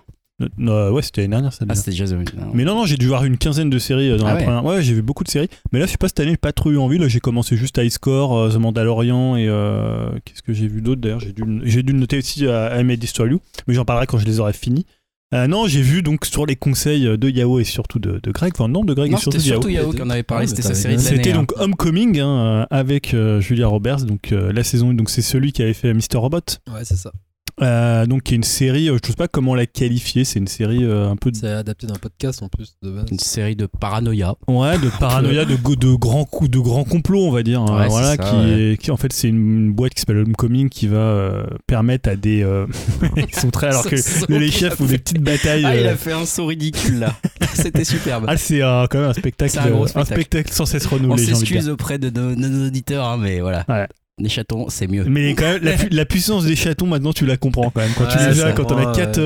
Euh, ouais, c'était l'année dernière, ça. Ah, c'était déjà. Mais non, non, j'ai dû voir une quinzaine de séries euh, dans Ah la ouais. première. Ouais, j'ai vu beaucoup de séries. Mais là, je sais pas, cette année, j'ai pas trop eu envie. Là, j'ai commencé juste High Score, euh, The Mandalorian et euh, qu'est-ce que j'ai vu d'autre d'ailleurs? J'ai dû, j'ai dû noter aussi à I May Destroy You, mais j'en parlerai quand je les aurai finis. Euh, non, j'ai vu donc sur les conseils de Yao et surtout de, de Greg, enfin non, de Greg Non, et surtout surtout Yao qui en avait parlé, Ah, c'était sa série de. C'était hein. donc Homecoming hein, euh, avec euh, Julia Roberts, donc euh, la saison, donc c'est celui qui avait fait Mr. Robot. Ouais, c'est ça. Euh, donc qui est une série, euh, je ne sais pas comment la qualifier, c'est une série euh, un peu de, C'est adapté d'un podcast en plus de base. Une série de paranoïa. ouais, de paranoïa, de, de grands coups, de grands complots, on va dire. hein, Ouais, voilà, ça, qui, ouais. est- qui en fait c'est une boîte qui s'appelle Homecoming qui va euh, permettre à des, euh, ils sont très alors que les chefs ont fait. des petites batailles. Ah, il a fait un saut ridicule là. C'était superbe. ah, c'est euh, quand même un spectacle, C'est un gros euh, spectacle. spectacle sans cesse On renouvelé. dire. s'excuse auprès de nos, de nos auditeurs, hein, mais voilà. Ouais. Les chatons, c'est mieux. Mais quand même, la, pu- la puissance des chatons, maintenant, tu la comprends quand même. Quand tu Ouais, les ça as, quand on a va, 4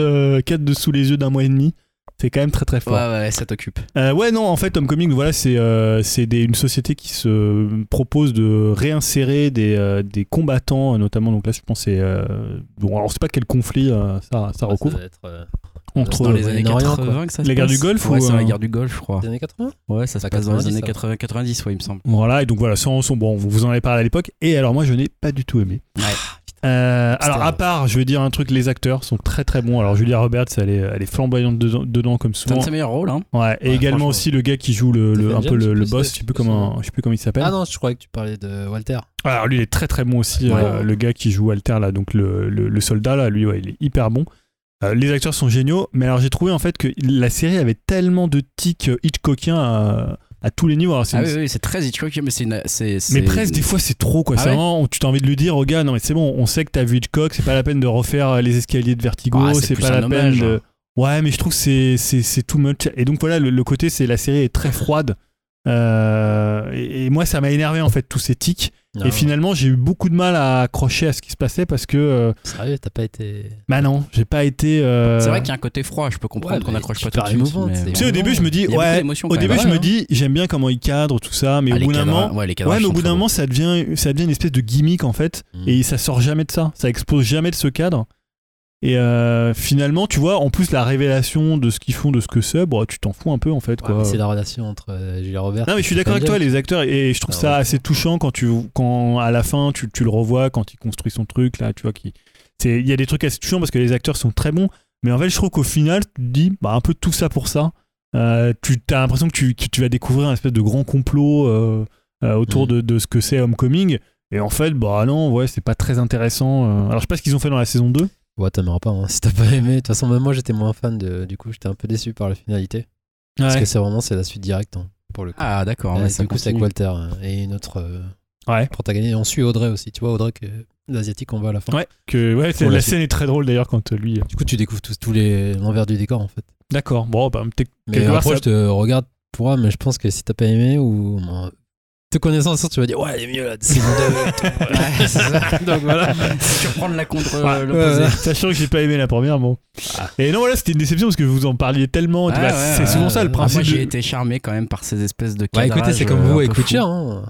ouais. dessous les yeux d'un mois et demi, c'est quand même très très Ouais, fort. ouais, ça t'occupe. Euh, ouais, non, en fait, Homecoming, voilà, c'est euh, une société qui se propose de réinsérer des, euh, des combattants, notamment, donc là, je pense, c'est. euh, bon, alors, on sait pas quel conflit euh, ça, ça Ouais, recouvre. doit être, euh, entre dans les années Moyen-Orient, 80 que ça se La guerre passe du Golfe Ouais, ou, c'est euh, la guerre du Golfe, je crois. les années 80 Ouais, ça se Pas passe dans les 90, années ça. 80, 90, ouais, il me semble. Voilà, et donc voilà, sans, sans- bon, vous en avez parlé à l'époque, et alors moi, je n'ai pas du tout aimé. Ouais. Euh, C'était- alors à part, je vais dire un truc, les acteurs sont très très bons. Alors Julia Roberts, elle est, elle est flamboyante dedans, dedans comme C'est un souvent. de ses meilleurs rôles, hein. Ouais, et Ouais, également franchement. aussi le gars qui joue le, le- Stephen un peu James, le, je boss, je sais plus comment, je sais plus comment il s'appelle. Ah non, je croyais que tu parlais de Walter. Alors lui, il est très très bon aussi, Ouais. euh, le gars qui joue Alter là, donc le, le- le soldat là, lui, ouais, il est hyper bon. Euh, les acteurs sont géniaux, mais alors j'ai trouvé en fait que la série avait tellement de tics euh, Hitchcockiens à, à tous les niveaux. Alors, Ah une- oui, oui, c'est très Hitchcock, mais c'est une. Mais presque, des fois, c'est trop, quoi. Ah c'est ouais vraiment, tu t'as envie de lui dire au gars, non, mais c'est bon, on sait que t'as vu Hitchcock, c'est pas la peine de refaire euh, les escaliers de Vertigo, Ah, c'est pas la hommage, peine de. Ouais, mais je trouve que c'est, c'est, c'est too much. Et donc voilà, le, le côté, c'est la série est très froide. Euh, et, et moi, ça m'a énervé, en fait, tous ces tics. Non, et finalement, j'ai eu beaucoup de mal à accrocher à ce qui se passait parce que. euh, Sérieux, t'as pas été. bah non, j'ai pas été. euh, C'est vrai qu'il y a un côté froid, je peux comprendre Ouais, qu'on accroche pas tout de suite. mais. Tu sais, au début, je me dis, Il y a beaucoup ouais. Au début, je me dis, j'aime bien comment il cadre, tout ça, mais Ah, au les bout d'un moment. ouais, les cadrans Ouais, mais au bout d'un moment, ça devient, ça devient une espèce de gimmick en fait. Mm. et ça sort jamais de ça, ça expose jamais de ce cadre. Et euh, finalement, tu vois, en plus la révélation de ce qu'ils font, de ce que c'est, bon, tu t'en fous un peu en fait. Ouais, c'est la relation entre euh, Julia Roberts. non mais je suis d'accord avec toi, les acteurs, et je trouve Ah, ça ouais. assez touchant quand tu, quand à la fin tu, tu le revois, quand il construit son truc là, tu vois, il y a des trucs assez touchants parce que les acteurs sont très bons, mais en fait je trouve qu'au final tu te dis, bah un peu tout ça pour ça. Euh, tu as l'impression que tu, tu vas découvrir un espèce de grand complot euh, autour Mm. de, de ce que c'est Homecoming. Et en fait, bah non, ouais, c'est pas très intéressant. Alors je sais pas ce qu'ils ont fait dans la saison 2. Ouais, t'aimeras pas. hein, si t'as pas aimé. De toute façon, même moi, j'étais moins fan de. Du coup, j'étais un peu déçu par la finalité. Parce Ouais. que c'est vraiment c'est la suite directe hein, pour le coup. Ah, d'accord. Euh, ça du coup, c'est avec. Walter euh, et une autre euh, Ouais. protagoniste. On suit Audrey aussi. Tu vois, Audrey, que l'asiatique, on voit à la fin. Ouais, que, ouais la la scène est très drôle d'ailleurs quand euh, lui. Du coup, tu découvres tous, tous les l'envers du décor en fait. D'accord, bon, bah, peut-être Mais après, ça- je te regarde pour moi, mais je pense que si t'as pas aimé ou. Te connaissant, tu vas dire ouais, elle est mieux là, saison 2 et tout. Ouais, c'est ça. Donc voilà. Tu reprends la contre Ouais, euh, l'opposé. ouais, Sachant que j'ai pas aimé la première, bon. Ah. Et non, voilà, c'était une déception parce que vous en parliez tellement. tu Ouais, vois, ouais, c'est souvent ça le ouais. principe. Moi, j'ai de- été charmé quand même par ces espèces de Bah écoutez, c'est comme euh, vous un avec Witcher. Hein.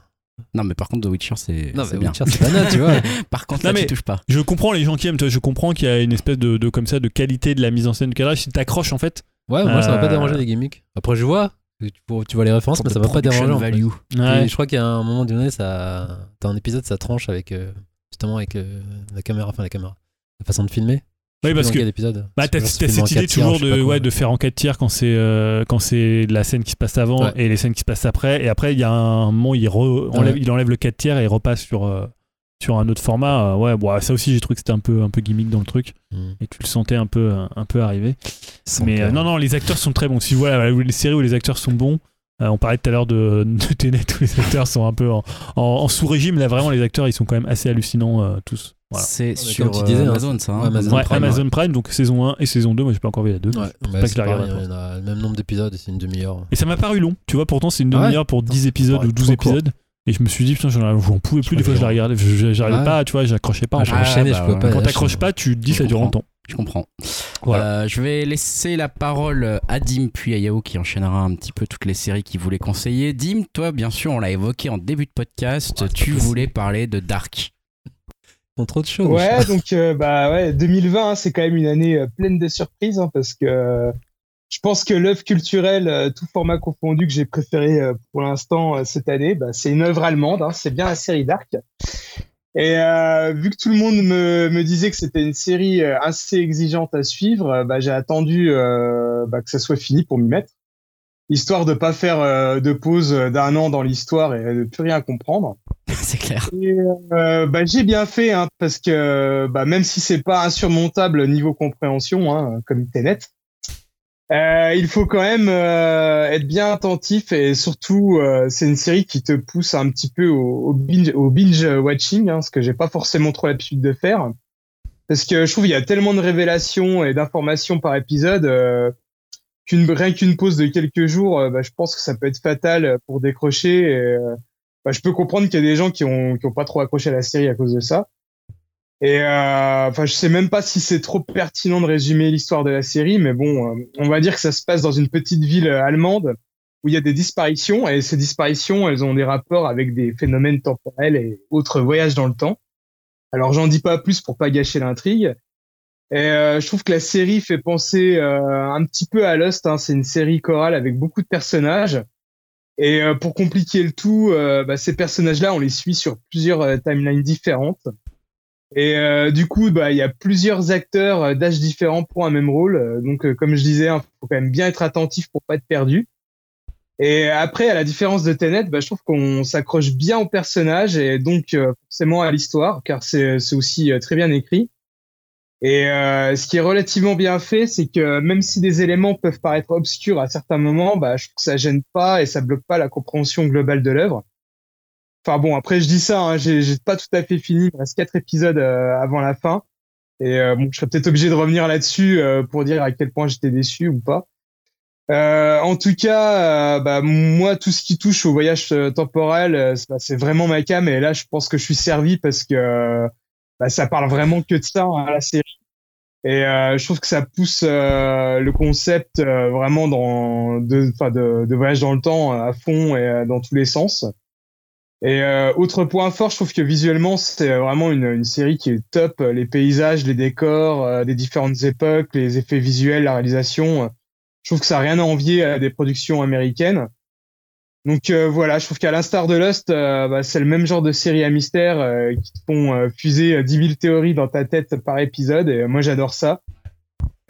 Non, mais par contre, The Witcher, c'est Non, c'est mais bien. Witcher, c'est banal, tu vois. Par contre, Non, là, mais- tu touches pas. Je comprends les gens qui aiment, toi, je comprends qu'il y a une espèce de, de- comme ça de qualité de la mise en scène du cadrage. Si t'accroches en fait. Ouais, moi, ça m'a Euh, pas dérangé les gimmicks. Après, je vois. Tu, tu vois les références, mais ça m'a pas dérangé. en fait. je crois qu'à un moment donné, ça, t'as un épisode, ça tranche avec euh, justement avec euh, la caméra, enfin la caméra, la façon de filmer. Oui, parce que l'épisode. bah, t'as cette idée toujours de, ouais, de faire en 4 tiers quand c'est euh, quand c'est la scène qui se passe avant Ouais. et les scènes qui se passent après. Et après, il y a un moment, il, re- enlève, Ouais. il enlève le 4 tiers et il repasse sur, euh, sur un autre format. Euh, ouais, bon, ça aussi, j'ai trouvé que c'était un peu, un peu gimmick dans le truc et tu le sentais un peu, un peu arriver. Mais euh, non, non, les acteurs sont très bons. Si voilà, les séries où les acteurs sont bons, euh, on parlait tout à l'heure de, de Tenet où les acteurs sont un peu en, en- en sous-régime. Là, vraiment, les acteurs, ils sont quand même assez hallucinants euh, tous. Voilà. C'est sur comme tu disais, euh, Amazon, ça. hein. ouais, Amazon Ouais, Prime, Amazon Prime, donc saison 1 et saison 2. Moi, j'ai pas encore vu la 2. Ouais, pas bah, que c'est je la pareil, regarde il y en a le même nombre d'épisodes et c'est une demi-heure. Et ça m'a paru long. Tu vois, pourtant, c'est une Ah ouais demi-heure pour 10 épisodes ou 12 trop court. Et je me suis dit, putain, j'en pouvais plus. Des fois, je la regardais. J'arrivais Ah ouais. pas, tu vois, j'accrochais pas. en Ah, bah je pouvais ouais. pas. Quand t'accroches pas, tu te dis, Je ça dure longtemps. Je comprends. Voilà. Euh, je vais laisser la parole à Dim puis à Yao qui enchaînera un petit peu toutes les séries qu'il voulait conseiller. Dim, toi, bien sûr, on l'a évoqué en début de podcast, Ouais, c'est tu voulais parler de Dark. Trop de choses. Ouais, donc euh, bah ouais, 2020, hein, c'est quand même une année euh, pleine de surprises hein, parce que euh, je pense que l'œuvre culturelle, euh, tout format confondu, que j'ai préféré euh, pour l'instant euh, cette année, bah, c'est une œuvre allemande. hein, c'est bien la série Dark. Et euh, vu que tout le monde me, me disait que c'était une série assez exigeante à suivre, bah, j'ai attendu euh, bah, que ça soit fini pour m'y mettre. histoire de pas faire euh, de pause d'un an dans l'histoire et de plus rien comprendre. c'est clair. Et, euh, bah, j'ai bien fait hein, parce que bah, même si c'est pas insurmontable niveau compréhension, hein, comme Tenet, euh, il faut quand même euh, être bien attentif et surtout euh, c'est une série qui te pousse un petit peu au, au binge, au binge watching, hein, ce que j'ai pas forcément trop l'habitude de faire. Parce que je trouve il y a tellement de révélations et d'informations par épisode euh, qu'une rien qu'une pause de quelques jours, euh, bah, je pense que ça peut être fatal pour décrocher. Et, euh, bah, je peux comprendre qu'il y a des gens qui ont qui ont pas trop accroché à la série à cause de ça. Et euh, enfin, je sais même pas si c'est trop pertinent de résumer l'histoire de la série, mais bon, euh, on va dire que ça se passe dans une petite ville allemande où il y a des disparitions et ces disparitions, elles ont des rapports avec des phénomènes temporels et autres voyages dans le temps. Alors, j'en dis pas plus pour pas gâcher l'intrigue. Et euh, je trouve que la série fait penser euh, un petit peu à Lost. Hein. C'est une série chorale avec beaucoup de personnages. Et euh, pour compliquer le tout, bah, ces personnages-là, on les suit sur plusieurs timelines différentes. Et euh, du coup, bah, il y a plusieurs acteurs euh, d'âge différents pour un même rôle. Euh, donc, comme je disais, hein, faut quand même bien être attentif pour pas être perdu. Et après, à la différence de Tenet, bah, je trouve qu'on s'accroche bien au personnage et donc forcément à l'histoire, car c'est aussi très bien écrit. Et ce qui est relativement bien fait, c'est que même si des éléments peuvent paraître obscurs à certains moments, bah, je trouve que ça gêne pas et ça bloque pas la compréhension globale de l'œuvre. Enfin bon, après je dis ça, hein, j'ai pas tout à fait fini. Il reste quatre épisodes euh, avant la fin. Et euh, bon, je serais peut-être obligé de revenir là-dessus euh, pour dire à quel point j'étais déçu ou pas. en tout cas, bah, moi, tout ce qui touche au voyage temporel, bah, c'est vraiment ma cam. Et là, je pense que je suis servi parce que bah, ça parle vraiment que de ça hein, à la série. Et je trouve que ça pousse le concept vraiment dans de, de, de voyage dans le temps à fond et dans tous les sens. Et euh, autre point fort, je trouve que visuellement, c'est vraiment une, une, série qui est top. Les paysages, les décors, euh, des différentes époques, les effets visuels, la réalisation. Euh, je trouve que ça n'a rien à envier à des productions américaines. Donc euh, voilà, je trouve qu'à l'instar de Lost, euh, bah, c'est le même genre de série à mystère qui te font fuser 10 000 théories dans ta tête par épisode. Et moi, j'adore ça.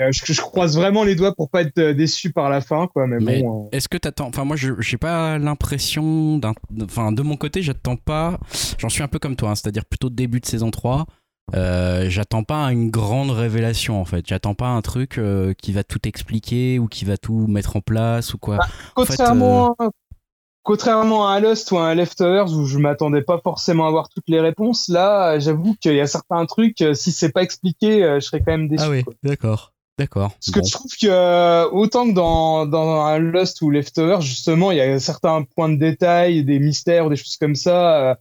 Euh, je, je, croise vraiment les doigts pour pas être euh, déçu par la fin, quoi. Mais, bon. Euh. Est-ce que t'attends Enfin, moi, j'ai pas l'impression d'un. Enfin, de mon côté, j'attends pas. J'en suis un peu comme toi, hein, c'est-à-dire plutôt début de saison 3. Euh, j'attends pas une grande révélation en fait. J'attends pas un truc qui va tout expliquer ou qui va tout mettre en place ou quoi. Bah, contrairement, en fait, contrairement à Lost ou à Leftovers où je m'attendais pas forcément à avoir toutes les réponses, là, j'avoue qu'il y a certains trucs, si c'est pas expliqué, je serais quand même déçu. Ah oui, d'accord. D'accord. Parce que je trouve que euh, autant que dans, dans un Lost ou Leftover, justement, il y a certains points de détail, des mystères, des choses comme ça, euh,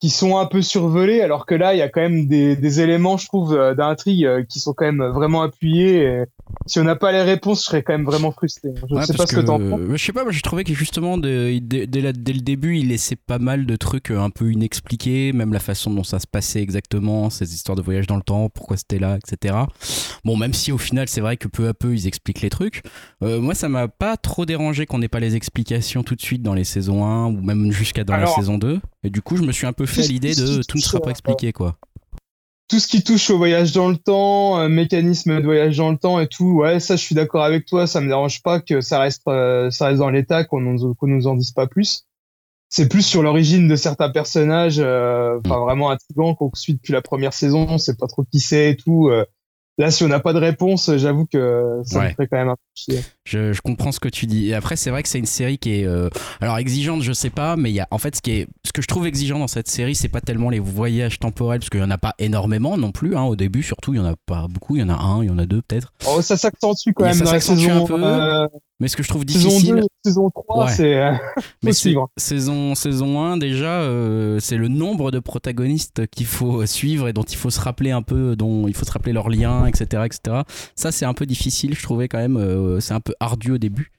qui sont un peu survolés, alors que là, il y a quand même des, des éléments, je trouve, euh, d'intrigue euh, qui sont quand même vraiment appuyés. Et si on n'a pas les réponses, je serais quand même vraiment frustré. Je ouais, sais pas ce que, t'en penses. Je sais pas, moi j'ai trouvé que justement, dès, dès, dès, le début, il laissait pas mal de trucs euh, un peu inexpliqués, même la façon dont ça se passait exactement, ces histoires de voyage dans le temps, pourquoi c'était là, etc. Bon, même si au final, c'est vrai que peu à peu, ils expliquent les trucs. Euh, moi, ça m'a pas trop dérangé qu'on n'ait pas les explications tout de suite dans les saisons 1 ou même jusqu'à dans Alors, la saison 2. Et du coup, je me suis un peu fait l'idée de tout ne sera pas expliqué, quoi. Tout ce qui touche au voyage dans le temps, euh, mécanisme de voyage dans le temps et tout, ouais, ça, je suis d'accord avec toi. Ça me dérange pas que ça reste, euh, ça reste dans l'état, qu'on qu'on nous en dise pas plus. C'est plus sur l'origine de certains personnages, euh, enfin, mm. vraiment intrigant qu'on suit depuis la première saison. On sait pas trop qui c'est et tout. Là, si on n'a pas de réponse, j'avoue que ça ouais. me ferait quand même un peu chier. Je, je, comprends ce que tu dis. Et après, c'est vrai que c'est une série qui est, euh, alors exigeante, je sais pas, mais il y a, en fait, ce qui est, ce que je trouve exigeant dans cette série, c'est pas tellement les voyages temporels, parce qu'il y en a pas énormément non plus. Hein, au début, surtout, il y en a pas beaucoup. Il y en a un, il y en a deux peut-être. Oh, ça s'accentue quand même ça saison. Un peu, euh... Mais ce que je trouve difficile. Saison 2, saison 3, ouais. c'est. Euh, mais saison, saison 1, déjà, euh, c'est le nombre de protagonistes qu'il faut suivre et dont il faut se rappeler un peu, dont il faut se rappeler leurs liens, etc. etc. Ça, c'est un peu difficile, je trouvais quand même. Euh, c'est un peu ardu au début.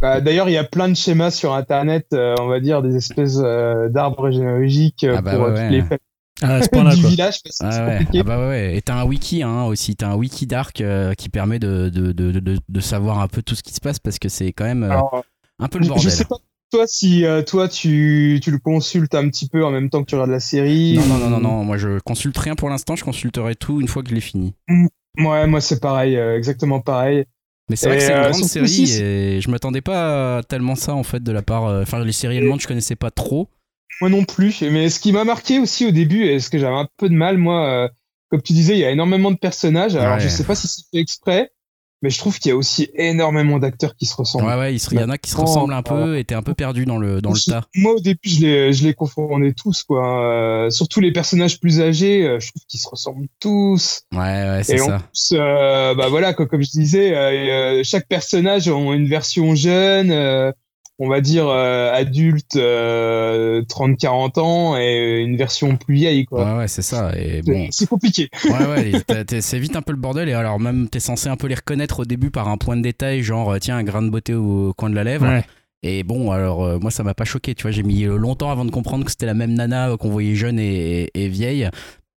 Bah, D'ailleurs, il y a plein de schémas sur Internet, euh, on va dire, des espèces euh, d'arbres généalogiques ah bah pour ouais, toutes les. Ah, du quoi. village parce que ah, ouais. ah bah ouais et t'as un wiki hein, aussi t'as un wiki dark qui permet de de, de, de, de, savoir un peu tout ce qui se passe parce que c'est quand même Alors, un peu le bordel je sais pas toi si toi tu, tu le consultes un petit peu en même temps que tu regardes la série non non non non, non. moi je consulte rien pour l'instant je consulterai tout une fois que je l'ai fini mmh. Ouais moi c'est pareil exactement pareil Mais c'est vrai que c'est une euh, grande série aussi, et je m'attendais pas à tellement ça en fait de la part. euh, Enfin, les séries allemandes, je connaissais pas trop. Moi non plus. Mais ce qui m'a marqué aussi au début, et ce que j'avais un peu de mal, moi, euh, comme tu disais, il y a énormément de personnages. Alors, Ouais. je sais pas si c'est fait exprès, mais je trouve qu'il y a aussi énormément d'acteurs qui se ressemblent. Ouais, ouais, il y en a qui se ressemblent un peu voilà. et t'es un peu perdu dans le, dans le tas. Moi, au début, je les, je les confondais tous, quoi. Euh, surtout les personnages plus âgés, euh, je trouve qu'ils se ressemblent tous. Ouais, ouais, c'est Et en ça. plus, euh, bah voilà, quoi, comme je disais, euh, euh, chaque personnage a une version jeune, euh, on va dire euh, adulte, euh, 30-40 ans, et une version plus vieille, quoi. Ouais, ouais, c'est ça. Et C'est- bon, C'est compliqué. ouais, ouais, c'est vite un peu le bordel. Et alors, même, t'es censé un peu les reconnaître au début par un point de détail, genre, euh, tiens, un grain de beauté au coin de la lèvre. Ouais. Et bon, alors, euh, moi, ça m'a pas choqué. Tu vois, j'ai mis longtemps avant de comprendre que c'était la même nana euh, qu'on voyait jeune et, et vieille.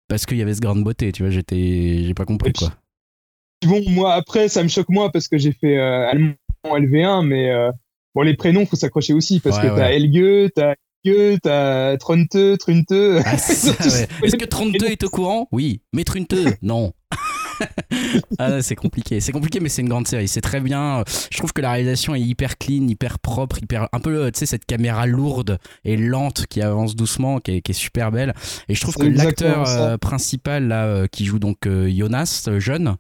Parce qu'il y avait ce grain de beauté, tu vois, j'étais, j'ai pas compris puis, quoi. Bon, moi, après, ça me choque moins parce que j'ai fait euh, allemand LV1, mais euh, bon, les prénoms, faut s'accrocher aussi parce Ouais, que t'as ouais. Helge, t'as Helge, t'as Tronte, Trunte. Ah. Est-ce que 32 est au courant? Oui. Mais Trunteux Non. ah, c'est compliqué. C'est compliqué, mais c'est une grande série. C'est très bien. Je trouve que la réalisation est hyper clean, hyper propre, hyper. Un peu, tu sais, cette caméra lourde et lente qui avance doucement, qui est, qui est super belle. Et je trouve que l'acteur euh, principal, là, euh, qui joue donc euh, Jonas, jeune,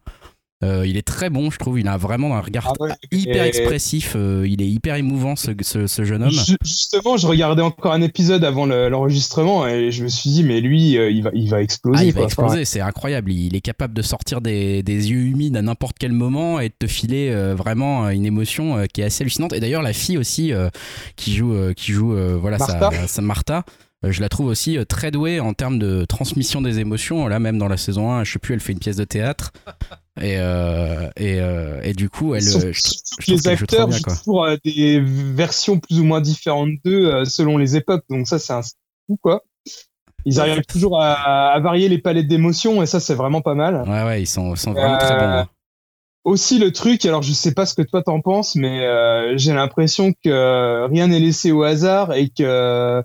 euh, il est très bon, je trouve. Il a vraiment un regard Ah ouais. hyper Et- expressif. euh, il est hyper émouvant, ce, ce, ce jeune homme. Ju- Justement, je regardais encore un épisode avant le- l'enregistrement et je me suis dit, mais lui, euh, il va, il va exploser. Ah, il va exploser, c'est incroyable. Il est capable de sortir des, des yeux humides à n'importe quel moment et de te filer euh, vraiment une émotion qui est assez hallucinante. Et d'ailleurs, la fille aussi qui joue, qui joue voilà, Martha. Sa, sa Martha, je la trouve aussi euh, très douée en termes de transmission des émotions. Là, même dans la saison 1, je sais plus, elle fait une pièce de théâtre. Et, euh, et, euh, et du coup, elle, euh, je, les acteurs jouent toujours euh, des versions plus ou moins différentes d'eux euh, selon les époques. Donc ça, c'est un coup, quoi. Ils arrivent toujours à, à varier les palettes d'émotions et ça, c'est vraiment pas mal. Ouais, ouais, ils sont, sont vraiment très bons. Euh, hein. Aussi le truc, alors je sais pas ce que toi t'en penses, mais euh, j'ai l'impression que euh, rien n'est laissé au hasard et que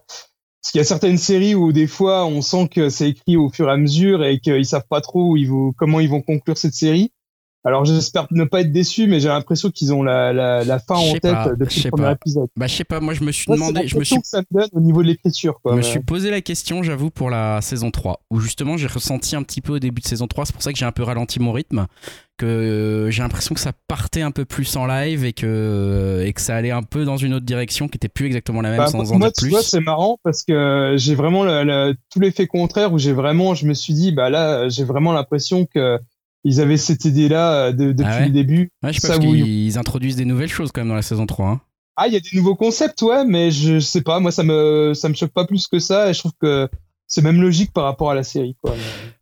parce qu'il y a certaines séries où des fois on sent que c'est écrit au fur et à mesure et qu'ils savent pas trop où comment ils vont conclure cette série. Alors j'espère ne pas être déçu, mais j'ai l'impression qu'ils ont la, la, la fin en tête pas, depuis le premier pas. épisode. Bah, je sais pas, moi je me suis Moi, demandé, je me suis que ça me donne au niveau de l'écriture. quoi. Je me suis posé la question, j'avoue, pour la saison 3, où justement j'ai ressenti un petit peu au début de saison 3, c'est pour ça que j'ai un peu ralenti mon rythme, que j'ai l'impression que ça partait un peu plus en live et que, et que ça allait un peu dans une autre direction qui était plus exactement la même Bah, sans en moi, dire tu plus. vois, c'est marrant parce que j'ai vraiment le- tout l'effet contraire où j'ai vraiment, je me suis dit, bah là, j'ai vraiment l'impression que ils avaient cette idée-là euh, de- depuis Ah ouais le début. Ouais, je sais ça pas, parce ils- introduisent des nouvelles choses quand même dans la saison 3. hein. Ah, il y a des nouveaux concepts, ouais, mais je sais pas, moi, ça me, ça me choque pas plus que ça et je trouve que c'est même logique par rapport à la série, quoi.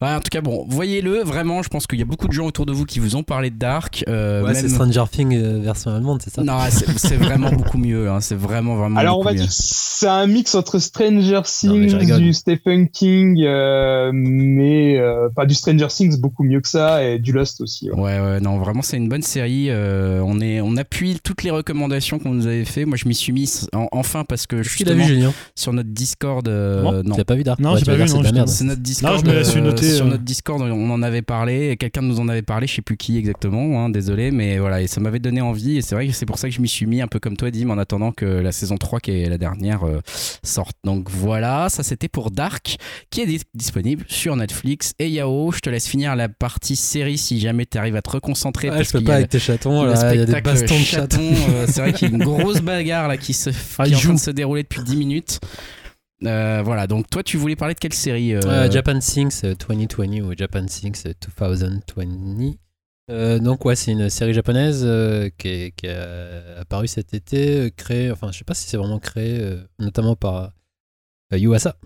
Ouais, en tout cas, bon, voyez-le, vraiment, je pense qu'il y a beaucoup de gens autour de vous qui vous ont parlé de Dark. euh, Ouais, c'est. Stranger Things euh, version allemande, c'est ça Non, c'est vraiment beaucoup mieux, hein, c'est vraiment, vraiment Alors, on va mieux. dire, que c'est un mix entre Stranger Things, je du Stephen King, euh, mais euh, pas du Stranger Things, beaucoup mieux que ça, et du Lost aussi. ouais. Ouais, ouais, non, vraiment, c'est une bonne série. euh, on, est, on appuie toutes les recommandations qu'on nous avait fait. Moi, je m'y suis mis en- enfin parce que vu justement, Julien? sur notre Discord, euh, non. Tu l'as pas vu Dark? Non, Ouais, j'ai tu pas vas vu, dire, non, c'est de la merde. C'est notre Discord. Non, je me suis euh, noté, sur euh. notre Discord, on en avait parlé. et Quelqu'un nous en avait parlé, je sais plus qui exactement. hein, désolé, mais voilà, et ça m'avait donné envie. Et c'est vrai que c'est pour ça que je m'y suis mis un peu comme toi, Dim, en attendant que la saison 3, qui est la dernière, euh, sorte. Donc voilà, ça c'était pour Dark, qui est dis- disponible sur Netflix et Yahoo. Je te laisse finir la partie série si jamais tu arrives à te reconcentrer. Ouais, parce je peux pas avec tes chatons, le là, il y a des spectacle bastons de chaton, chatons. c'est vrai qu'il y a une grosse bagarre là qui, se, Ah, qui est en train de se dérouler depuis 10 minutes. Euh, voilà, donc toi tu voulais parler de quelle série euh, Euh, Japan Things euh, 2020 ou Japan Things euh, 2020. Euh, donc ouais, c'est une série japonaise qui, est, qui a apparu cet été, créée, enfin je sais pas si c'est vraiment créé, notamment par Yuasa.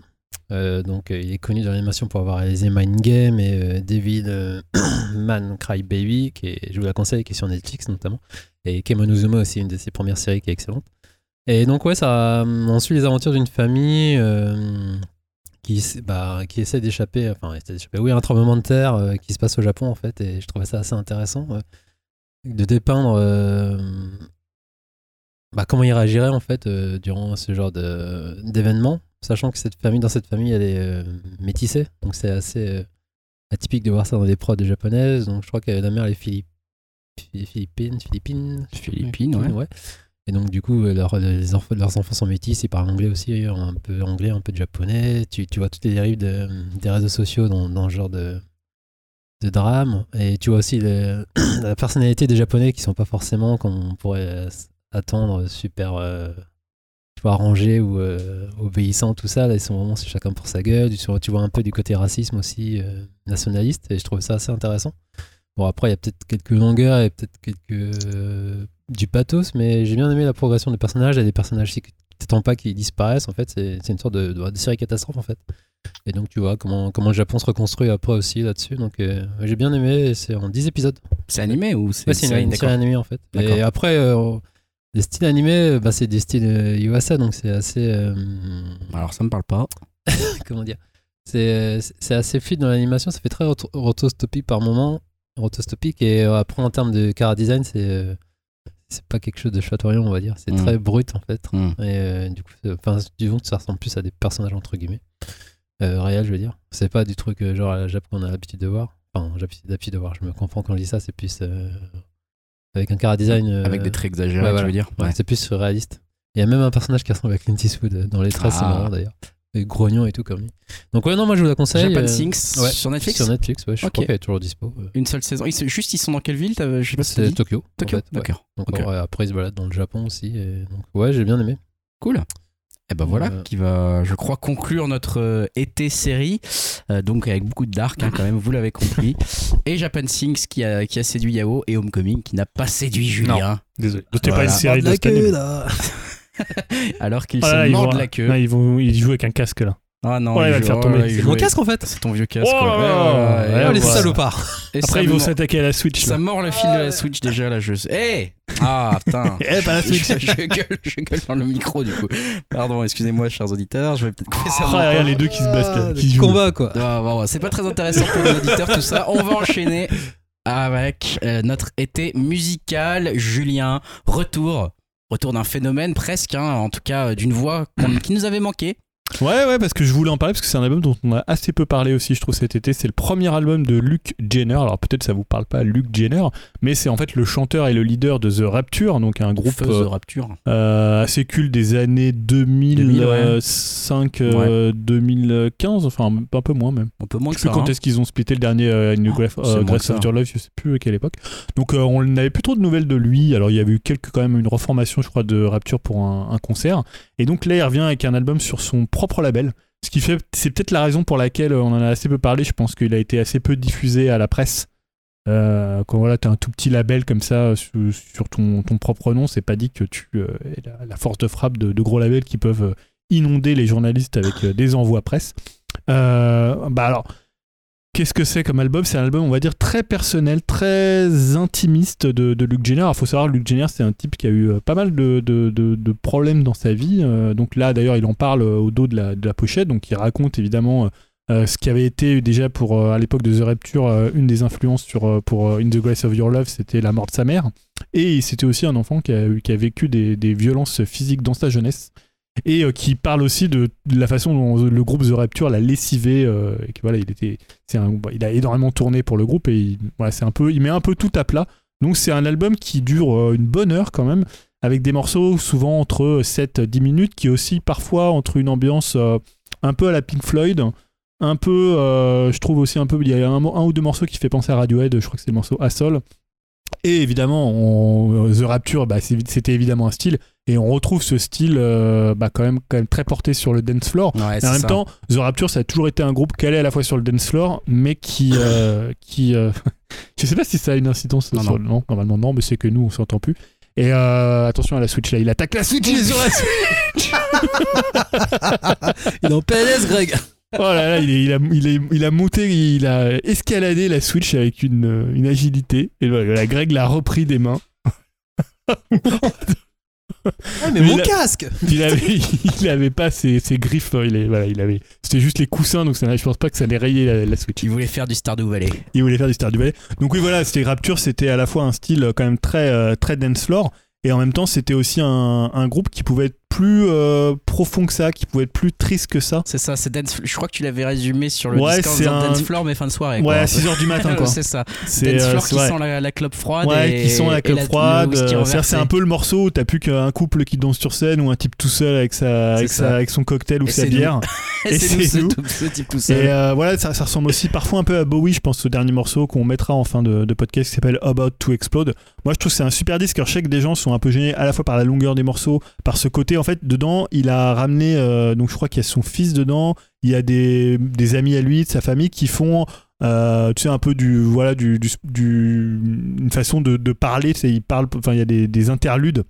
Donc il est connu dans l'animation pour avoir réalisé Mind Game et David Man Cry Baby, qui est, je vous la conseille, qui est sur Netflix notamment, et Kemonozuma aussi, une de ses premières séries qui est excellente. Et donc ouais, ça, on suit les aventures d'une famille euh, qui, bah, qui essaie d'échapper, enfin essaie d'échapper, oui, un tremblement de terre euh, qui se passe au Japon en fait, et je trouvais ça assez intéressant de dépeindre euh, bah, comment ils réagiraient en fait durant ce genre de- d'événement, sachant que cette famille, dans cette famille, elle est métissée, donc c'est assez atypique de voir ça dans des prods japonaises, donc je crois que la mère elle est philippine Philippines, Philippines, Philippines, ouais. Et donc, du coup, leur- les enfants, leurs enfants sont métis, ils parlent anglais aussi, un peu anglais, un peu japonais. Tu, tu vois toutes les dérives de- des réseaux sociaux dans, dans ce genre de, de drame. Et tu vois aussi la personnalité des japonais qui sont pas forcément, comme on pourrait attendre, super euh, tu vois, rangés ou euh, obéissants, tout ça. Là, ils sont vraiment chacun pour sa gueule. Tu, tu vois un peu du côté racisme aussi, euh, nationaliste. Et je trouve ça assez intéressant. Bon, après, il y a peut-être quelques longueurs et peut-être quelques. Euh, du pathos, mais j'ai bien aimé la progression des personnages. Il y a des personnages tu t'attends pas qu'ils disparaissent. En fait, c'est une sorte de, de- de série catastrophe, en fait. Et donc, tu vois comment, comment le Japon se reconstruit après aussi là-dessus. Donc, euh, j'ai bien aimé. C'est en 10 épisodes. C'est animé ou c'est Ouais, une, une série animée, en fait. Et après, euh, les styles animés, bah, c'est des styles euh, Yuasa, donc c'est assez. euh, Alors ça me parle pas. comment dire? C'est assez fluide dans l'animation ça fait très roto- rotostopique par moment rotostopique et euh, après en termes de cara design c'est euh, c'est pas quelque chose de chatoyant on va dire c'est Mm. très brut en fait Mm. et euh, du coup enfin disons que ça ressemble plus à des personnages entre guillemets euh, réels je veux dire c'est pas du truc euh, genre à la Jap qu'on a l'habitude de voir enfin j'ai l'habitude de voir je me comprends quand je dis ça c'est plus avec un cara design Avec des traits exagérés, ouais, voilà. veux dire Ouais, Ouais. c'est plus surréaliste. Il y a même un personnage qui ressemble à Clint Eastwood dans les traits, c'est Ah. marrant d'ailleurs. Et grognon et tout comme lui. Donc ouais, non, moi je vous la conseille. Japan euh, Things ouais, sur Netflix Sur Netflix, ouais, je Ok. crois qu'elle est toujours dispo. euh. Une seule saison. Ils juste, ils sont dans quelle ville t'as- Je sais pas C'est. Tokyo. en Tokyo, fait, ouais. d'accord. Après, ils se baladent dans le Japon aussi. Et donc ouais, j'ai bien aimé. Cool. Et ben voilà Euh, qui va, je crois, conclure notre euh, été série. Euh, donc avec beaucoup de dark hein, quand même, vous l'avez compris. Et Japan Things qui a, qui a séduit Yao et Homecoming qui n'a pas séduit Julien. Désolé. C'était Voilà. pas une série de Alors qu'il Ah là, se ils mord vont- de la queue. Ils, vont, ils jouent avec un casque là. Ah non, Ouais, il va le faire oh, tomber. C'est mon casque en fait C'est ton vieux casque. Oh quoi. là Ouais, là. ouais, Ouais, ouais, Oh les voilà. salopards Et Après, ils vont s'attaquer à la Switch. Ça là. mord le fil de la Switch déjà là. Je... Hé Ah putain Eh, pas la Switch. je, je gueule, je gueule dans le micro du coup. Pardon, excusez-moi, chers auditeurs. Je vais peut-être couper ça. Ah, les deux qui se battent là. Ah, Qui combat quoi. Ah, bon, c'est pas très intéressant pour les auditeurs tout ça. On va enchaîner avec euh, notre été musical. Julien, retour. Retour d'un phénomène presque, hein, en tout cas euh, d'une voix qui nous avait manqué. Ouais, ouais, parce que je voulais en parler parce que c'est un album dont on a assez peu parlé aussi, je trouve, cet été. C'est le premier album de Luke Jenner. Alors peut-être ça vous parle pas, Luke Jenner, mais c'est en fait le chanteur et le leader de The Rapture, donc un groupe euh, Rapture. euh, assez cool des années 2005, euh, 2015, enfin un peu moins même. Un peu moins Je que sais plus ça. quand hein. est-ce qu'ils ont splitté le dernier euh, euh, Grace que ça. of Your Love, je sais plus à quelle époque. Donc euh, on n'avait plus trop de nouvelles de lui. Alors il y avait eu quelques quand même une reformation, je crois, de Rapture pour un, un concert. Et donc là, il revient avec un album sur son propre label. Ce qui fait, c'est peut-être la raison pour laquelle on en a assez peu parlé. Je pense qu'il a été assez peu diffusé à la presse. Euh, quand voilà, tu as un tout petit label comme ça euh, sur, ton, propre nom, c'est pas dit que tu euh, la, force de frappe de, gros labels qui peuvent euh, inonder les journalistes avec euh, des envois presse. Euh, bah alors, qu'est-ce que c'est comme album? C'est un album, on va dire, très personnel, très intimiste de, de Luke Jenner. Il faut savoir, Luke Jenner, c'est un type qui a eu euh, pas mal de, problèmes dans sa vie. Euh, donc là, d'ailleurs, il en parle euh, au dos de la, pochette. Donc il raconte évidemment ce qui avait été déjà pour, à l'époque de The Rapture, une des influences sur, pour In the Grace of Your Love, c'était la mort de sa mère. Et c'était aussi un enfant qui a, a vécu des violences physiques dans sa jeunesse et euh, qui parle aussi de, la façon dont le groupe The Rapture l'a lessivé euh, et que voilà il était il a énormément tourné pour le groupe et il, voilà, c'est un peu il met un peu tout à plat. Donc c'est un album qui dure euh, une bonne heure quand même avec des morceaux souvent entre 7 10 minutes qui aussi parfois entre une ambiance un peu à la Pink Floyd un peu je trouve aussi un peu il y a un, ou deux morceaux qui fait penser à Radiohead je crois que c'est le morceau Asol et évidemment on- The Rapture bah, c'était évidemment un style et on retrouve ce style euh, bah, quand, même, quand même très porté sur le dance floor. Ouais, Et en même ça. temps, The Rapture, ça a toujours été un groupe calé à la fois sur le dance floor, mais qui. euh, qui euh, je sais pas si ça a une incidence Non, sur non. le. Non, normalement non, mais c'est que nous, on s'entend plus. Et euh, attention à la Switch là, il attaque la Switch, il est sur la Switch Il est en PLS, Greg. Oh là là, il, est- il a, il, est- il a monté, il a escaladé la Switch avec une, une agilité. Et la Greg l'a repris des mains. mais Mais mon casque Il avait, il avait pas ses, ses griffes, il, est- voilà, il avait, c'était juste les coussins, donc ça, je pense pas que ça allait rayer la, la Switch. Il voulait faire du Stardew Valley. Il voulait faire du Stardew Valley. Donc oui, voilà, c'était Rapture, c'était à la fois un style euh, quand même très, euh, très dance floor, et en même temps, c'était aussi un, un groupe qui pouvait être plus euh, profond que ça, qui pouvait être plus triste que ça. C'est ça, c'est dance. Je crois que tu l'avais résumé sur le Ouais, Discord un- dance floor mais fin de soirée. Ouais, quoi. à 6h du matin, quoi. c'est ça. C'est Dance euh, floor qui ouais. sent la, la clope froide. Ouais, et, qui sont la le froide. euh. C'est un peu le morceau où t'as plus qu'un couple qui danse sur scène ou un type tout seul avec, sa, avec, sa- son cocktail ou Et sa bière. Et c'est nous, ce, ce type tout seul. Et euh, voilà, ça, ça ressemble aussi parfois un peu à Bowie, je pense, au dernier morceau qu'on mettra en fin de, de podcast qui s'appelle About to Explode. Moi, je trouve que c'est un super disque. Alors, je sais que des gens sont un peu gênés à la fois par la longueur des morceaux, par ce côté. En fait, dedans, il a ramené, euh, donc je crois qu'il y a son fils dedans, il y a des, amis à lui, de sa famille, qui font. euh, un peu du voilà du, une façon de, parler parlent enfin il y a des, des interludes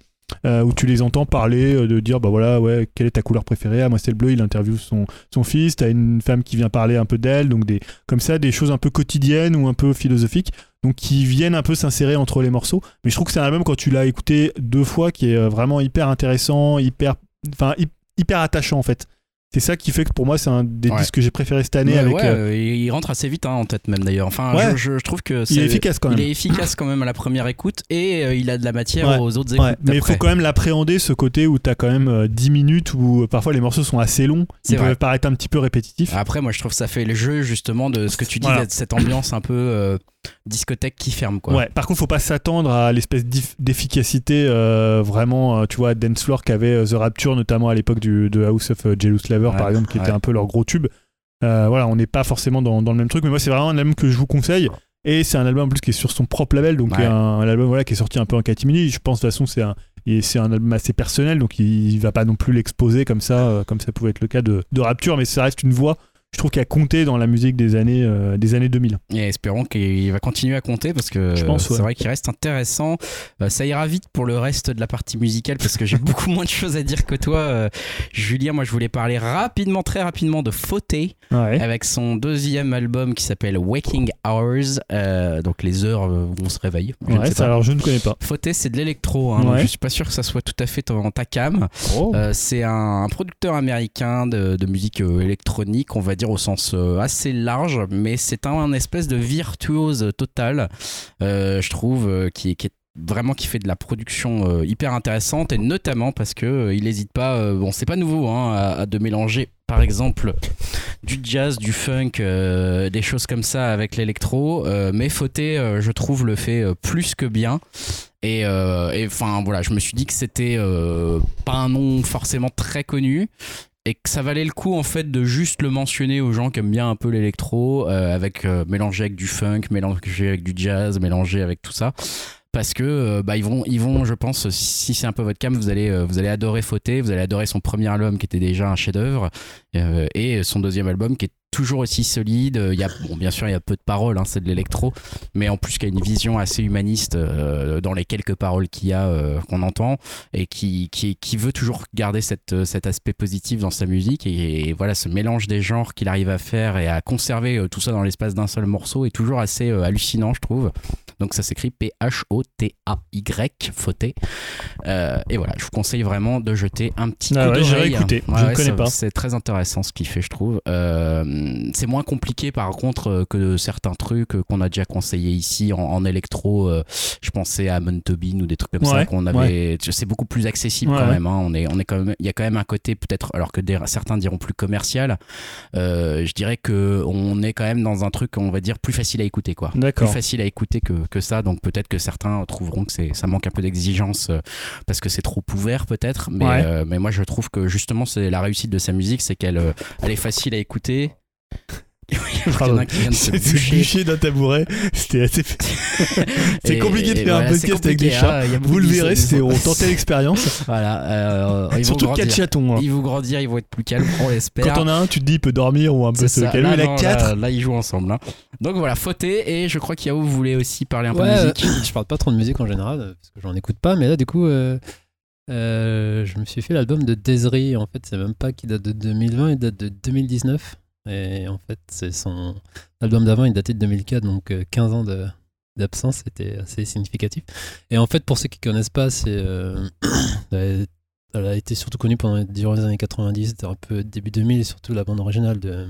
euh, où tu les entends parler de dire bah voilà ouais quelle est ta couleur préférée? Ah moi c'est le bleu il interviewe son son fils, t'as une femme qui vient parler un peu d'elle, donc des comme ça des choses un peu quotidiennes ou un peu philosophiques, donc qui viennent un peu s'insérer entre les morceaux. Mais je trouve que c'est un album quand tu l'as écouté deux fois qui est euh, vraiment hyper intéressant, hyper, enfin hy- hyper attachant en fait. C'est ça qui fait que pour moi c'est un des Ouais. disques que j'ai préféré cette année Ouais, avec. ouais, euh, euh, il rentre assez vite hein, en tête même d'ailleurs. Enfin, je, je- je trouve que il est efficace quand même. Il est efficace quand même à la première écoute et euh, il a de la matière aux autres écoutes. Mais il faut quand même l'appréhender ce côté où t'as quand même euh, 10 minutes où parfois les morceaux sont assez longs, ils vrai. peuvent paraître un petit peu répétitifs. Après, moi je trouve que ça fait le jeu justement de ce que tu dis, Voilà. cette ambiance un peu discothèque qui ferme quoi. Ouais, par contre, faut pas s'attendre à l'espèce d'efficacité euh, vraiment, euh, tu vois, dance floor qu'avait euh, The Rapture, notamment à l'époque du- de House of Jealous Lover, Ouais, par exemple, qui était un peu leur gros tube. Euh, voilà, on n'est pas forcément dans, dans le même truc, mais moi, c'est vraiment un album que je vous conseille. Et c'est un album en plus qui est sur son propre label, donc Ouais. un, un album voilà, qui est sorti un peu en catimini. Je pense de toute façon c'est un, et c'est un album assez personnel, donc il, il va pas non plus l'exposer comme ça, euh, comme ça pouvait être le cas de, de Rapture, mais ça reste une voix, je trouve, qui a compté dans la musique des années, euh, des années 2000. Et espérons qu'il va continuer à compter parce que c'est vrai qu'il reste intéressant. Euh, ça ira vite pour le reste de la partie musicale parce que j'ai beaucoup moins de choses à dire que toi, euh, Julien. Moi, je voulais parler rapidement, très rapidement de Fauté Ouais. avec son deuxième album qui s'appelle Waking Hours, euh, donc les heures où on se réveille. Je Ouais, ça, alors je ne connais pas. Fauté, c'est de l'électro. Hein, je suis pas sûr que ça soit tout à fait en ta cam. Oh. C'est un, un producteur américain de, de musique électronique, on va dire au sens euh, assez large, mais c'est un, espèce de virtuose total, euh, je trouve, euh, qui, est vraiment qui fait de la production hyper intéressante et notamment parce que il n'hésite pas euh, bon c'est pas nouveau hein, à, de mélanger par exemple du jazz du funk des choses comme ça avec l'électro mais Fauté je trouve le fait plus que bien. Et enfin voilà je me suis dit que c'était pas un nom forcément très connu et que ça valait le coup en fait de juste le mentionner aux gens qui aiment bien un peu l'électro euh, avec euh, mélangé avec du funk mélangé avec du jazz mélangé avec tout ça parce que euh, bah, ils vont ils vont je pense si c'est un peu votre cam vous allez euh, vous allez adorer Fauté vous allez adorer son premier album qui était déjà un chef d'œuvre euh, et son deuxième album qui est toujours aussi solide. Il y a bon bien sûr il y a peu de paroles hein, c'est de l'électro mais en plus qui a une vision assez humaniste dans les quelques paroles qu'il y a qu'on entend et qui, qui, qui veut toujours garder cette, cet aspect positif dans sa musique et, voilà ce mélange des genres qu'il arrive à faire et à conserver tout ça dans l'espace d'un seul morceau est toujours assez hallucinant je trouve donc ça s'écrit P-H-O-T-A-Y, fauté. Euh, et voilà, je vous conseille vraiment de jeter un petit Ah coup ouais, d'oreille. j'irai écouter, je ne connais ça- pas. C'est très intéressant ce qu'il fait, je trouve. Euh, c'est moins compliqué par contre euh, que certains trucs qu'on a déjà conseillés ici en, en électro. euh, je pensais à Muntobin ou des trucs comme ça Ouais, qu'on avait. C'est beaucoup plus accessible Ouais, quand ouais. même. hein. On est, on est quand même. Il y a quand même un côté peut-être, alors que des- certains diront plus commercial. je dirais que on est quand même dans un truc, on va dire, plus facile à écouter, quoi plus D'accord. facile à écouter que, que ça. Donc peut-être que certains trouveront que c'est ça manque un peu d'exigence euh, parce que c'est trop ouvert peut-être. Mais, Ouais. euh, mais moi je trouve que justement c'est la réussite de sa musique, c'est qu'elle euh, elle est facile à écouter. Il y en a Pardon. un qui vient de se C'est bûché d'un tabouret. C'était assez. c'est compliqué de faire un voilà, podcast avec des chats. hein, Vous le verrez, c'est on tentait l'expérience. Voilà, euh, ils vont Surtout grandir. quatre chatons. hein. Ils vont grandir, ils vont être plus calmes, on l'espère. Quand on a un, tu te dis il peut dormir ou un peu se calmer. Là, Il a non, quatre. Là, là, ils jouent ensemble. hein. Donc voilà, fauté. Et je crois qu'Yao voulait aussi parler un peu Ouais, de musique. euh, je parle pas trop de musique en général euh, parce que j'en écoute pas, mais là du coup, euh, euh, je me suis fait l'album de Desiree. En fait, c'est même pas qui date de 2020, il date de 2019. Et en fait, c'est son album d'avant, il datait de 2004, donc euh, 15 ans de d'absence, c'était assez significatif. Et en fait, pour ceux qui connaissent pas, c'est euh, elle a été surtout connue pendant durant les années 90, c'était un peu début 2000, et surtout la bande originale de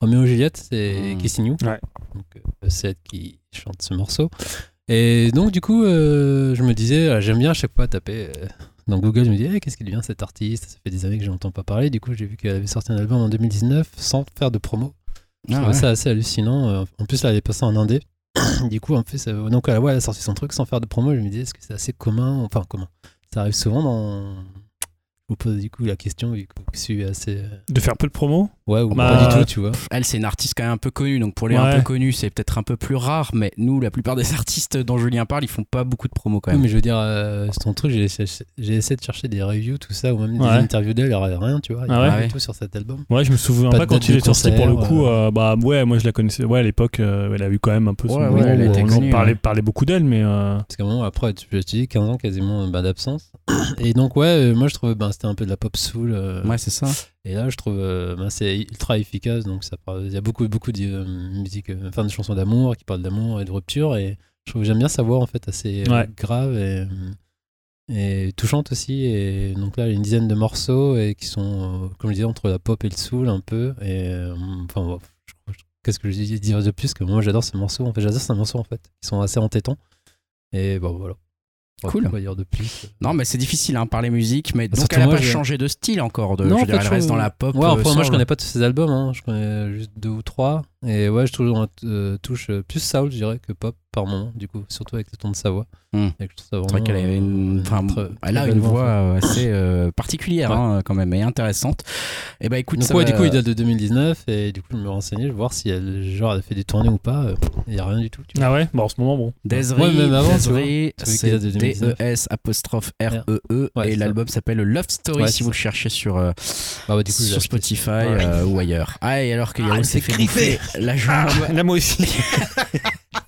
Roméo et Juliette, c'est Mm. Kissing You. Ouais. Donc euh, c'est elle qui chante ce morceau. Et donc du coup, euh, je me disais, euh, j'aime bien à chaque fois taper euh, dans Google, je me dis, Eh, qu'est-ce qu'il devient cet artiste? Ça fait des années que je n'entends pas parler. Du coup, j'ai vu qu'elle avait sorti un album en 2019 sans faire de promo. Je Ah trouvais ouais. ça assez hallucinant. Euh, En plus, là, elle est passée en indé. du coup, en plus, euh, donc, ouais, elle a sorti son truc sans faire de promo. Je me disais, est-ce que c'est assez commun? Enfin, commun. Ça arrive souvent dans. Je vous pose du coup la question, vu que je suis assez. euh, De faire peu de promo? Ouais, ou Bah, pas du tout, tu vois. Elle, c'est une artiste quand même un peu connue, donc pour les Ouais. un peu connus, c'est peut-être un peu plus rare, mais nous, la plupart des artistes dont Julien parle, ils font pas beaucoup de promos quand Oui, même. mais je veux dire, euh, c'est ton truc, j'ai essayé, j'ai essayé de chercher des reviews, tout ça, ou même des interviews d'elle, il n'y aurait rien, tu vois. Il y Ah avait ouais rien du tout sur cet album. Ouais, je me souviens Pas quand il est sorti pour le coup. euh, bah ouais, moi je la connaissais. Ouais, à l'époque, euh, elle a eu quand même un peu son ouais, elle a été on connue, parlait, ouais. parlait beaucoup d'elle, mais euh, Parce qu'à un moment, après, tu dire 15 ans quasiment bah, d'absence. Et donc, ouais, euh, moi je trouve ben, c'était un peu de la pop soul. euh, Ouais, c'est ça. Et là, je trouve euh, ben, c'est ultra efficace. Donc, ça il y a beaucoup, beaucoup de euh, musique, euh, enfin de chansons d'amour qui parlent d'amour et de rupture. Et je trouve j'aime bien sa voix en fait, assez Ouais. grave et, et touchante aussi. Et donc là, il y a une dizaine de morceaux et qui sont, comme je disais, entre la pop et le soul un peu. Et enfin, bon, qu'est-ce que je dis dire de plus que moi j'adore ces morceaux. En fait, j'adore ces morceaux en fait. Ils sont assez entêtants. Et bon, voilà. On va Cool. de plus. Non, mais c'est difficile, hein, parler musique, mais donc Surtout elle a moi, pas changé de style encore. De, Non, je veux dire, elle reste dans la pop. Ouais, euh, moi je connais pas tous ces albums, hein. je connais juste deux ou trois. Et ouais, je trouve euh, touche euh, plus soul, je dirais, que pop par moment, du coup, surtout avec le ton de sa voix. Hmm. Et je trouve ça C'est vrai vraiment, qu'elle a une, euh, enfin, très- elle a une voix fait. euh, assez euh, particulière Ouais. hein, quand même et intéressante. Et bah écoute, Donc ça ouais, va- du coup, il date de 2019 et du coup, je me renseignais, je vais voir si elle, genre, elle a fait des tournées ou pas. Il y a rien du tout. Tu vois. ah ouais, bah en ce moment, bon. Desiree, Ouais, même avant, qui c'est date de 2019. D-E-S apostrophe R-E-E Ouais, et l'album s'appelle Love Story Ouais, si vous le cherchez sur, euh, Bah du coup, sur Spotify euh, ou ailleurs. Ah, et alors que Yao Ah, s'est c'est fait la jambe. Là, moi aussi.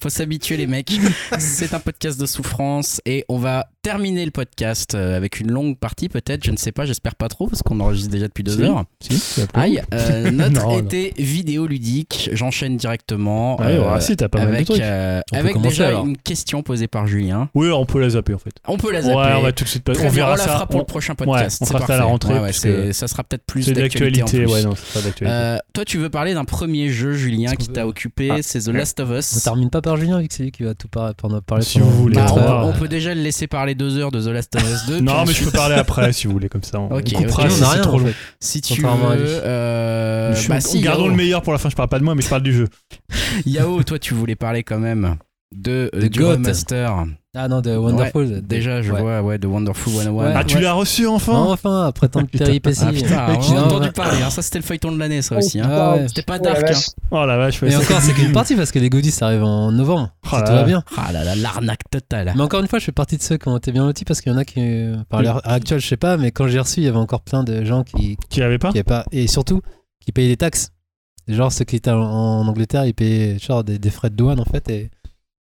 Faut s'habituer les mecs. C'est un podcast de souffrance et on va terminer le podcast euh, avec une longue partie peut-être, je ne sais pas, j'espère pas trop parce qu'on enregistre déjà depuis deux Si. heures. si. Aïe, euh, notre Non, non. été vidéoludique, j'enchaîne directement Ouais, euh, ouais, si, t'as pas mal de avec, trucs. euh, On peut avec déjà alors. une question posée par Julien. Oui, on peut la zapper en fait. On peut la zapper. Ouais, on va tout de suite. Très on verra on la ça. fera pour on- le prochain ouais, podcast. on fera ça à la rentrée, ça sera peut-être plus C'est d'actualité. ouais, non, c'est pas d'actualité. Euh, toi, tu veux parler d'un premier jeu, Julien, qui t'a occupé, Ah. c'est The Last of On Us. termine pas par Julien, vu que c'est lui qui va tout par- pendant parler. Si vous voulez, Bah, on, on on peut déjà le laisser parler deux heures de The Last of Us 2. non, mais je peux parler après si vous voulez, comme ça. On, Ok, on coupera ok. si c'est trop en long. fait. Si tu veux, euh, Je- bah si, gardons Yao. le meilleur pour la fin, je parle pas de moi, mais je parle du jeu. Yao, toi, tu voulais parler quand même de, euh, De du God. remaster. Ah non, de Wonderful. Ouais, déjà, je Ouais. vois, ouais, de Wonderful 101. Ouais. Ah, tu l'as reçu enfin Enfin, après tant de péripéties. Ah putain, Mec, on a entendu parler, hein, ça c'était le feuilleton de l'année ça aussi. Hein. Ah ouais. C'était pas la dark. hein. Oh la vache, ça, encore, c'est qu'une partie parce que les goodies ça arrive en novembre. Oh si tout va bien. Ah là là, l'arnaque totale. Mais encore une fois, je fais partie de ceux qui ont été bien lotis parce qu'il y en a qui, euh, par l'heure actuelle, je sais pas, mais quand j'ai reçu, il y avait encore plein de gens qui, Qui avait pas. Et surtout, qui payaient des taxes. Genre, ceux qui étaient en, en Angleterre, ils payaient genre des, des frais de douane en fait. Et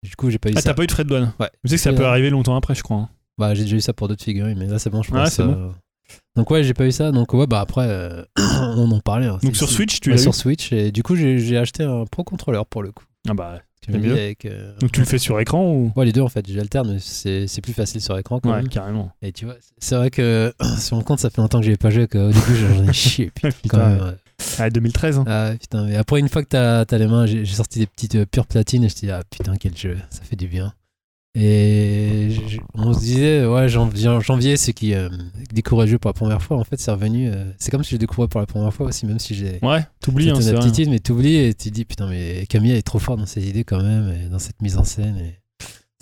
du coup, j'ai pas eu Ah, ça. t'as pas eu de frais de douane Ouais. Tu sais que ça peut ouais. arriver longtemps après, je crois. hein. Bah, j'ai déjà eu ça pour d'autres figurines, mais là, c'est bon, je pense. Ouais, c'est euh, Donc, ouais, j'ai pas eu ça. Donc, ouais, bah après, euh, on en parlait. hein. Donc C'est- sur c'est- Switch, tu ouais, l'as eu sur Switch. Et du coup, j'ai j'ai acheté un Pro Controller pour le coup. Ah bah. Qui C'est mieux. avec, euh, Donc tu le fais sur écran ou? Ouais, les deux en fait, j'alterne, mais c'est c'est plus facile sur écran quand Ouais, même. carrément. Et tu vois, c'est vrai que sur mon compte, ça fait longtemps que j'y ai pas joué, qu'au début j'en ai chié. Putain, Putain, quand même, ouais. Ah, 2013. hein. Ah, putain, mais après, une fois que t'as as les mains, j'ai sorti des petites euh, pures platines et je me suis dit, ah putain, quel jeu, ça fait du bien. Et je- on se disait, ouais, j'enviais j'enviais ceux qui euh, découvraient le jeu pour la première fois. En fait, c'est revenu. euh, c'est comme si je le découvrais pour la première fois aussi, même si j'ai. Ouais, t'oublies, hein, vrai. aptitude, mais t'oublies et tu te dis putain, mais Camille est trop forte dans ses idées quand même, et dans cette mise en scène. Et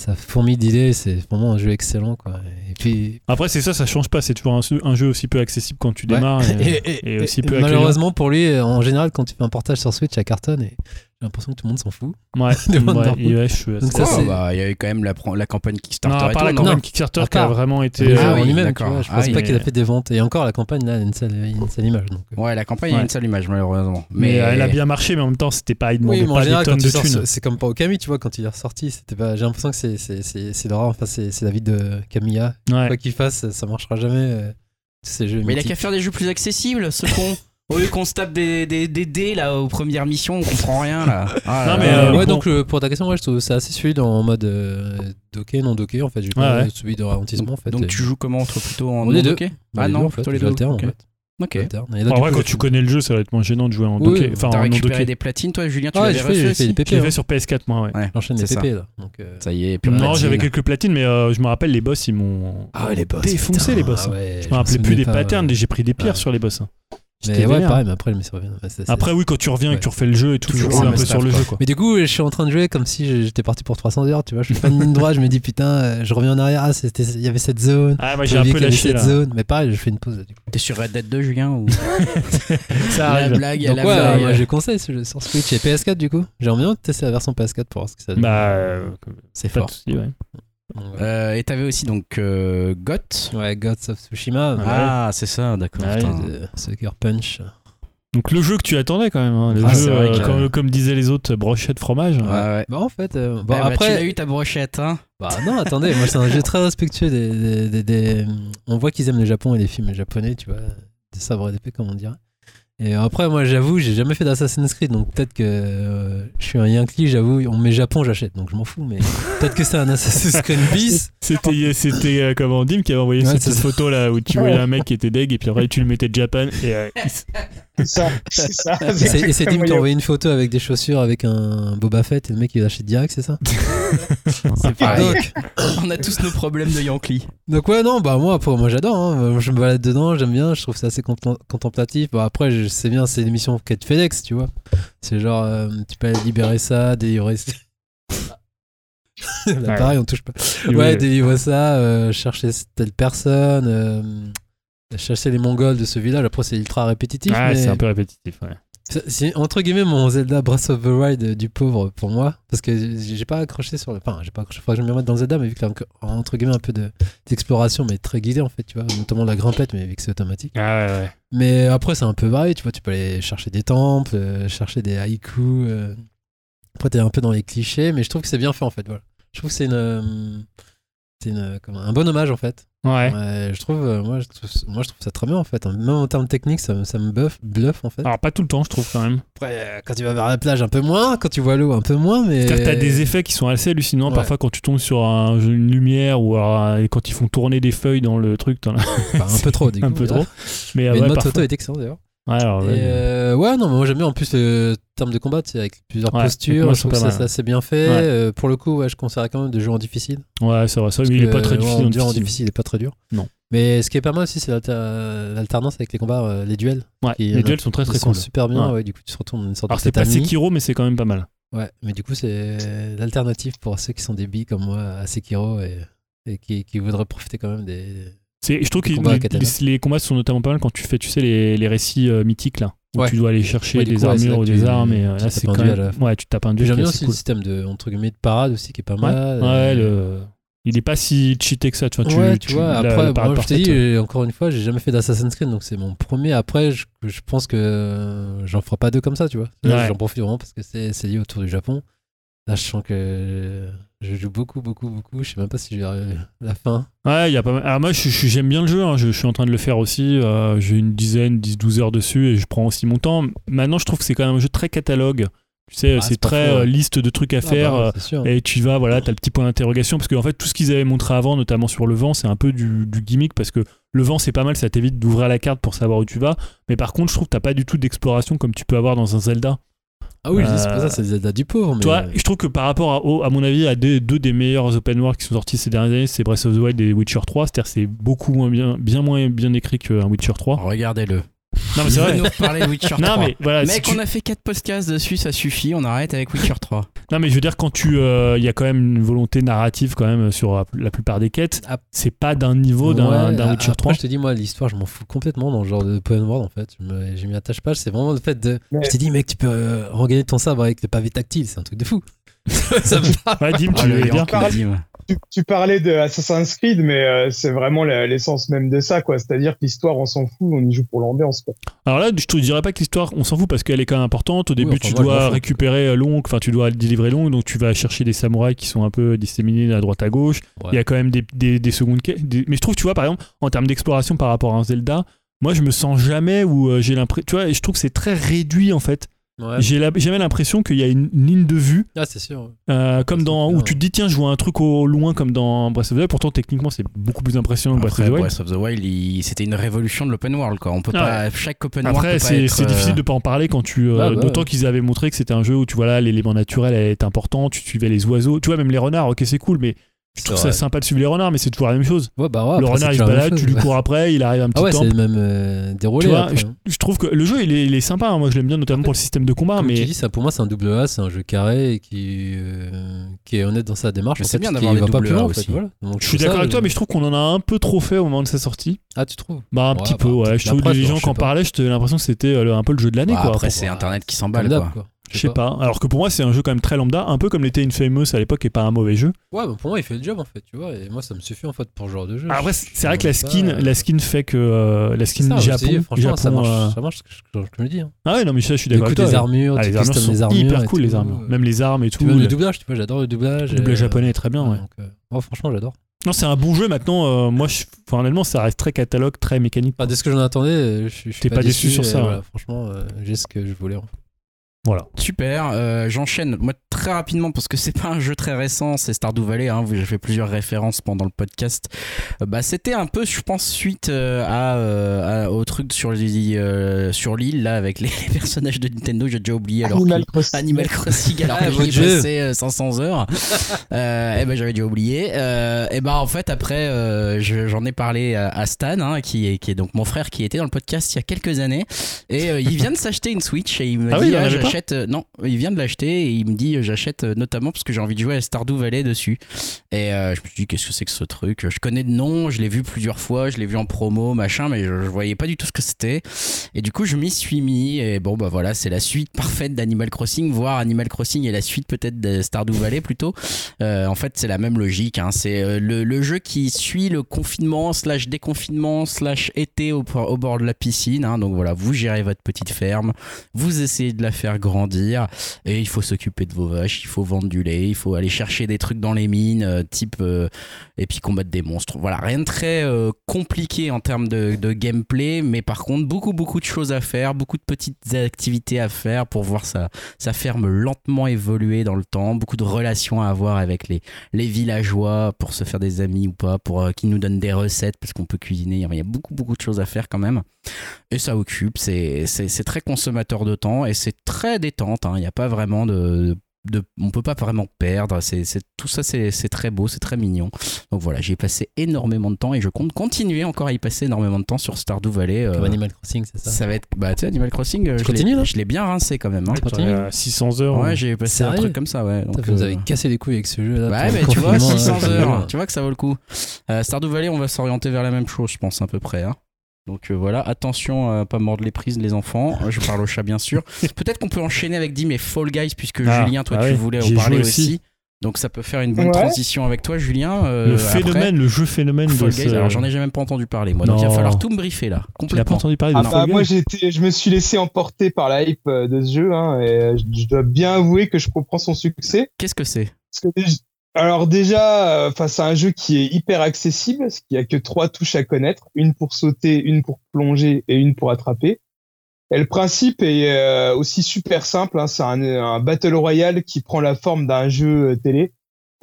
ça fourmille d'idées, c'est vraiment un jeu excellent quoi. Et puis. Après, c'est ça, ça change pas. C'est toujours un, un jeu aussi peu accessible quand tu ouais. démarres. Et, Et- et aussi peu malheureusement pour lui, en général, quand tu fais un portage sur Switch, ça cartonne et j'ai l'impression que tout le monde s'en fout. Ouais, de ouais, je suis assez Donc ça, Oh, d'accord. c'est- bah, il y a eu quand même la, campagne Kickstarter Non, à et part tout, la campagne Non. Kickstarter qui a vraiment été. Ah euh, oui, en lui-même, tu d'accord. vois, je Ah pense oui, pas mais- qu'il a fait des ventes. Et encore, la campagne là, y a une seule, une seule image. Donc, euh. Ouais, la campagne a une seule image malheureusement. Mais Mais elle a bien marché, mais en même temps, c'était pas, il Oui, mais en pas des général, tonnes de thunes. c'est comme pas au Camille, tu vois, quand il est ressorti, c'était pas. J'ai l'impression que c'est l'horreur. Enfin, c'est la vie de Camilla. Quoi qu'il fasse, ça marchera jamais. euh, tous ces jeux. Mais il a qu'à faire des jeux plus accessibles, ce con. Au lieu qu'on se tape des, des, des dés là aux premières missions, on comprend rien là. Ah là Non, mais, là. euh, ouais, bon. donc euh, pour ta question, ouais, je trouve ça assez fluide en mode euh, docké, non docké en fait. J'ai Ouais, pas ouais. celui de ralentissement en fait. Donc Et- tu joues comment toi plutôt en On est non deux. docké? Bah, Ah les deux, non, en fait, plutôt les deux. en fait. Ok. Et là, du après, coup, quand tu connais le jeu, ça va être moins gênant de jouer en docké. oui, Enfin, T'as en récupéré docké. des platines, toi, Julien Tu Ah, l'avais j'ai fait, reçu j'ai fait aussi des PP. Hein. sur PS4, moi, ouais. Ouais. J'enchaîne les. PP là. Donc, euh, Ça y est, plus Non, j'avais quelques platines, mais euh, je me rappelle, les boss, ils m'ont Ah ouais, les boss. défoncé, putain, les boss. ah ouais, Je me rappelais plus des pas, patterns, j'ai pris des pierres Ouais. sur les boss. Mais ouais, pareil, mais après, je c'est- c'est- Après, oui, quand tu reviens et que tu refais le jeu et tout, tu Toujours roules un peu sur le quoi. jeu, quoi. Mais du coup, je suis en train de jouer comme si j'étais parti pour 300 heures, tu vois. Je fais une ligne droite, je me dis putain, euh, je reviens en arrière, ah, c'était- il y avait cette zone. Ah, moi, J'ai j'ai un peu qu'il y avait lâché, cette là. zone. Mais pareil, je fais une pause là, du coup. T'es sur Red Dead 2, Julien ou... Ça La arrive. blague, Donc la ouais, blague. moi j'ai conseillé ce jeu sur Switch et PS4 du coup. J'aimerais bien tester la version PS4 pour voir ce que ça donne. Bah, euh, C'est pas fort. Euh, et t'avais aussi donc euh, Goth. Ouais, Gods of Tsushima, Ah, c'est ça, d'accord. Putain. euh, Sucker Punch. Donc, le jeu que tu attendais quand même. hein, Le Ah, jeu, c'est vrai euh, que- comme, comme disaient les autres, brochette fromage. Ouais, ouais. Bah en fait, euh, bon Eh bah, tu après, l'as eu ta brochette, hein bah non attendez, moi c'est un jeu très respectueux des, des- des- des- on voit qu'ils aiment le Japon et les films japonais, tu vois, des sabres d'épée comme on dirait. Et après moi j'avoue, j'ai jamais fait d'Assassin's Creed, donc peut-être que euh, je suis un Yankee, j'avoue, on met Japon, j'achète, donc je m'en fous, mais peut-être que c'est un Assassin's Creed bis. C'était, c'était euh, comment Dim qui avait envoyé Ouais, cette photo là où tu voyais un mec qui était deg et puis après tu le mettais Japan et euh, il ça, c'est ça. Et c'est- Tim qui a envoyé une photo avec des chaussures avec un Boba Fett et le mec il l'achète direct, c'est ça C'est pareil. Donc, On a tous nos problèmes de Yankee. Donc ouais non bah moi moi j'adore hein. Je me balade dedans j'aime bien je trouve ça assez contempla- contemplatif bon après je sais bien c'est l'émission quête FedEx tu vois c'est genre euh, tu peux libérer ça délivrer ça Là, Ouais. pareil on touche pas ouais délivrer ça euh, chercher telle personne euh, chasser les mongols de ce village après c'est ultra répétitif mais c'est un peu répétitif. Ouais. c'est- entre guillemets mon Zelda Breath of the Wild du pauvre pour moi parce que j'ai pas accroché sur le enfin j'ai pas accroché faudrait que je me remette dans Zelda mais vu qu'il y a entre guillemets un peu de d'exploration mais très guidée en fait tu vois notamment la grimpette mais vu que c'est automatique Ah ouais, ouais. mais après c'est un peu varié tu vois tu peux aller chercher des temples euh, chercher des haïkus euh. après t'es un peu dans les clichés mais je trouve que c'est bien fait en fait voilà je trouve que c'est une euh, c'est une un bon hommage en fait Ouais. Ouais, je trouve euh, moi je trouve, moi je trouve ça très bien en fait même en termes techniques ça, me- ça me buff bluffe en fait Alors pas tout le temps, je trouve quand même. après, euh, quand tu vas vers la plage, un peu moins. Quand tu vois l'eau, un peu moins. Mais C'est-à-dire que t'as des effets qui sont assez hallucinants. Ouais. Parfois, quand tu tombes sur un- une lumière ou alors, euh, quand ils font tourner des feuilles dans le truc, t'en as Enfin, un peu trop. Du coup, un peu là. trop. Mais, euh, Mais ouais, le mode parfois- photo est excellent d'ailleurs. Ouais, alors, ouais, euh, ouais, non, mais moi j'aime bien en plus le terme de combat, sais, avec plusieurs Ouais, postures. Je trouve que ça, c'est bien fait. Ouais. Euh, pour le coup, ouais, je conseillerais quand même de jouer en difficile. ouais, c'est vrai. Ça, il est pas très difficile. en difficile. il est pas très dur. Non. Mais ce qui est pas mal aussi, c'est l'alter- l'alternance avec les combats, euh, les duels. Ouais, qui- les duels sont très Ils très sont cool. super bien. Ouais. Du coup, tu te retournes dans une sorte Alors de c'est pas. Sekiro, mais c'est quand même pas mal. Ouais, mais du coup, c'est l'alternative pour ceux qui sont des billes comme moi à Sekiro et, et qui, qui voudraient profiter quand même des. C'est, je trouve que Les combats les, les- sont notamment pas mal quand tu fais, tu sais, les, les récits euh, mythiques là, où Ouais. tu dois aller chercher Ouais, des coup, armures ou des armes. Et euh, là, c'est quand même. la fin. Ouais, tu tapes un duel. J'aime bien aussi cool. le système de entre guillemets de parade aussi qui est pas mal. ouais, Euh, le- il est pas si cheaté que ça. Tu vois, tu, ouais, tu, vois. Après, moi, je euh, euh, encore une fois, j'ai jamais fait d'Assassin's Creed, donc c'est mon premier. Après, je, je pense que euh, j'en ferai pas deux comme ça, tu vois. J'en profite vraiment parce que c'est c'est lié autour du Japon. Sens que je joue beaucoup, beaucoup, beaucoup. Je sais même pas si je vais arriver à la fin. Ouais, il y a pas mal. Alors moi, je- je- j'aime bien le jeu. hein. Je, je suis en train de le faire aussi. euh, J'ai une dizaine, 10, 12 heures dessus et je prends aussi mon temps. Maintenant, je trouve que c'est quand même un jeu très catalogue. Tu sais, Ah, c'est très euh, liste de trucs à Ah, faire. bah, euh, c'est sûr. Et tu vas, voilà, t'as le petit point d'interrogation parce qu'en fait, tout ce qu'ils avaient montré avant, notamment sur le vent, c'est un peu du, du gimmick parce que le vent, c'est pas mal, ça t'évite d'ouvrir la carte pour savoir où tu vas. Mais par contre, je trouve que t'as pas du tout d'exploration comme tu peux avoir dans un Zelda. Ah oui, je dis, c'est euh, pas ça, c'est Zelda du pauvre. Mais... Toi, je trouve que par rapport à, à mon avis, à deux, deux des meilleurs open world qui sont sortis ces dernières années, c'est Breath of the Wild et Witcher 3. C'est-à-dire, c'est beaucoup moins bien, bien moins bien écrit qu'un Witcher 3. Regardez-le. Non, mais c'est vrai. nous reparler de Witcher 3. Non, mais voilà. si Mec, tu- on a fait 4 podcasts dessus, ça suffit, on arrête avec Witcher 3. Non, mais je veux dire, quand tu. euh, Il y a quand même une volonté narrative, quand même, sur la, la plupart des quêtes. Ah. C'est pas d'un niveau d'un Ouais, Witcher après, 3. je te dis, moi, l'histoire, je m'en fous complètement dans le genre de open world, en fait. Je mis attache page, c'est vraiment le fait de. Je t'ai dit, mec, tu peux euh, regagner ton sabre avec le pavé tactile, c'est un truc de fou. ça me parle. Ouais, Dim, Ah, tu le veux dire. Tu, tu parlais de Assassin's Creed, mais euh, c'est vraiment l'essence même de ça, quoi. C'est-à-dire que l'histoire, on s'en fout, on y joue pour l'ambiance, quoi. Alors là, je te dirais pas que l'histoire, on s'en fout parce qu'elle est quand même importante. Au début, enfin, tu moi, dois récupérer euh, Long, enfin, tu dois délivrer Long, donc tu vas chercher des samouraïs qui sont un peu disséminés à droite à gauche. Ouais. Il y a quand même des, des, des secondes quêtes. des- Mais je trouve, tu vois, par exemple, en termes d'exploration par rapport à un Zelda, moi, je me sens jamais où euh, j'ai l'impression. Tu vois, je trouve que c'est très réduit en fait. Ouais. J'ai la- jamais l'impression qu'il y a une ligne de vue, Ah, c'est sûr. euh, comme dans clair, où tu te dis tiens je vois un truc au loin comme dans Breath of the Wild. Pourtant techniquement c'est beaucoup plus impressionnant que Breath Après, of the Wild. Breath of the Wild, il- c'était une révolution de l'open world. Quoi. On peut Ah pas, chaque open world Après c'est être, c'est euh, difficile de pas en parler quand tu euh, Ah, bah, d'autant ouais. qu'ils avaient montré que c'était un jeu où tu vois là l'élément naturel est important, tu suivais les oiseaux, tu vois même les renards, ok c'est cool mais je trouve ça sympa de suivre les renards mais c'est toujours la même chose. Ouais, bah ouais, le après, renard il se balade, tu lui cours après, il arrive un petit Ah ouais, temps. c'est même euh, déroulé. Tu vois, après, je, hein. je trouve que le jeu il est, il est sympa, hein. moi je l'aime bien notamment pour le système de combat Comme mais tu dis, ça, pour moi, c'est un double A, c'est un jeu carré qui, euh, qui est honnête dans sa démarche. C'est bien d'avoir des double plus A en aussi. fait, voilà. Donc, Je suis d'accord avec toi, euh, mais je trouve qu'on en a un peu trop fait au moment de sa sortie. Ah, tu trouves? Bah, un petit bah, peu, ouais. Je trouve que les gens je qui en parlaient, j'avais l'impression que c'était un peu le jeu de l'année, bah, après, c'est Internet qui s'emballe. Je sais pas. Alors que pour moi, c'est un jeu quand même très lambda, un peu comme l'était Infamous à l'époque, et pas un mauvais jeu. Ouais, bah, pour moi, il fait le job, en fait, tu vois. Et moi, ça me suffit, en fait, pour ce genre de jeu. Après, c'est vrai que la skin, pas, euh, la skin fait que euh, la skin ça, Japon, franchement, ça Japon, marche, euh, ça marche, ce que je, je le dis. Hein. Ah ouais, non, mais ça, je suis d'accord avec toi. ouais. armures, Ah, les armures sont les armures. hyper cool, les armures. euh, Même les armes et tout. Le doublage, tu vois, j'adore le doublage. le doublage et, japonais est très bien, ouais. euh, ouais, franchement, j'adore. Non, c'est un bon jeu maintenant. euh, moi, je, honnêtement, ça reste très catalogue, très mécanique. Enfin, dès ce que j'en attendais, euh, je suis je suis pas déçu sur ça, voilà, franchement, euh, j'ai ce que je voulais. en fait. Voilà. Super, euh, j'enchaîne moi très rapidement parce que c'est pas un jeu très récent, c'est Stardew Valley, hein, j'ai fait plusieurs références pendant le podcast. Euh, bah, c'était un peu, je pense, suite euh, à, euh, à- au truc sur l'île, euh, sur l'île là avec les, les personnages de Nintendo, j'ai déjà oublié alors Animal que- Crossing. Animal Crossing alors Ah, que votre j'y ai jeu. passé euh, 500 heures. euh, et ben j'avais déjà oublié. Euh, et ben en fait après euh, je- j'en ai parlé à, à Stan hein, qui est qui est donc mon frère qui était dans le podcast il y a quelques années et euh, il vient de s'acheter une Switch et il me Ah dit ah, j'achète euh, non il vient de l'acheter et il me dit j'achète euh, notamment parce que j'ai envie de jouer à Stardew Valley dessus et euh, je me suis dit qu'est-ce que c'est que ce truc? Je connais de nom je l'ai vu plusieurs fois je l'ai vu en promo machin mais je, je voyais pas du tout ce que c'était et du coup je m'y suis mis et bon bah voilà c'est la suite parfaite d'Animal Crossing voire Animal Crossing et la suite peut-être de Stardew Valley plutôt euh, en fait, c'est la même logique. hein. C'est le, le jeu qui suit le confinement slash déconfinement slash été au, au bord de la piscine. hein. Donc voilà, vous gérez votre petite ferme, vous essayez de la faire grandir et il faut s'occuper de vos il faut vendre du lait, il faut aller chercher des trucs dans les mines, euh, type euh, et puis combattre des monstres. Voilà, rien de très euh, compliqué en termes de, gameplay, mais par contre beaucoup beaucoup de choses à faire, beaucoup de petites activités à faire pour voir sa, sa ferme lentement évoluer dans le temps, beaucoup de relations à avoir avec les, les villageois pour se faire des amis ou pas, pour qu'ils nous donnent des recettes parce qu'on peut cuisiner. Il y a beaucoup, beaucoup de choses à faire quand même. Et ça occupe, c'est très consommateur de temps et c'est très détente. hein. Il n'y a pas vraiment de on peut pas vraiment perdre. C'est c'est- tout ça, c'est c'est très beau, c'est très mignon. Donc voilà, j'y ai passé énormément de temps et je compte continuer encore à y passer énormément de temps sur Stardew Valley. euh, Comme Animal Crossing, c'est ça. ça va être. Bah, tu sais, Animal Crossing, euh, je l'ai- là je l'ai bien rincé quand même. hein. Tu continues Euh, 600 heures. Ouais, j'ai passé un truc comme ça, ouais. Donc, Vous euh, avez cassé les couilles avec ce jeu là. Ouais, mais tu vois, 600 heures, tu vois que ça vaut le coup. Euh, Stardew Valley, on va s'orienter vers la même chose, je pense, à peu près. hein. Donc euh, voilà, attention à pas mordre les prises, les enfants. Je parle au chat, bien sûr. Peut-être qu'on peut enchaîner avec Dim et Fall Guys, puisque Ah, Julien, toi, bah tu voulais en parler aussi. aussi. Donc ça peut faire une bonne Ouais. transition avec toi, Julien. euh, le après. phénomène, le jeu phénomène Fall de Guys, ce... alors j'en ai jamais pas entendu parler, moi. Donc il va falloir tout me briefer là, Tu n'as pas complètement. entendu parler de Ah Fall bah, Guys moi, j'ai été, je me suis laissé emporter par la hype euh, de ce jeu, hein, et je, dois bien avouer que je comprends son succès. Qu'est-ce que c'est? Parce que déjà- alors déjà, euh, face à un jeu qui est hyper accessible, parce qu'il y a que trois touches à connaître, une pour sauter, une pour plonger et une pour attraper. Et le principe est euh, aussi super simple, hein, c'est un, un battle royale qui prend la forme d'un jeu euh, télé.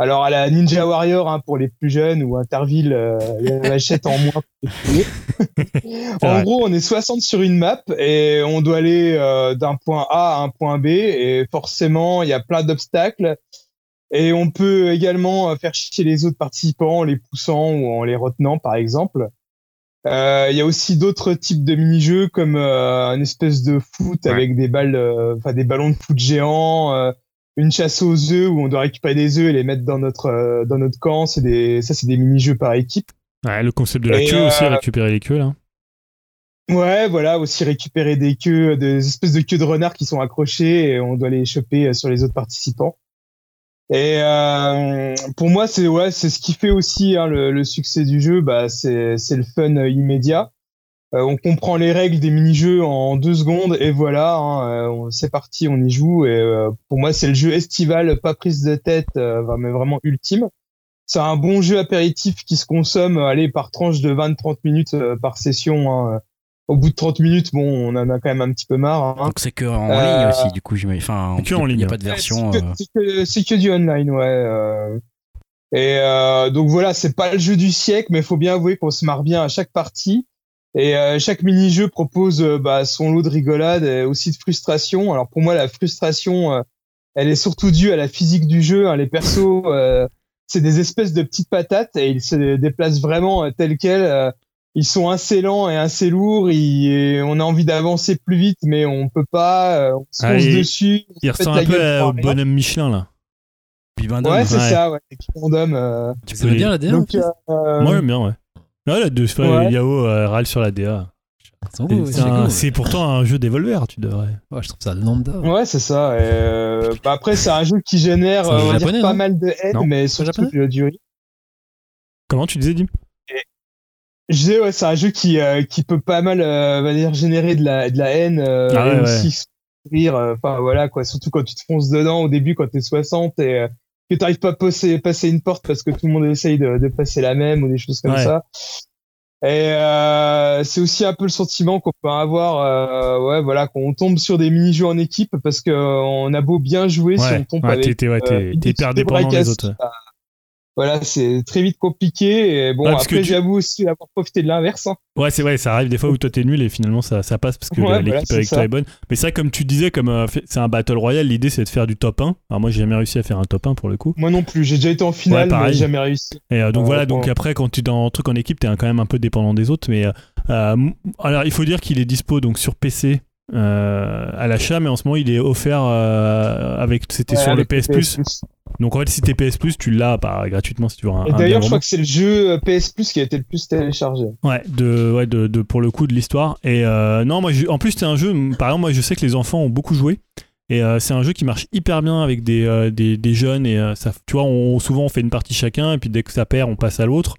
Alors à la Ninja Warrior hein, pour les plus jeunes ou Interville, euh, la en moins. pour les plus vieux. en vrai. gros, on est 60 sur une map et on doit aller euh, d'un point A à un point B et forcément il y a plein d'obstacles. Et on peut également euh, faire chier les autres participants en les poussant ou en les retenant, par exemple. Euh, Il y a aussi d'autres types de mini-jeux comme euh, une espèce de foot Ouais. avec des balles, euh, enfin des ballons de foot géants, euh, une chasse aux œufs où on doit récupérer des œufs et les mettre dans notre euh, dans notre camp. C'est des, ça c'est des mini-jeux par équipe. Ouais, le concept de la Et, queue aussi, récupérer les queues là. Ouais, voilà, aussi récupérer des queues, des espèces de queues de renards qui sont accrochées et on doit les choper sur les autres participants. Et euh, pour moi, c'est ouais, c'est ce qui fait aussi hein, le, le succès du jeu. Bah, c'est c'est le fun euh, immédiat. Euh, on comprend les règles des mini-jeux en deux secondes et voilà, hein, euh, c'est parti, on y joue. Et euh, pour moi, c'est le jeu estival, pas prise de tête, euh, mais vraiment ultime. C'est un bon jeu apéritif qui se consomme, allez, par tranche de 20-30 minutes par session. Hein. Au bout de 30 minutes, bon, on en a quand même un petit peu marre. Hein. Donc c'est que en Euh, ligne aussi, du coup, j'imagine. Enfin, C'est que en il ligne, n'y a pas de version. Ouais, euh, c'est que- c'est que, c'est que du online, ouais. euh. Et euh, donc voilà, c'est pas le jeu du siècle, mais il faut bien avouer qu'on se marre bien à chaque partie. Et euh, chaque mini-jeu propose euh, bah, son lot de rigolade et aussi de frustration. Alors pour moi, la frustration, euh, elle est surtout due à la physique du jeu. hein. Les persos, euh, c'est des espèces de petites patates et ils se déplacent vraiment euh, tels quels. Ils sont assez lents et assez lourds. ils- et on a envie d'avancer plus vite, mais on peut pas. euh, on se Ah, fonce il- dessus. Il ressemble un peu au bonhomme Michelin là. Ouais, c'est Ouais. ça, ouais. Euh, Tu aimez bien la DA donc, euh, Moi j'aime bien, ouais. Ouais, la deux, Ouais. Yao euh, râle sur la DA. C'est pourtant un jeu d'Evolver, tu devrais. Ouais, je trouve ça lambda. ouais, c'est ça. et, euh, bah après, c'est un jeu qui génère on va dire, pas mal de haine, Non. mais C'est surtout du, du riz. Comment tu disais, Dim? Je disais, ouais, c'est un jeu qui, euh, qui peut pas mal euh, dire, générer de la, de la haine euh, Ah ouais, et ouais. aussi rire. euh, Enfin, voilà, quoi. Surtout quand tu te fonces dedans au début, quand t'es 60 et euh, que t'arrives pas à passer, passer une porte parce que tout le monde essaye de, de passer la même ou des choses comme Ouais. ça. Et euh, c'est aussi un peu le sentiment qu'on peut avoir, euh, ouais, voilà, quand on tombe sur des mini-jeux en équipe parce que euh, on a beau bien jouer, si on tombe ouais, avec t'es ouais, euh, t'es- t'es hyper dépendant des autres. Voilà, c'est très vite compliqué. Et bon, Ouais, après, tu- j'avoue aussi avoir profité de l'inverse. hein. Ouais, c'est vrai, ça arrive des fois où toi t'es nul et finalement ça, ça passe parce que Ouais, la- voilà, l'équipe avec toi est bonne. Mais ça, comme tu disais, comme euh, c'est un Battle Royale, l'idée c'est de faire du top 1. Alors moi j'ai jamais réussi à faire un top 1 pour le coup. Moi non plus, j'ai déjà été en finale, Ouais, mais jamais réussi. Et euh, donc voilà, donc après quand tu es dans un truc en équipe, t'es quand même un peu dépendant des autres. Mais euh, euh, alors il faut dire qu'il est dispo donc sur PC euh, à l'achat, mais en ce moment il est offert euh, avec c'était Ouais, sur le PS Plus. Donc en fait si t'es PS Plus, tu l'as bah, gratuitement si tu veux un. Et d'ailleurs, je crois que c'est le jeu euh, PS Plus qui a été le plus téléchargé. Ouais, de, ouais de, de- pour le coup de l'histoire. Et euh, non, moi, en plus, c'est un jeu, par exemple, moi, je sais que les enfants ont beaucoup joué. Et c'est un jeu qui marche hyper bien avec des, des, des jeunes. Et ça, tu vois, on, souvent, on fait une partie chacun. Et puis dès que ça perd, on passe à l'autre.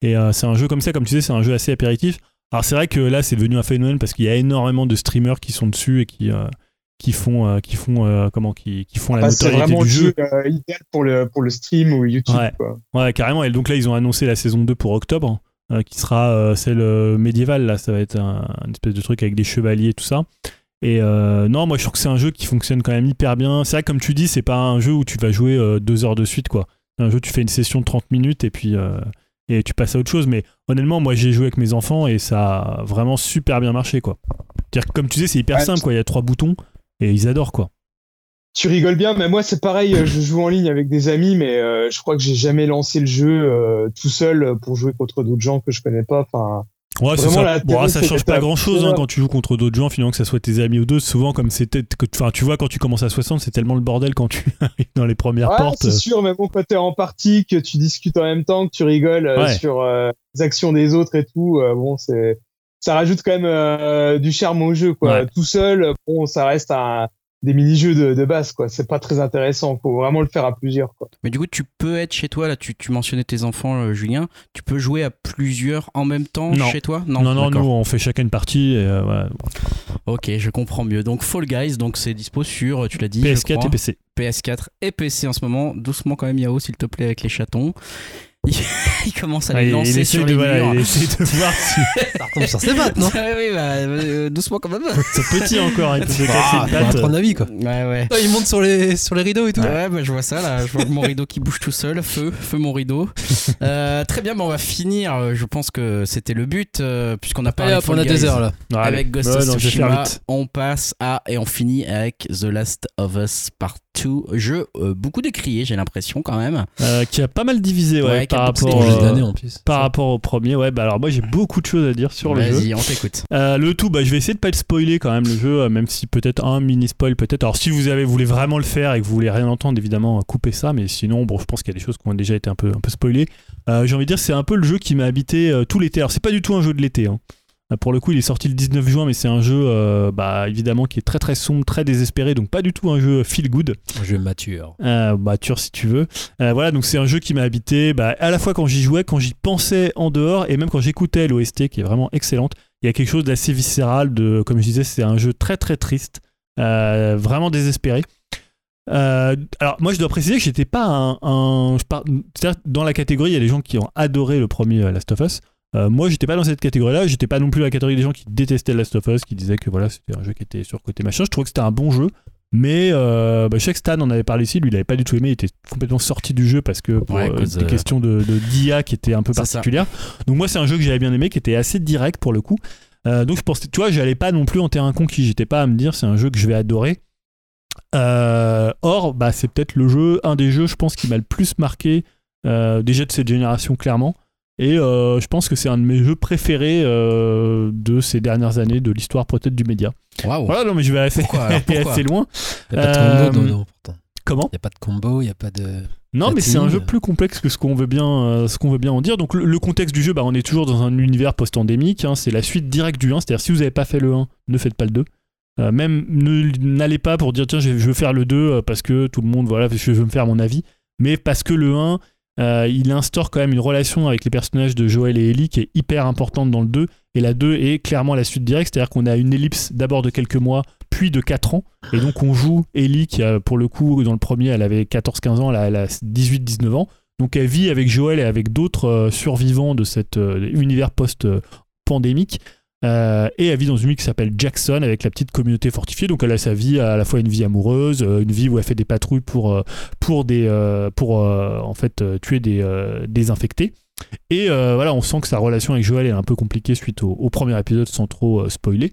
Et c'est un jeu comme ça, comme tu sais, c'est un jeu assez apéritif. Alors c'est vrai que là, c'est devenu un phénomène parce qu'il y a énormément de streamers qui sont dessus et qui, euh, qui font, euh, qui font, euh, comment, qui, qui font la Bah, c'est notoriété vraiment du le jeu. jeu euh, idéal pour le, pour le stream ou YouTube. Ouais. Quoi. Ouais, carrément. Et donc là, ils ont annoncé la saison 2 pour octobre, qui sera celle médiévale. Là, ça va être un, une espèce de truc avec des chevaliers et tout ça. Et euh, non, moi, je trouve que c'est un jeu qui fonctionne quand même hyper bien. C'est vrai, comme tu dis, c'est pas un jeu où tu vas jouer deux heures de suite, quoi. C'est un jeu où tu fais une session de 30 minutes et puis euh, et tu passes à autre chose. Mais honnêtement, moi, j'ai joué avec mes enfants et ça a vraiment super bien marché, quoi. C'est-à-dire que, comme tu dis, c'est hyper Ouais. simple, quoi. Il y a trois boutons et ils adorent, quoi. Tu rigoles bien, mais moi c'est pareil, euh, je joue en ligne avec des amis, mais euh, je crois que j'ai jamais lancé le jeu euh, tout seul pour jouer contre d'autres gens que je connais pas. Enfin, Ouais, Vraiment, ça. Bon, ça change pas grand chose Ouais. quand tu joues contre d'autres gens, finalement que ça soit tes amis ou deux. Souvent, comme c'était, que- enfin, tu vois, quand tu commences à 60, c'est tellement le bordel quand tu arrives dans les premières ouais, portes. c'est sûr, mais bon, quand t'es en partie, que tu discutes en même temps, que tu rigoles euh, Ouais. sur euh, les actions des autres et tout, euh, bon, c'est ça rajoute quand même euh, du charme au jeu, quoi. Tout seul, bon, ça reste un des mini-jeux de, de base, quoi. C'est pas très intéressant. Faut vraiment le faire à plusieurs, quoi. Mais du coup, tu peux être chez toi, là, tu, tu mentionnais tes enfants, euh, Julien, tu peux jouer à plusieurs en même temps Non. chez toi? Non, non, nous, d'accord. on fait chacun une partie. Et, euh, voilà. Ok, je comprends mieux. Donc Fall Guys, donc c'est dispo sur, tu l'as dit, je PS4 crois, et PC. PS4 et PC en ce moment. Doucement quand même, Yao, s'il te plaît, avec les chatons. Il, il commence à Ouais, les lancer il essaie sur de, les voilà, murs. il essaie de voir si Ça retombe sur ses pattes, non Ouais, oui, bah, euh, doucement quand même. c'est petit encore. Il peut se casser Ah, une faut un patte. prendre la vie, quoi. Ouais, ouais. Ah, il monte sur les, sur les rideaux et tout. Ouais, bah, je vois ça là, je vois mon rideau qui bouge tout seul, feu, feu mon rideau. Euh, très bien, bah, on va finir. euh, Je pense que c'était le but, euh, puisqu'on a parlé de hop, on a deux heures là. Avec Ghost of Tsushima, on passe à et on finit avec The Last of Us Part 2. Jeu euh, beaucoup décrié, j'ai l'impression quand même. Euh, qui a pas mal divisé ouais, par, rapport, euh, d'année en plus. par rapport au premier. Ouais, bah alors moi j'ai beaucoup de choses à dire sur le jeu. Vas-y, on t'écoute. Euh, le tout, bah, je vais essayer de pas le spoiler quand même le jeu, euh, même si peut-être un mini spoil peut-être. Alors si vous avez voulez vraiment le faire et que vous voulez rien entendre, évidemment coupez ça. Mais sinon, bon, je pense qu'il y a des choses qui ont déjà été un peu un peu spoilées. Euh, J'ai envie de dire, c'est un peu le jeu qui m'a habité euh, tout l'été. Alors c'est pas du tout un jeu de l'été. hein. Euh, Pour le coup, il est sorti le 19 juin, mais c'est un jeu, euh, bah, évidemment, qui est très très sombre, très désespéré, donc pas du tout un jeu feel good. Un jeu mature. Euh, mature si tu veux. Euh, voilà, donc c'est un jeu qui m'a habité bah, à la fois quand j'y jouais, quand j'y pensais en dehors, et même quand j'écoutais l'OST qui est vraiment excellente. Il y a quelque chose d'assez viscéral, de, comme je disais, c'est un jeu très très triste, euh, vraiment désespéré. Euh, alors moi je dois préciser que j'étais pas un, un- je par- c'est-à-dire, dans la catégorie il y a des gens qui ont adoré le premier Last of Us Euh, moi, j'étais pas dans cette catégorie-là. J'étais pas non plus la catégorie des gens qui détestaient Last of Us, qui disaient que voilà, c'était un jeu qui était surcoté machin. Je trouvais que c'était un bon jeu. Mais euh, bah, je sais que Stan en avait parlé ici, lui il avait pas du tout aimé, il était complètement sorti du jeu parce que pour Ouais, euh, des de- questions de, de d'IA qui étaient un peu particulières. Donc moi c'est un jeu que j'avais bien aimé, qui était assez direct pour le coup. Euh, donc je pensais, tu vois, j'allais pas non plus en terrain conquis, j'étais pas à me dire c'est un jeu que je vais adorer. Or, bah, c'est peut-être le jeu, un des jeux, je pense, qui m'a le plus marqué déjà de cette génération, clairement. Et euh, je pense que c'est un de mes jeux préférés euh, de ces dernières années, de l'histoire peut-être du média. Waouh. Voilà, non, mais je vais assez, Pourquoi, alors, pourquoi assez loin. Il n'y a pas de Euh, combo dedans, pourtant. Comment Il n'y a pas de combo, il n'y a pas de. Non, mais c'est un jeu plus complexe que ce qu'on veut bien, euh, ce qu'on veut bien en dire. Donc le, le contexte du jeu, bah, on est toujours dans un univers post-endémique. hein, c'est la suite directe du 1. C'est-à-dire si vous n'avez pas fait le 1, ne faites pas le 2. Euh, même n'allez pas pour dire tiens je je veux faire le 2 euh, parce que tout le monde voilà je veux me faire mon avis mais parce que le 1 euh, il instaure quand même une relation avec les personnages de Joël et Ellie qui est hyper importante dans le 2 et la 2 est clairement la suite directe c'est à dire qu'on a une ellipse d'abord de quelques mois puis de 4 ans. Et donc on joue Ellie qui a, pour le coup dans le premier elle avait 14-15 ans a, elle a 18-19 ans. Donc elle vit avec Joël et avec d'autres euh, survivants de cet euh, univers post-pandémique euh, et elle vit dans une ville qui s'appelle Jackson avec la petite communauté fortifiée. Donc elle a sa vie, à la fois une vie amoureuse, euh, une vie où elle fait des patrouilles pour, euh, pour, des, pour en fait, tuer des, des infectés. Et voilà, on sent que sa relation avec Joël est un peu compliquée suite au, au premier épisode sans trop spoiler.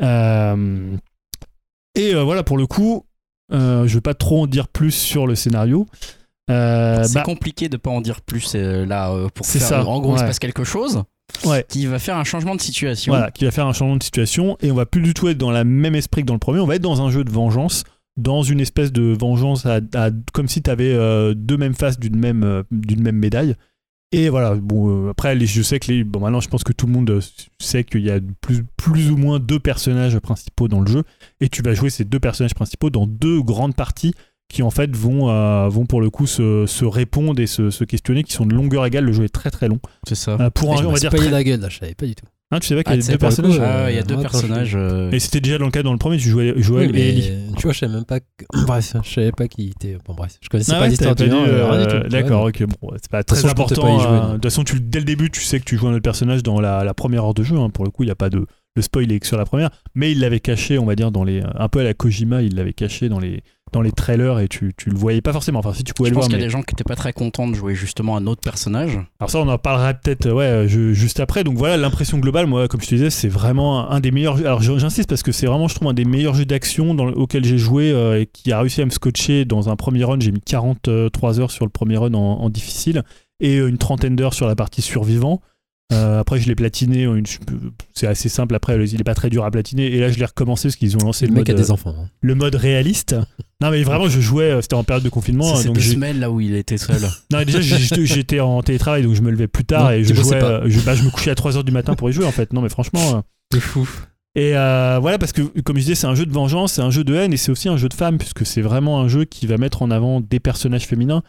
Et voilà, pour le coup, je vais pas trop en dire plus sur le scénario. Euh, c'est bah, compliqué de pas en dire plus euh, là euh, pour faire. ça, En gros, il se passe quelque chose ouais. qui va faire un changement de situation. Voilà, qui va faire un changement de situation et on va plus du tout être dans la même esprit que dans le premier, on va être dans un jeu de vengeance, dans une espèce de vengeance à, à- comme si tu avais deux mêmes faces d'une même, euh, d'une même médaille. Et voilà, bon, euh, après, les- je sais que les, bon, maintenant, je pense que tout le monde euh, sait qu'il y a plus, plus ou moins deux personnages principaux dans le jeu, et tu vas jouer ces deux personnages principaux dans deux grandes parties qui en fait vont, euh, vont pour le coup se, se répondre et se, se questionner, qui sont de longueur égale. Le jeu est très très long. C'est ça. Euh, pour Et un je jeu, on va dire. très- la gueule là, je savais pas du tout. Hein, tu savais qu'il Ah, y tu a deux coup, personnages euh, Ah, il y a deux je- personnages. Et c'était déjà dans le cas dans le premier, tu jouais, Joël Oui, et Ellie. Tu vois, je savais même pas. que- Bref, je savais pas qui était. Bon, bref, je connaissais Ah pas ouais, l'histoire du euh, D'accord, ok, bon, c'est pas très important. y de toute façon, tu, dès le début, tu sais que tu joues un autre personnage dans la, la première heure de jeu. hein, pour le coup, il n'y a pas de. Le spoil est que sur la première, mais il l'avait caché, on va dire, dans les. Un peu à la Kojima, il l'avait caché dans les, dans les trailers et tu, tu le voyais pas forcément. Enfin, si tu pouvais Je le pense voir. qu'il y a mais- des gens qui étaient pas très contents de jouer justement un autre personnage. Alors ça, on en parlera peut-être euh, ouais, je- juste après. Donc voilà, l'impression globale, moi, comme je te disais, c'est vraiment un, des meilleurs jeux. Alors je- j'insiste parce que c'est vraiment, je trouve, un des meilleurs jeux d'action dans auquel j'ai joué euh, et qui a réussi à me scotcher dans un premier run. J'ai mis 43 heures sur le premier run en, en difficile et euh, une trentaine d'heures sur la partie survivant. Euh, après, je l'ai platiné. une- C'est assez simple. Après, il est pas très dur à platiner. Et là, je l'ai recommencé parce qu'ils ont lancé Le le, mec a mode, des euh, enfants. hein. le mode réaliste. Non, mais vraiment, je jouais. euh, C'était en période de confinement. C'est deux j'ai- semaines là où il était seul. non, mais déjà, j'étais en télétravail, donc je me levais plus tard Non, et je jouais. euh, je, bah, je me couchais à 3h du matin pour y jouer, en fait. Non, mais franchement. euh, C'est fou. Et euh, voilà, parce que, comme je disais, c'est un jeu de vengeance, c'est un jeu de haine et c'est aussi un jeu de femmes, puisque c'est vraiment un jeu qui va mettre en avant des personnages féminins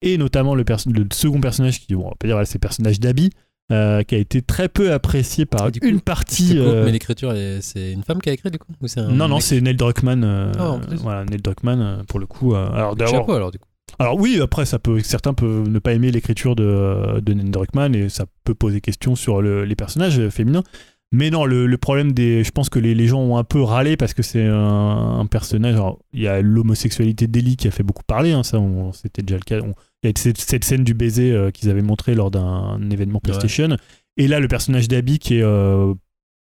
et notamment le, second personnage qui, bon, on va pas dire, voilà, c'est le personnage d'Abby. Euh, qui a été très peu apprécié par coup, une partie. euh, mais l'écriture, c'est une femme qui a écrit du coup Ou c'est un Non, non, c'est Neil Druckmann. euh, Ah, voilà, Neil Druckmann, pour le coup. alors, d'abord, Chapeau alors du coup. Alors oui, après, ça peut, certains peuvent ne pas aimer l'écriture de, de Neil Druckmann et ça peut poser question sur le- les personnages féminins. Mais non, le, le problème des... Je pense que les, les gens ont un peu râlé parce que c'est un, un personnage... alors, il y a l'homosexualité d'Ellie qui a fait beaucoup parler, hein, ça, c'était déjà le cas. Il y a cette, cette scène du baiser euh, qu'ils avaient montré lors d'un événement Ouais. PlayStation. Et là, le personnage d'Abby qui est... euh,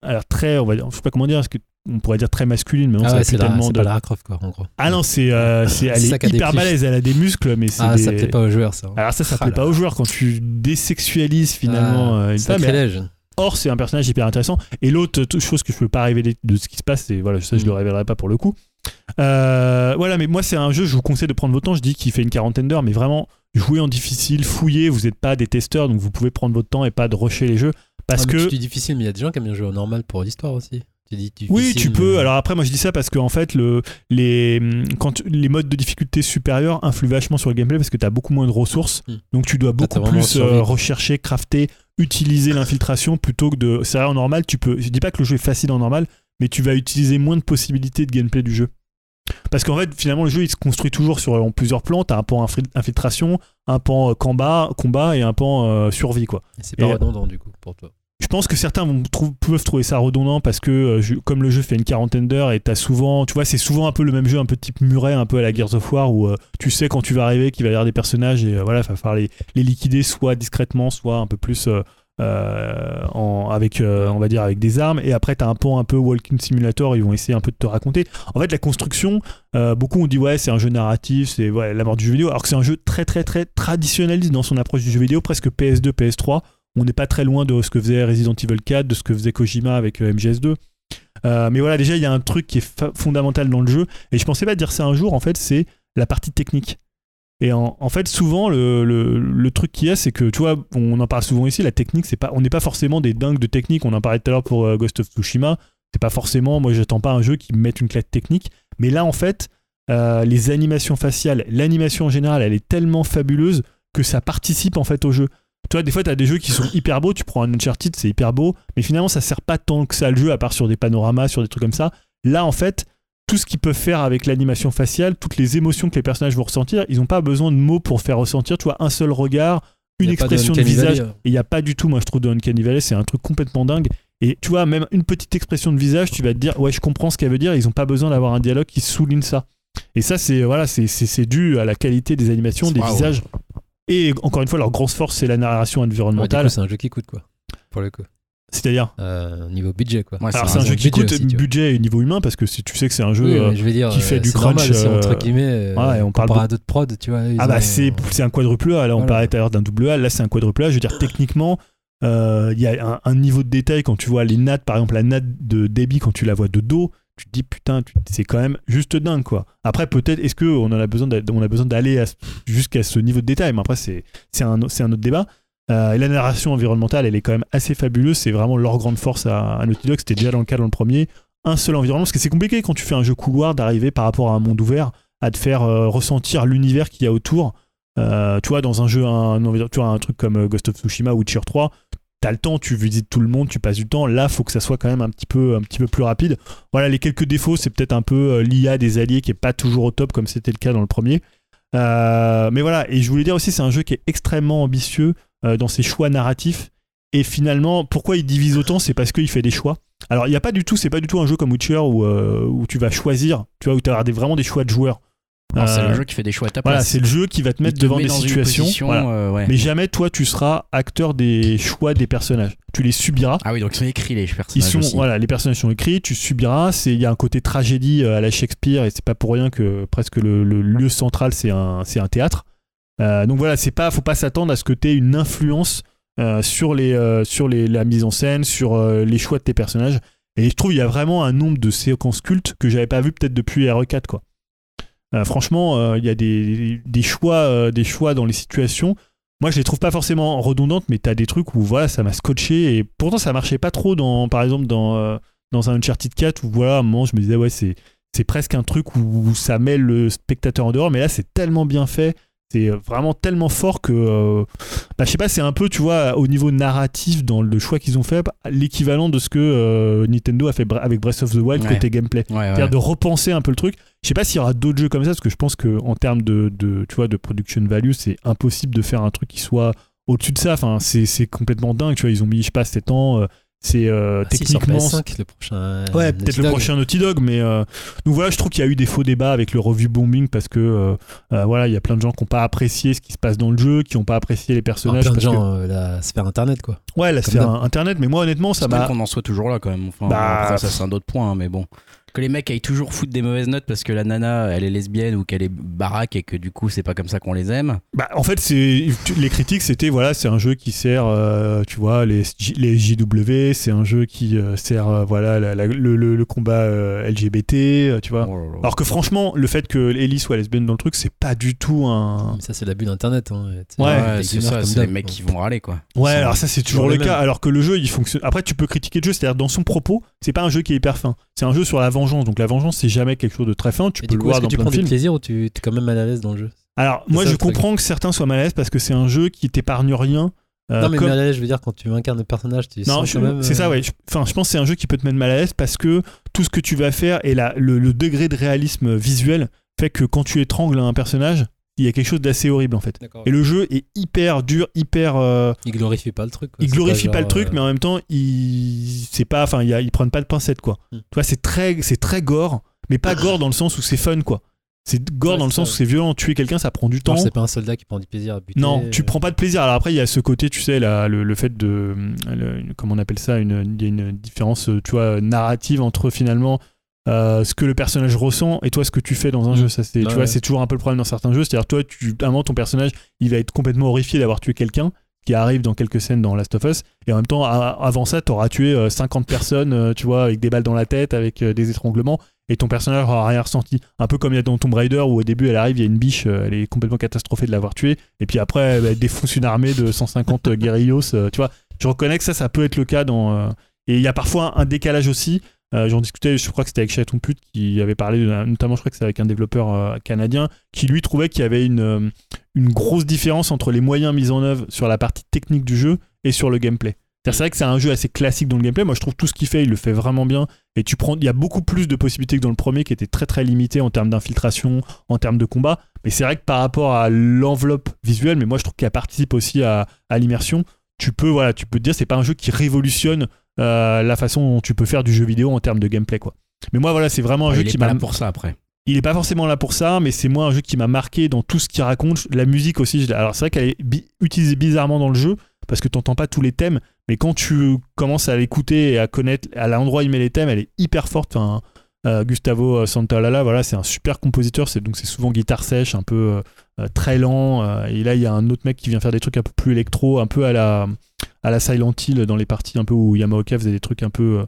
alors très, on va dire, je sais pas comment dire, parce que on pourrait dire très masculine, mais non, Ah ça ouais, c'est la, c'est de... pas Lara Croft quoi en gros. Ah non, c'est, euh, c'est, elle C'est est hyper balèze, elle a des muscles, mais c'est Ah, des... ça plaît pas aux joueurs ça. Alors ça, ça Ah plaît là pas aux joueurs quand tu désexualises finalement Ah, euh, une femme. Sacrilège. Or, c'est un personnage hyper intéressant. Et l'autre chose que je peux pas révéler de ce qui se passe, c'est voilà, ça je Mm. le révélerai pas pour le coup. Euh, voilà, mais moi c'est un jeu, je vous conseille de prendre votre temps. Je dis qu'il fait une quarantaine d'heures, mais vraiment jouez en difficile, fouillez. Vous n'êtes pas des testeurs, donc vous pouvez prendre votre temps et pas de rusher les jeux parce Ah, que dis difficile, mais il y a des gens qui aiment bien jouer au normal pour l'histoire aussi. Tu dis difficile, Oui, tu peux. mais- Alors après, moi je dis ça parce que en fait, le, les, quand tu- les modes de difficulté supérieurs influent vachement sur le gameplay parce que tu as beaucoup moins de ressources. Hmm. Donc tu dois beaucoup plus euh, rechercher, crafter, utiliser l'infiltration plutôt que de. C'est vrai, en normal, tu peux. Je dis pas que le jeu est facile en normal, mais tu vas utiliser moins de possibilités de gameplay du jeu. Parce qu'en fait, finalement, le jeu il se construit toujours sur en plusieurs plans. T'as un pan infil- infiltration, un pan euh, combat, combat et un pan euh, survie, quoi. Et C'est pas redondant du coup pour toi. Je pense que certains peuvent trouver ça redondant parce que euh, comme le jeu fait une quarantaine d'heures et t'as souvent, tu vois, c'est souvent un peu le même jeu, un peu type muret, un peu à la Gears of War où euh, tu sais quand tu vas arriver qu'il va y avoir des personnages et euh, voilà, il va falloir les, liquider soit discrètement, soit un peu plus avec, on va dire, avec des armes. Et après t'as un pan un peu Walking Simulator, ils vont essayer un peu de te raconter. En fait, la construction, beaucoup ont dit ouais, c'est un jeu narratif, c'est ouais, la mort du jeu vidéo, alors que c'est un jeu très très très traditionnaliste dans son approche du jeu vidéo, presque PS2, PS3 on n'est pas très loin de ce que faisait Resident Evil 4, de ce que faisait Kojima avec euh, MGS2. Euh, mais voilà, déjà, il y a un truc qui est fondamental dans le jeu, et je pensais pas dire ça un jour, en fait, c'est la partie technique. Et en, fait, souvent, le, truc qu'il y a, c'est que, tu vois, on en parle souvent ici, la technique, c'est pas, on n'est pas forcément des dingues de technique, on en parlait tout à l'heure pour euh, Ghost of Tsushima, c'est pas forcément, moi, j'attends pas un jeu qui me mette une claque technique, mais là, en fait, les animations faciales, l'animation en général, elle est tellement fabuleuse que ça participe, en fait, au jeu. Tu vois, des fois, tu as des jeux qui sont hyper beaux. Tu prends un Uncharted, c'est hyper beau. Mais finalement, ça sert pas tant que ça le jeu, à part sur des panoramas, sur des trucs comme ça. Là, en fait, tout ce qu'ils peuvent faire avec l'animation faciale, toutes les émotions que les personnages vont ressentir, ils n'ont pas besoin de mots pour faire ressentir. Tu vois, un seul regard, une expression de visage. Valley, euh. Et il n'y a pas du tout, moi, je trouve, de Uncanny Valley. C'est un truc complètement dingue. Et tu vois, même une petite expression de visage, tu vas te dire, ouais, je comprends ce qu'elle veut dire. Ils n'ont pas besoin d'avoir un dialogue qui souligne ça. Et ça, c'est voilà, c'est- c'est c'est dû à la qualité des animations, des visages. Et encore une fois, leur grosse force, c'est la narration environnementale. c'est un jeu qui coûte quoi. Pour le coup. C'est-à-dire Euh, niveau budget quoi. Ouais, Alors c'est un un jeu qui budget coûte aussi, budget et niveau humain parce que si tu sais que c'est un jeu. Oui, euh, je vais dire, qui fait euh, du normal crunch, entre euh, guillemets. on parle comparé de- à d'autres prods, tu vois. Ah bah ont- c'est c'est un quadruple A. Là on Voilà. parlait tout à l'heure d'un double A. Là c'est un quadruple A. Je veux dire techniquement euh, il y a un, un niveau de détail quand tu vois les nattes par exemple la natte de débit quand tu la vois de dos. Tu te dis putain c'est quand même juste dingue quoi. Après peut-être est-ce que on en a besoin d'aller jusqu'à ce niveau de détail? Mais après c'est un autre débat. Euh, et la narration environnementale, elle est quand même assez fabuleuse. C'est vraiment leur grande force à, Naughty Dog. C'était déjà dans le cas dans le premier. Un seul environnement, parce que c'est compliqué quand tu fais un jeu couloir d'arriver par rapport à un monde ouvert à te faire euh, ressentir l'univers qu'il y a autour. Euh, tu vois, dans un jeu, un, tu vois, un truc comme Ghost of Tsushima ou Witcher 3, t'as le temps, tu visites tout le monde, tu passes du temps. Là, faut que ça soit quand même un petit peu, un petit peu plus rapide. Voilà, les quelques défauts, c'est peut-être un peu euh, l'IA des alliés qui est pas toujours au top comme c'était le cas dans le premier. Euh, mais voilà, et je voulais dire aussi, c'est un jeu qui est extrêmement ambitieux euh, dans ses choix narratifs. Et finalement, pourquoi il divise autant C'est parce qu'il fait des choix. Alors, il n'y a pas du tout, c'est pas du tout un jeu comme Witcher où, où tu vas choisir, tu vois, où tu des, vraiment des choix de joueurs. C'est Euh, le jeu qui fait des choix à ta Voilà, place. c'est le jeu qui va te mettre te devant met des situations. position, voilà. euh, ouais. Mais jamais toi, tu seras acteur des choix des personnages. Tu les subiras. Ah oui, donc ils sont écrits les Ils personnages. sont, aussi. voilà, les personnages sont écrits, tu subiras. Il y a un côté tragédie euh, à la Shakespeare et c'est pas pour rien que presque le, le lieu central c'est un, un théâtre. Euh, donc voilà, c'est pas, faut pas s'attendre à ce que tu aies une influence euh, sur les, euh, sur les, la mise en scène, sur euh, les choix de tes personnages. Et je trouve il y a vraiment un nombre de séquences cultes que j'avais pas vu peut-être depuis RE4 quoi. Euh, franchement, euh, il y a des, des choix, euh, des choix dans les situations. Moi, je les trouve pas forcément redondantes, mais t'as des trucs où ça m'a scotché et pourtant ça marchait pas trop dans, par exemple, dans, dans un Uncharted 4 où voilà, à un moment, je me disais ouais, c'est c'est presque un truc où ça met le spectateur en dehors, mais là, c'est tellement bien fait. C'est vraiment tellement fort que, euh, bah, je sais pas, c'est un peu, tu vois, au niveau narratif, dans le choix qu'ils ont fait, l'équivalent de ce que euh, Nintendo a fait avec Breath of the Wild Ouais. côté gameplay. Ouais, ouais. C'est-à-dire de repenser un peu le truc. Je sais pas s'il y aura d'autres jeux comme ça, parce que je pense que en termes de, de, tu vois, de production value, c'est impossible de faire un truc qui soit au-dessus de ça. Enfin, c'est c'est complètement dingue. Tu vois, ils ont mis, je sais pas, 7 ans. Euh, c'est euh, Ah, si, techniquement. PS5, le prochain. Ouais, peut-être le prochain Naughty Dog, mais euh, donc voilà, je trouve qu'il y a eu des faux débats avec le review bombing parce que euh, euh, voilà, il y a plein de gens qui n'ont pas apprécié ce qui se passe dans le jeu, qui n'ont pas apprécié les Ah, personnages. plein de parce gens, euh, la sphère internet quoi. ouais, la comme sphère internet, mais moi honnêtement, ça m'a. qu'on en soit toujours là quand même. Enfin, Bah, après, ça c'est un autre point, hein, mais bon. Que les mecs aillent toujours foutre des mauvaises notes parce que la nana elle est lesbienne ou qu'elle est baraque et que du coup c'est pas comme ça qu'on les aime. Bah, en fait, c'est les critiques, c'était voilà, c'est un jeu qui sert, euh, tu vois, les, J- les JW, c'est un jeu qui euh, sert, euh, voilà, la- la- le, le- le combat euh, LGBT, tu vois. Oh là là. Alors que franchement, le fait que Ellie soit lesbienne dans le truc, c'est pas du tout un. Mais ça, c'est l'abus d'internet. Hein. Ouais, c'est ça, c'est les mecs qui vont râler quoi. Ouais, alors ça c'est toujours toujours le cas. Alors que le jeu il fonctionne. Après, tu peux critiquer le jeu, c'est-à-dire dans son propos, c'est pas un jeu qui est hyper fin. C'est un jeu sur la vengeance. Donc la vengeance, c'est jamais quelque chose de très fin. Tu peux du le coup, voir est-ce que dans tu plein prends de du films. plaisir ou tu es quand même mal à l'aise dans le jeu? Alors C'est moi, ça, je le truc. comprends que certains soient mal à l'aise parce que c'est un jeu qui t'épargne rien. Euh, Non, mais comme- mal à l'aise, je veux dire, quand tu incarnes le personnage, tu Non, sens je- quand même. c'est ça, euh, ouais. Je- Enfin, je pense que c'est un jeu qui peut te mettre mal à l'aise parce que tout ce que tu vas faire et la, le, le degré de réalisme visuel fait que quand tu étrangles un personnage, il y a quelque chose d'assez horrible en fait. Et le jeu est hyper dur, hyper. euh, Il glorifie pas le truc. quoi. il glorifie pas, genre, le truc, euh, mais en même temps, il c'est pas, enfin, il y a- ils prennent pas de pincettes quoi. Hmm. Tu vois, c'est très, c'est très gore, mais pas gore dans le sens où c'est fun quoi. C'est gore Ouais, dans le sens ça, où c'est violent. Tuer quelqu'un, ça prend du temps. C'est pas un soldat qui prend du plaisir à buter. Non, tu euh, prends pas de plaisir. Alors après, il y a ce côté, tu sais, la- le, le fait de, le- comment on appelle ça, une, il y a une différence, tu vois, narrative entre finalement euh, ce que le personnage ressent et toi ce que tu fais dans un Mm. jeu. Ça, c'est, tu Ouais, vois, c'est toujours un peu le problème dans certains jeux. C'est-à-dire, toi, tu, à un moment, ton personnage, il va être complètement horrifié d'avoir tué quelqu'un qui arrive dans quelques scènes dans Last of Us et en même temps avant ça t'auras tué euh, 50 personnes euh, tu vois avec des balles dans la tête avec euh, des étranglements et ton personnage aura rien ressenti un peu comme il y a dans Tomb Raider où au début elle arrive il y a une biche euh, elle est complètement catastrophée de l'avoir tuée et puis après elle, défonce une armée de 150 guerrillos euh, tu vois je reconnais que ça ça peut être le cas dans euh, et il y a parfois un décalage aussi euh, J'en discutais, je crois que c'était avec Chaton Pute qui avait parlé, notamment je crois que c'est avec un développeur euh, canadien, qui lui trouvait qu'il y avait une, euh, une grosse différence entre les moyens mis en œuvre sur la partie technique du jeu et sur le gameplay. C'est vrai que c'est un jeu assez classique dans le gameplay. Moi, je trouve tout ce qu'il fait, il le fait vraiment bien. Et tu prends, il y a beaucoup plus de possibilités que dans le premier, qui était très très limité en termes d'infiltration, en termes de combat. Mais c'est vrai que par rapport à l'enveloppe visuelle, mais moi je trouve qu'elle participe aussi à, à l'immersion. Tu peux, voilà, tu peux te dire, c'est pas un jeu qui révolutionne euh, la façon dont tu peux faire du jeu vidéo en termes de gameplay, quoi. Mais moi, voilà, c'est vraiment un Ouais, jeu il est qui pas m'a là pour ça après. il est pas forcément là pour ça, mais c'est moi un jeu qui m'a marqué dans tout ce qu'il raconte. La musique aussi, alors c'est vrai qu'elle est bi- utilisée bizarrement dans le jeu parce que t'entends pas tous les thèmes, mais quand tu commences à l'écouter et à connaître à l'endroit où il met les thèmes, elle est hyper forte. Enfin, euh, Gustavo Santaolalla, voilà, c'est un super compositeur. C'est donc c'est souvent guitare sèche, un peu euh, euh, très lent. euh, et là, il y a un autre mec qui vient faire des trucs un peu plus électro, un peu à la à la Silent Hill dans les parties un peu où Yamaoka faisait des trucs un peu euh,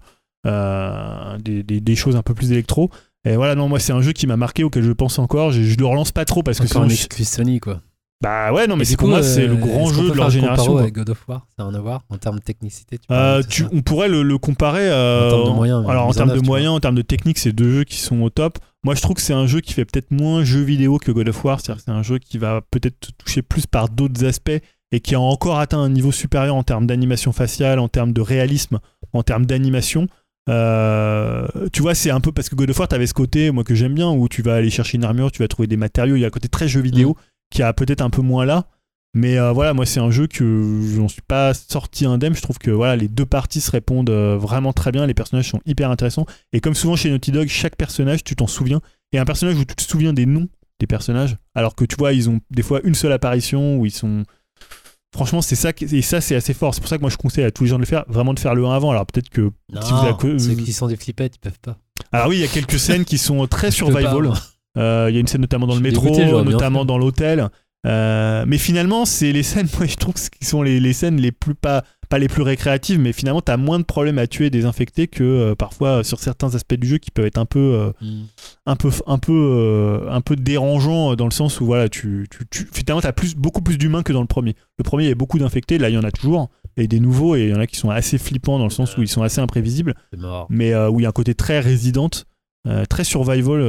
euh, des, des- des choses un peu plus électro. Et voilà, non, moi c'est un jeu qui m'a marqué, auquel je pense encore. Je, je le relance pas trop parce que sinon, un exclu Sony, quoi. bah ouais, non, mais c'est pour moi c'est euh, le grand est-ce qu'on jeu de leur génération. avec God of War, ça a un à voir en termes de technicité. Tu Euh, tu- on pourrait le, le comparer. euh, En termes de moyens, alors en en termes de moyens, en termes de technique, c'est deux jeux qui sont au top. Moi, je trouve que c'est un jeu qui fait peut-être moins jeu vidéo que God of War. C'est-à-dire c'est un jeu qui va peut-être toucher plus par d'autres aspects et qui a encore atteint un niveau supérieur en termes d'animation faciale, en termes de réalisme, en termes d'animation. Euh, tu vois, c'est un peu parce que God of War, t'avais ce côté, moi que j'aime bien, où tu vas aller chercher une armure, tu vas trouver des matériaux. Il y a un côté très jeu vidéo Mm. qui a peut-être un peu moins là. Mais euh, voilà, moi c'est un jeu que j'en suis pas sorti indemne. Je trouve que voilà, les deux parties se répondent euh, vraiment très bien. Les personnages sont hyper intéressants. Et comme souvent chez Naughty Dog, chaque personnage, tu t'en souviens. Et un personnage où tu te souviens des noms des personnages, alors que tu vois, ils ont des fois une seule apparition où ils sont. Franchement, c'est ça, et ça c'est assez fort. C'est pour ça que moi je conseille à tous les gens de le faire, vraiment de faire le 1 avant. Alors peut-être que. Non, si vous avez- ceux qui sont des flippettes, ils peuvent pas. Alors oui, il y a quelques scènes qui sont très peux pas, survival. moi. Euh, Il y a une scène notamment dans Je le métro, notamment dans l'hôtel. Euh, mais finalement, c'est les scènes, moi je trouve que qui sont les, les scènes les plus pas, pas les plus récréatives, mais finalement t'as moins de problèmes à tuer des infectés que euh, parfois sur certains aspects du jeu qui peuvent être un peu, euh, Mm. un peu, un peu, euh, un peu dérangeants euh, dans le sens où voilà, tu, tu, tu- finalement t'as plus, beaucoup plus d'humains que dans le premier. Le premier il y avait beaucoup d'infectés, là il y en a toujours et des nouveaux et il y en a qui sont assez flippants dans le sens où ils sont assez imprévisibles mais euh, où il y a un côté très résidente, euh, très survival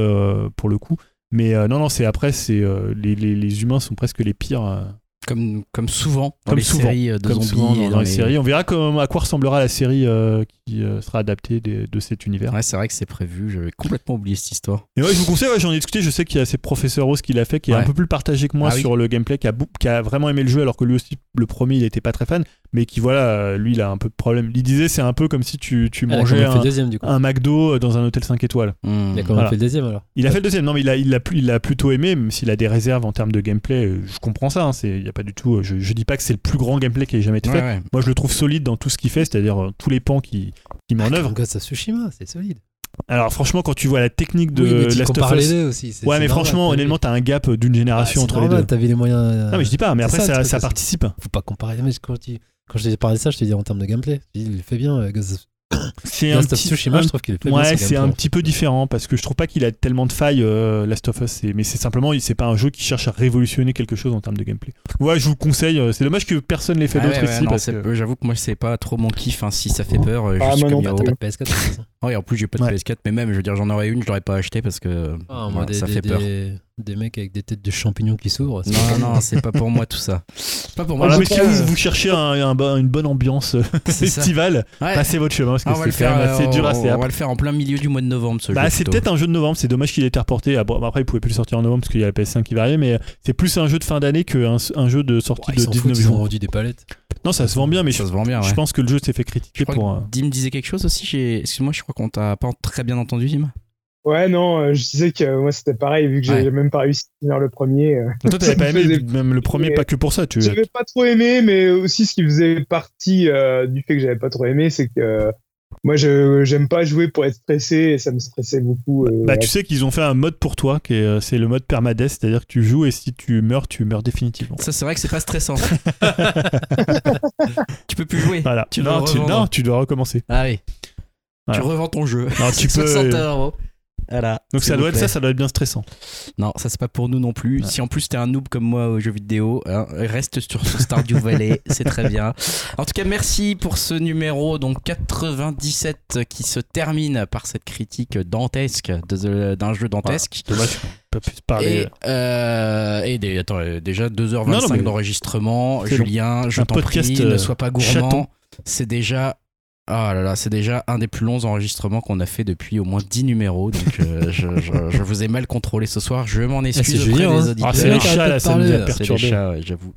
pour le coup. Mais non, non, c'est après, c'est les, les, les humains sont presque les pires. Comme, comme souvent dans Comme les souvent. séries euh, de comme zombies dans, les, séries. On verra comme, à quoi ressemblera la série euh, qui euh, sera adaptée de cet univers. Ouais, c'est vrai que c'est prévu. J'avais complètement oublié cette histoire. Et ouais, je vous conseille, ouais, j'en ai discuté. Je sais qu'il y a c'est Professeur Rose qui l'a fait, qui est un peu plus partagé que moi Ah oui. sur le gameplay, qui a, qui a vraiment aimé le jeu, alors que lui aussi, le premier, il était pas très fan, mais qui, voilà, euh, lui, il a un peu de problème. Il disait, c'est un peu comme si tu, tu Ah, mangeais a un, deuxième un McDo dans un hôtel 5 étoiles. Hmm. D'accord, Voilà. a fait le deuxième alors. Il a fait le deuxième, non mais il a, il l'a plus- il l'a plutôt aimé, même s'il a des réserves en termes de gameplay, euh, je comprends ça, hein, c'est, y a pas du tout, euh, je, je dis pas que c'est le plus grand gameplay qui ait jamais été Ouais, fait, ouais. moi je le trouve solide dans tout ce qu'il fait, c'est-à-dire euh, tous les pans qui, qui met en œuvre. Of Tsushima, c'est solide. Alors franchement quand tu vois la technique de oui, mais Last of les Us, deux aussi. ouais mais normal, franchement honnêtement t'as un gap d'une Ah, génération entre les deux. T'avais les moyens. euh, Non mais je dis pas, mais après ça, ça, ça, participe. Faut pas comparer. Mais quand, tu- quand je t'ai parlé de ça, je te dis en termes de gameplay. Il le fait bien. euh, Ghost C'est un petit, Tsushima, un- je trouve qu'il le fait bien. Ouais, ce c'est un petit peu différent parce que je trouve pas qu'il a tellement de failles euh, Last of Us, mais c'est simplement c'est pas un jeu qui cherche à révolutionner quelque chose en termes de gameplay. Ouais, je vous le conseille. euh, C'est dommage que personne l'ait fait Ah d'autres ouais, ouais, ici non, que- J'avoue que moi, c'est pas trop mon kiff. hein, si ça fait peur, euh, Ah, juste moi comme non pas de PS4 de toute façon. Oh, et en plus, j'ai pas de Ouais. PS4, mais même, je veux dire, j'en aurais une, je l'aurais pas aché parce que Ah, ouais, moi, des, ça des- fait peur. des- Des mecs avec des têtes de champignons qui s'ouvrent. Non, non, c'est pas pour moi tout ça. Pas pour moi. Si cas, vous, vous cherchez un- un bo- une bonne ambiance euh, estivale, ouais. passez votre chemin parce que Ah, c'est quand faire. même assez euh, dur à on, faire. on va le faire en plein milieu du mois de novembre, ce Bah, jeu. c'est plutôt. peut-être un jeu de novembre, c'est dommage qu'il ait été reporté. Après, il pouvait plus le sortir en novembre parce qu'il y a la PS5 qui va arriver, mais c'est plus un jeu de fin d'année qu'un un jeu de sortie Ouais, de ils s'en 19 foutent, ils ont juin. vendu des palettes. Non, ça se vend bien, mais je, Ça se vend bien, je ouais. pense que le jeu s'est fait Je critiquer crois pour. que euh, Dim disait quelque chose aussi. j'ai- Excuse-moi, je crois qu'on t'a pas très bien entendu, Dim. Ouais, non, euh, je disais que euh, moi c'était pareil, vu que j'ai Ouais. même pas réussi à finir le premier. euh, Toi, t'avais pas aimé faisait- même le premier, pas que pour ça. Tu... J'avais pas trop aimé, mais aussi ce qui faisait partie euh, du fait que j'avais pas trop aimé, c'est que euh, moi je j'aime pas jouer pour être stressé et ça me stressait beaucoup. euh, Bah, tu sais qu'ils ont fait un mode pour toi, qui est, euh, c'est le mode permadeath, c'est-à-dire que tu joues et si tu meurs, tu meurs définitivement. Ça, c'est vrai que c'est pas stressant. tu peux plus jouer. Voilà. Tu dois non, tu, non, tu dois recommencer. Ah oui. Voilà. Tu revends ton jeu. Non, tu peux. 60 euros. Voilà. Donc ça doit être ça, ça doit être bien stressant. Non, ça c'est pas pour nous non plus. Ouais. Si en plus t'es un noob comme moi aux jeux vidéo, hein, reste sur son Stardew Valley, c'est très bien. En tout cas, merci pour ce numéro donc 97 qui se termine par cette critique dantesque d'un jeu dantesque. Dommage qu'on peut plus parler. Et, euh, et des- attends, euh, déjà 2h25 Non, non, mais- d'enregistrement. Julien, je t'en prie, podcast, ne euh, sois pas gourmand. C'est déjà. Ah là là, c'est déjà un des plus longs enregistrements qu'on a fait depuis au moins 10 numéros. Donc euh, je, je- je vous ai mal contrôlé ce soir. Je m'en excuse c'est auprès des hein. auditeurs. Ah, c'est les chats là, ça nous a. C'est perturbé. chats, ouais, j'avoue.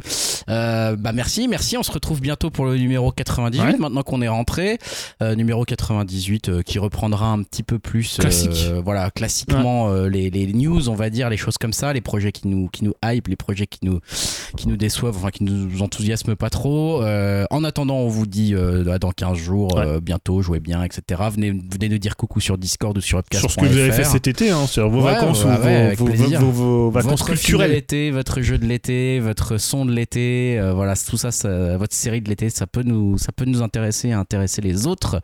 Euh, bah merci, merci. On se retrouve bientôt pour le numéro 98. Ouais. Maintenant qu'on est rentré, Euh, numéro 98 euh, qui reprendra un petit peu plus, euh, Classique. voilà, classiquement euh, les, les news, on va dire, les choses comme ça, les projets qui nous qui nous hype, les projets qui nous qui nous déçoivent, enfin qui nous enthousiasment pas trop. Euh, en attendant, on vous dit euh, dans 15 jours. Euh, bientôt, jouez bien, etc. Venez venez nous dire coucou sur Discord ou sur upcast.fr. Sur ce que vous avez fait cet été, hein, sur vos Ouais, vacances ouais, ou ouais, vos- vos, vos- vos vacances votre film de culturelles. l'été, votre jeu de l'été, votre son de l'été, euh, voilà, tout ça, ça- votre série de l'été, ça peut nous, ça peut nous intéresser, et intéresser les autres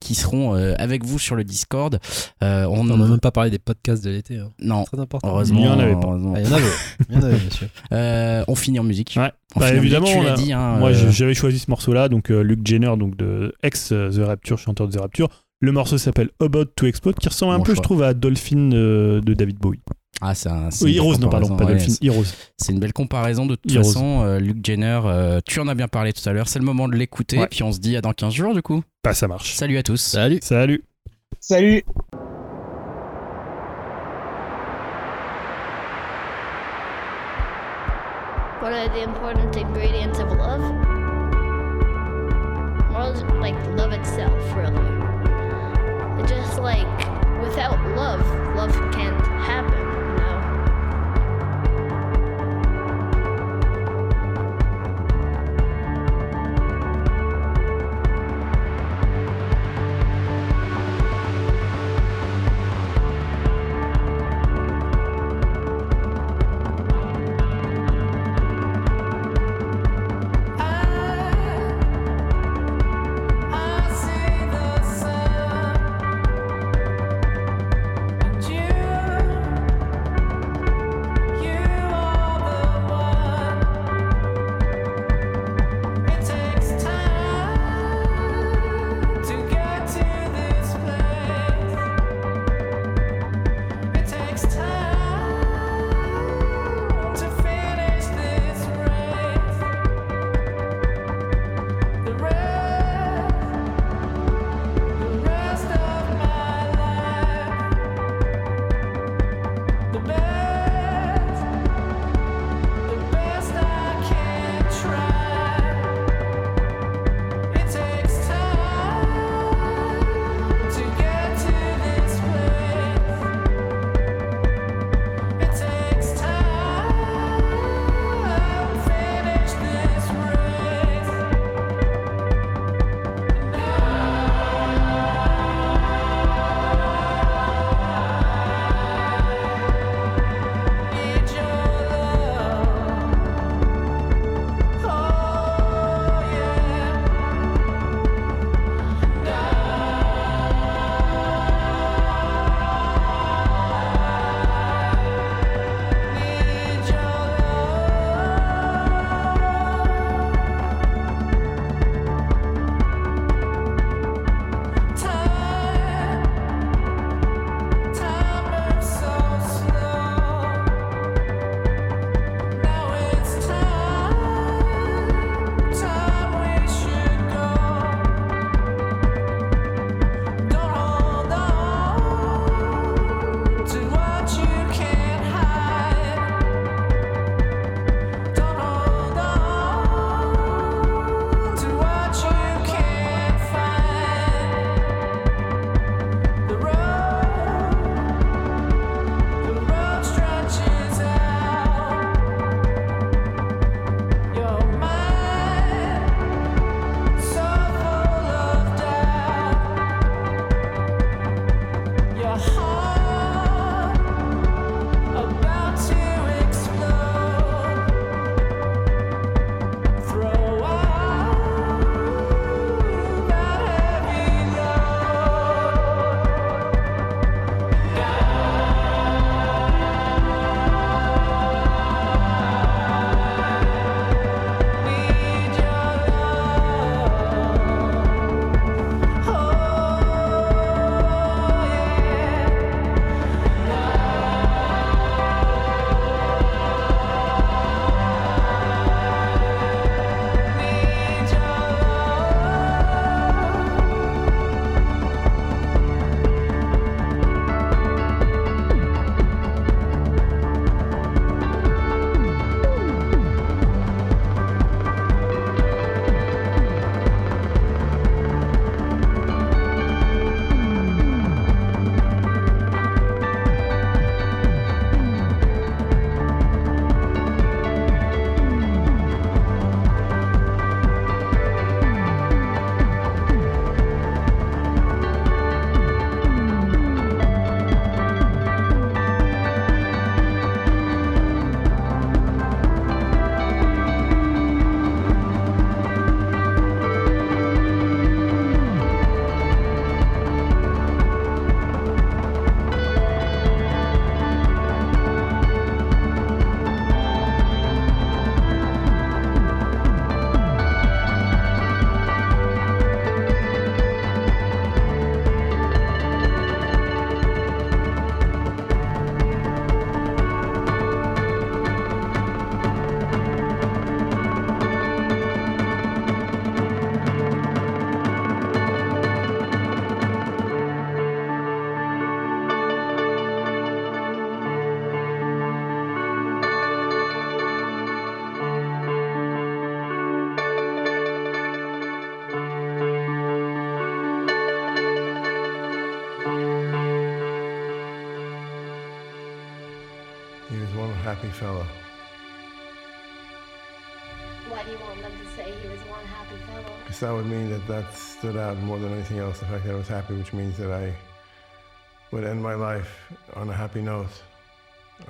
qui seront euh, avec vous sur le Discord. Euh, on n'a même pas parlé des podcasts de l'été. hein. non, Très important. heureusement, Il y en avait pas. heureusement. Ah, Il y en avait. Il y en avait, monsieur. Euh, on finit en musique. Ouais. Bah, évidemment, tu a- dit. hein, Moi, euh, j'avais choisi ce morceau-là, donc euh, Luke Jenner, donc de ex euh, The Rapture, chanteur de The Rapture. Le morceau s'appelle About to Explode, qui ressemble un peu, choix. je trouve, à Dolphin euh, de David Bowie. ah, c'est un- Oui, une belle Heroes, non, pardon, comparaison, pas ouais, Dolphin, Heroes. C'est une belle comparaison de toute Heroes. façon. euh, Luke Jenner, euh, tu en as bien parlé tout à l'heure. C'est le moment de l'écouter. Ouais. Puis on se dit à dans 15 jours du coup. Bah, ça marche. Salut à tous. Salut. Salut. Salut. What are the important ingredients of love? Well, like love itself, really. It's just like without love, love can't happen, That would mean that that stood out more than anything else. The fact that I was happy, which means that I would end my life on a happy note.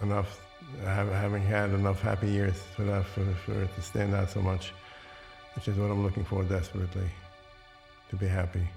Enough, having had enough happy years for that, for, for it to stand out so much, which is what I'm looking for desperately, to be happy.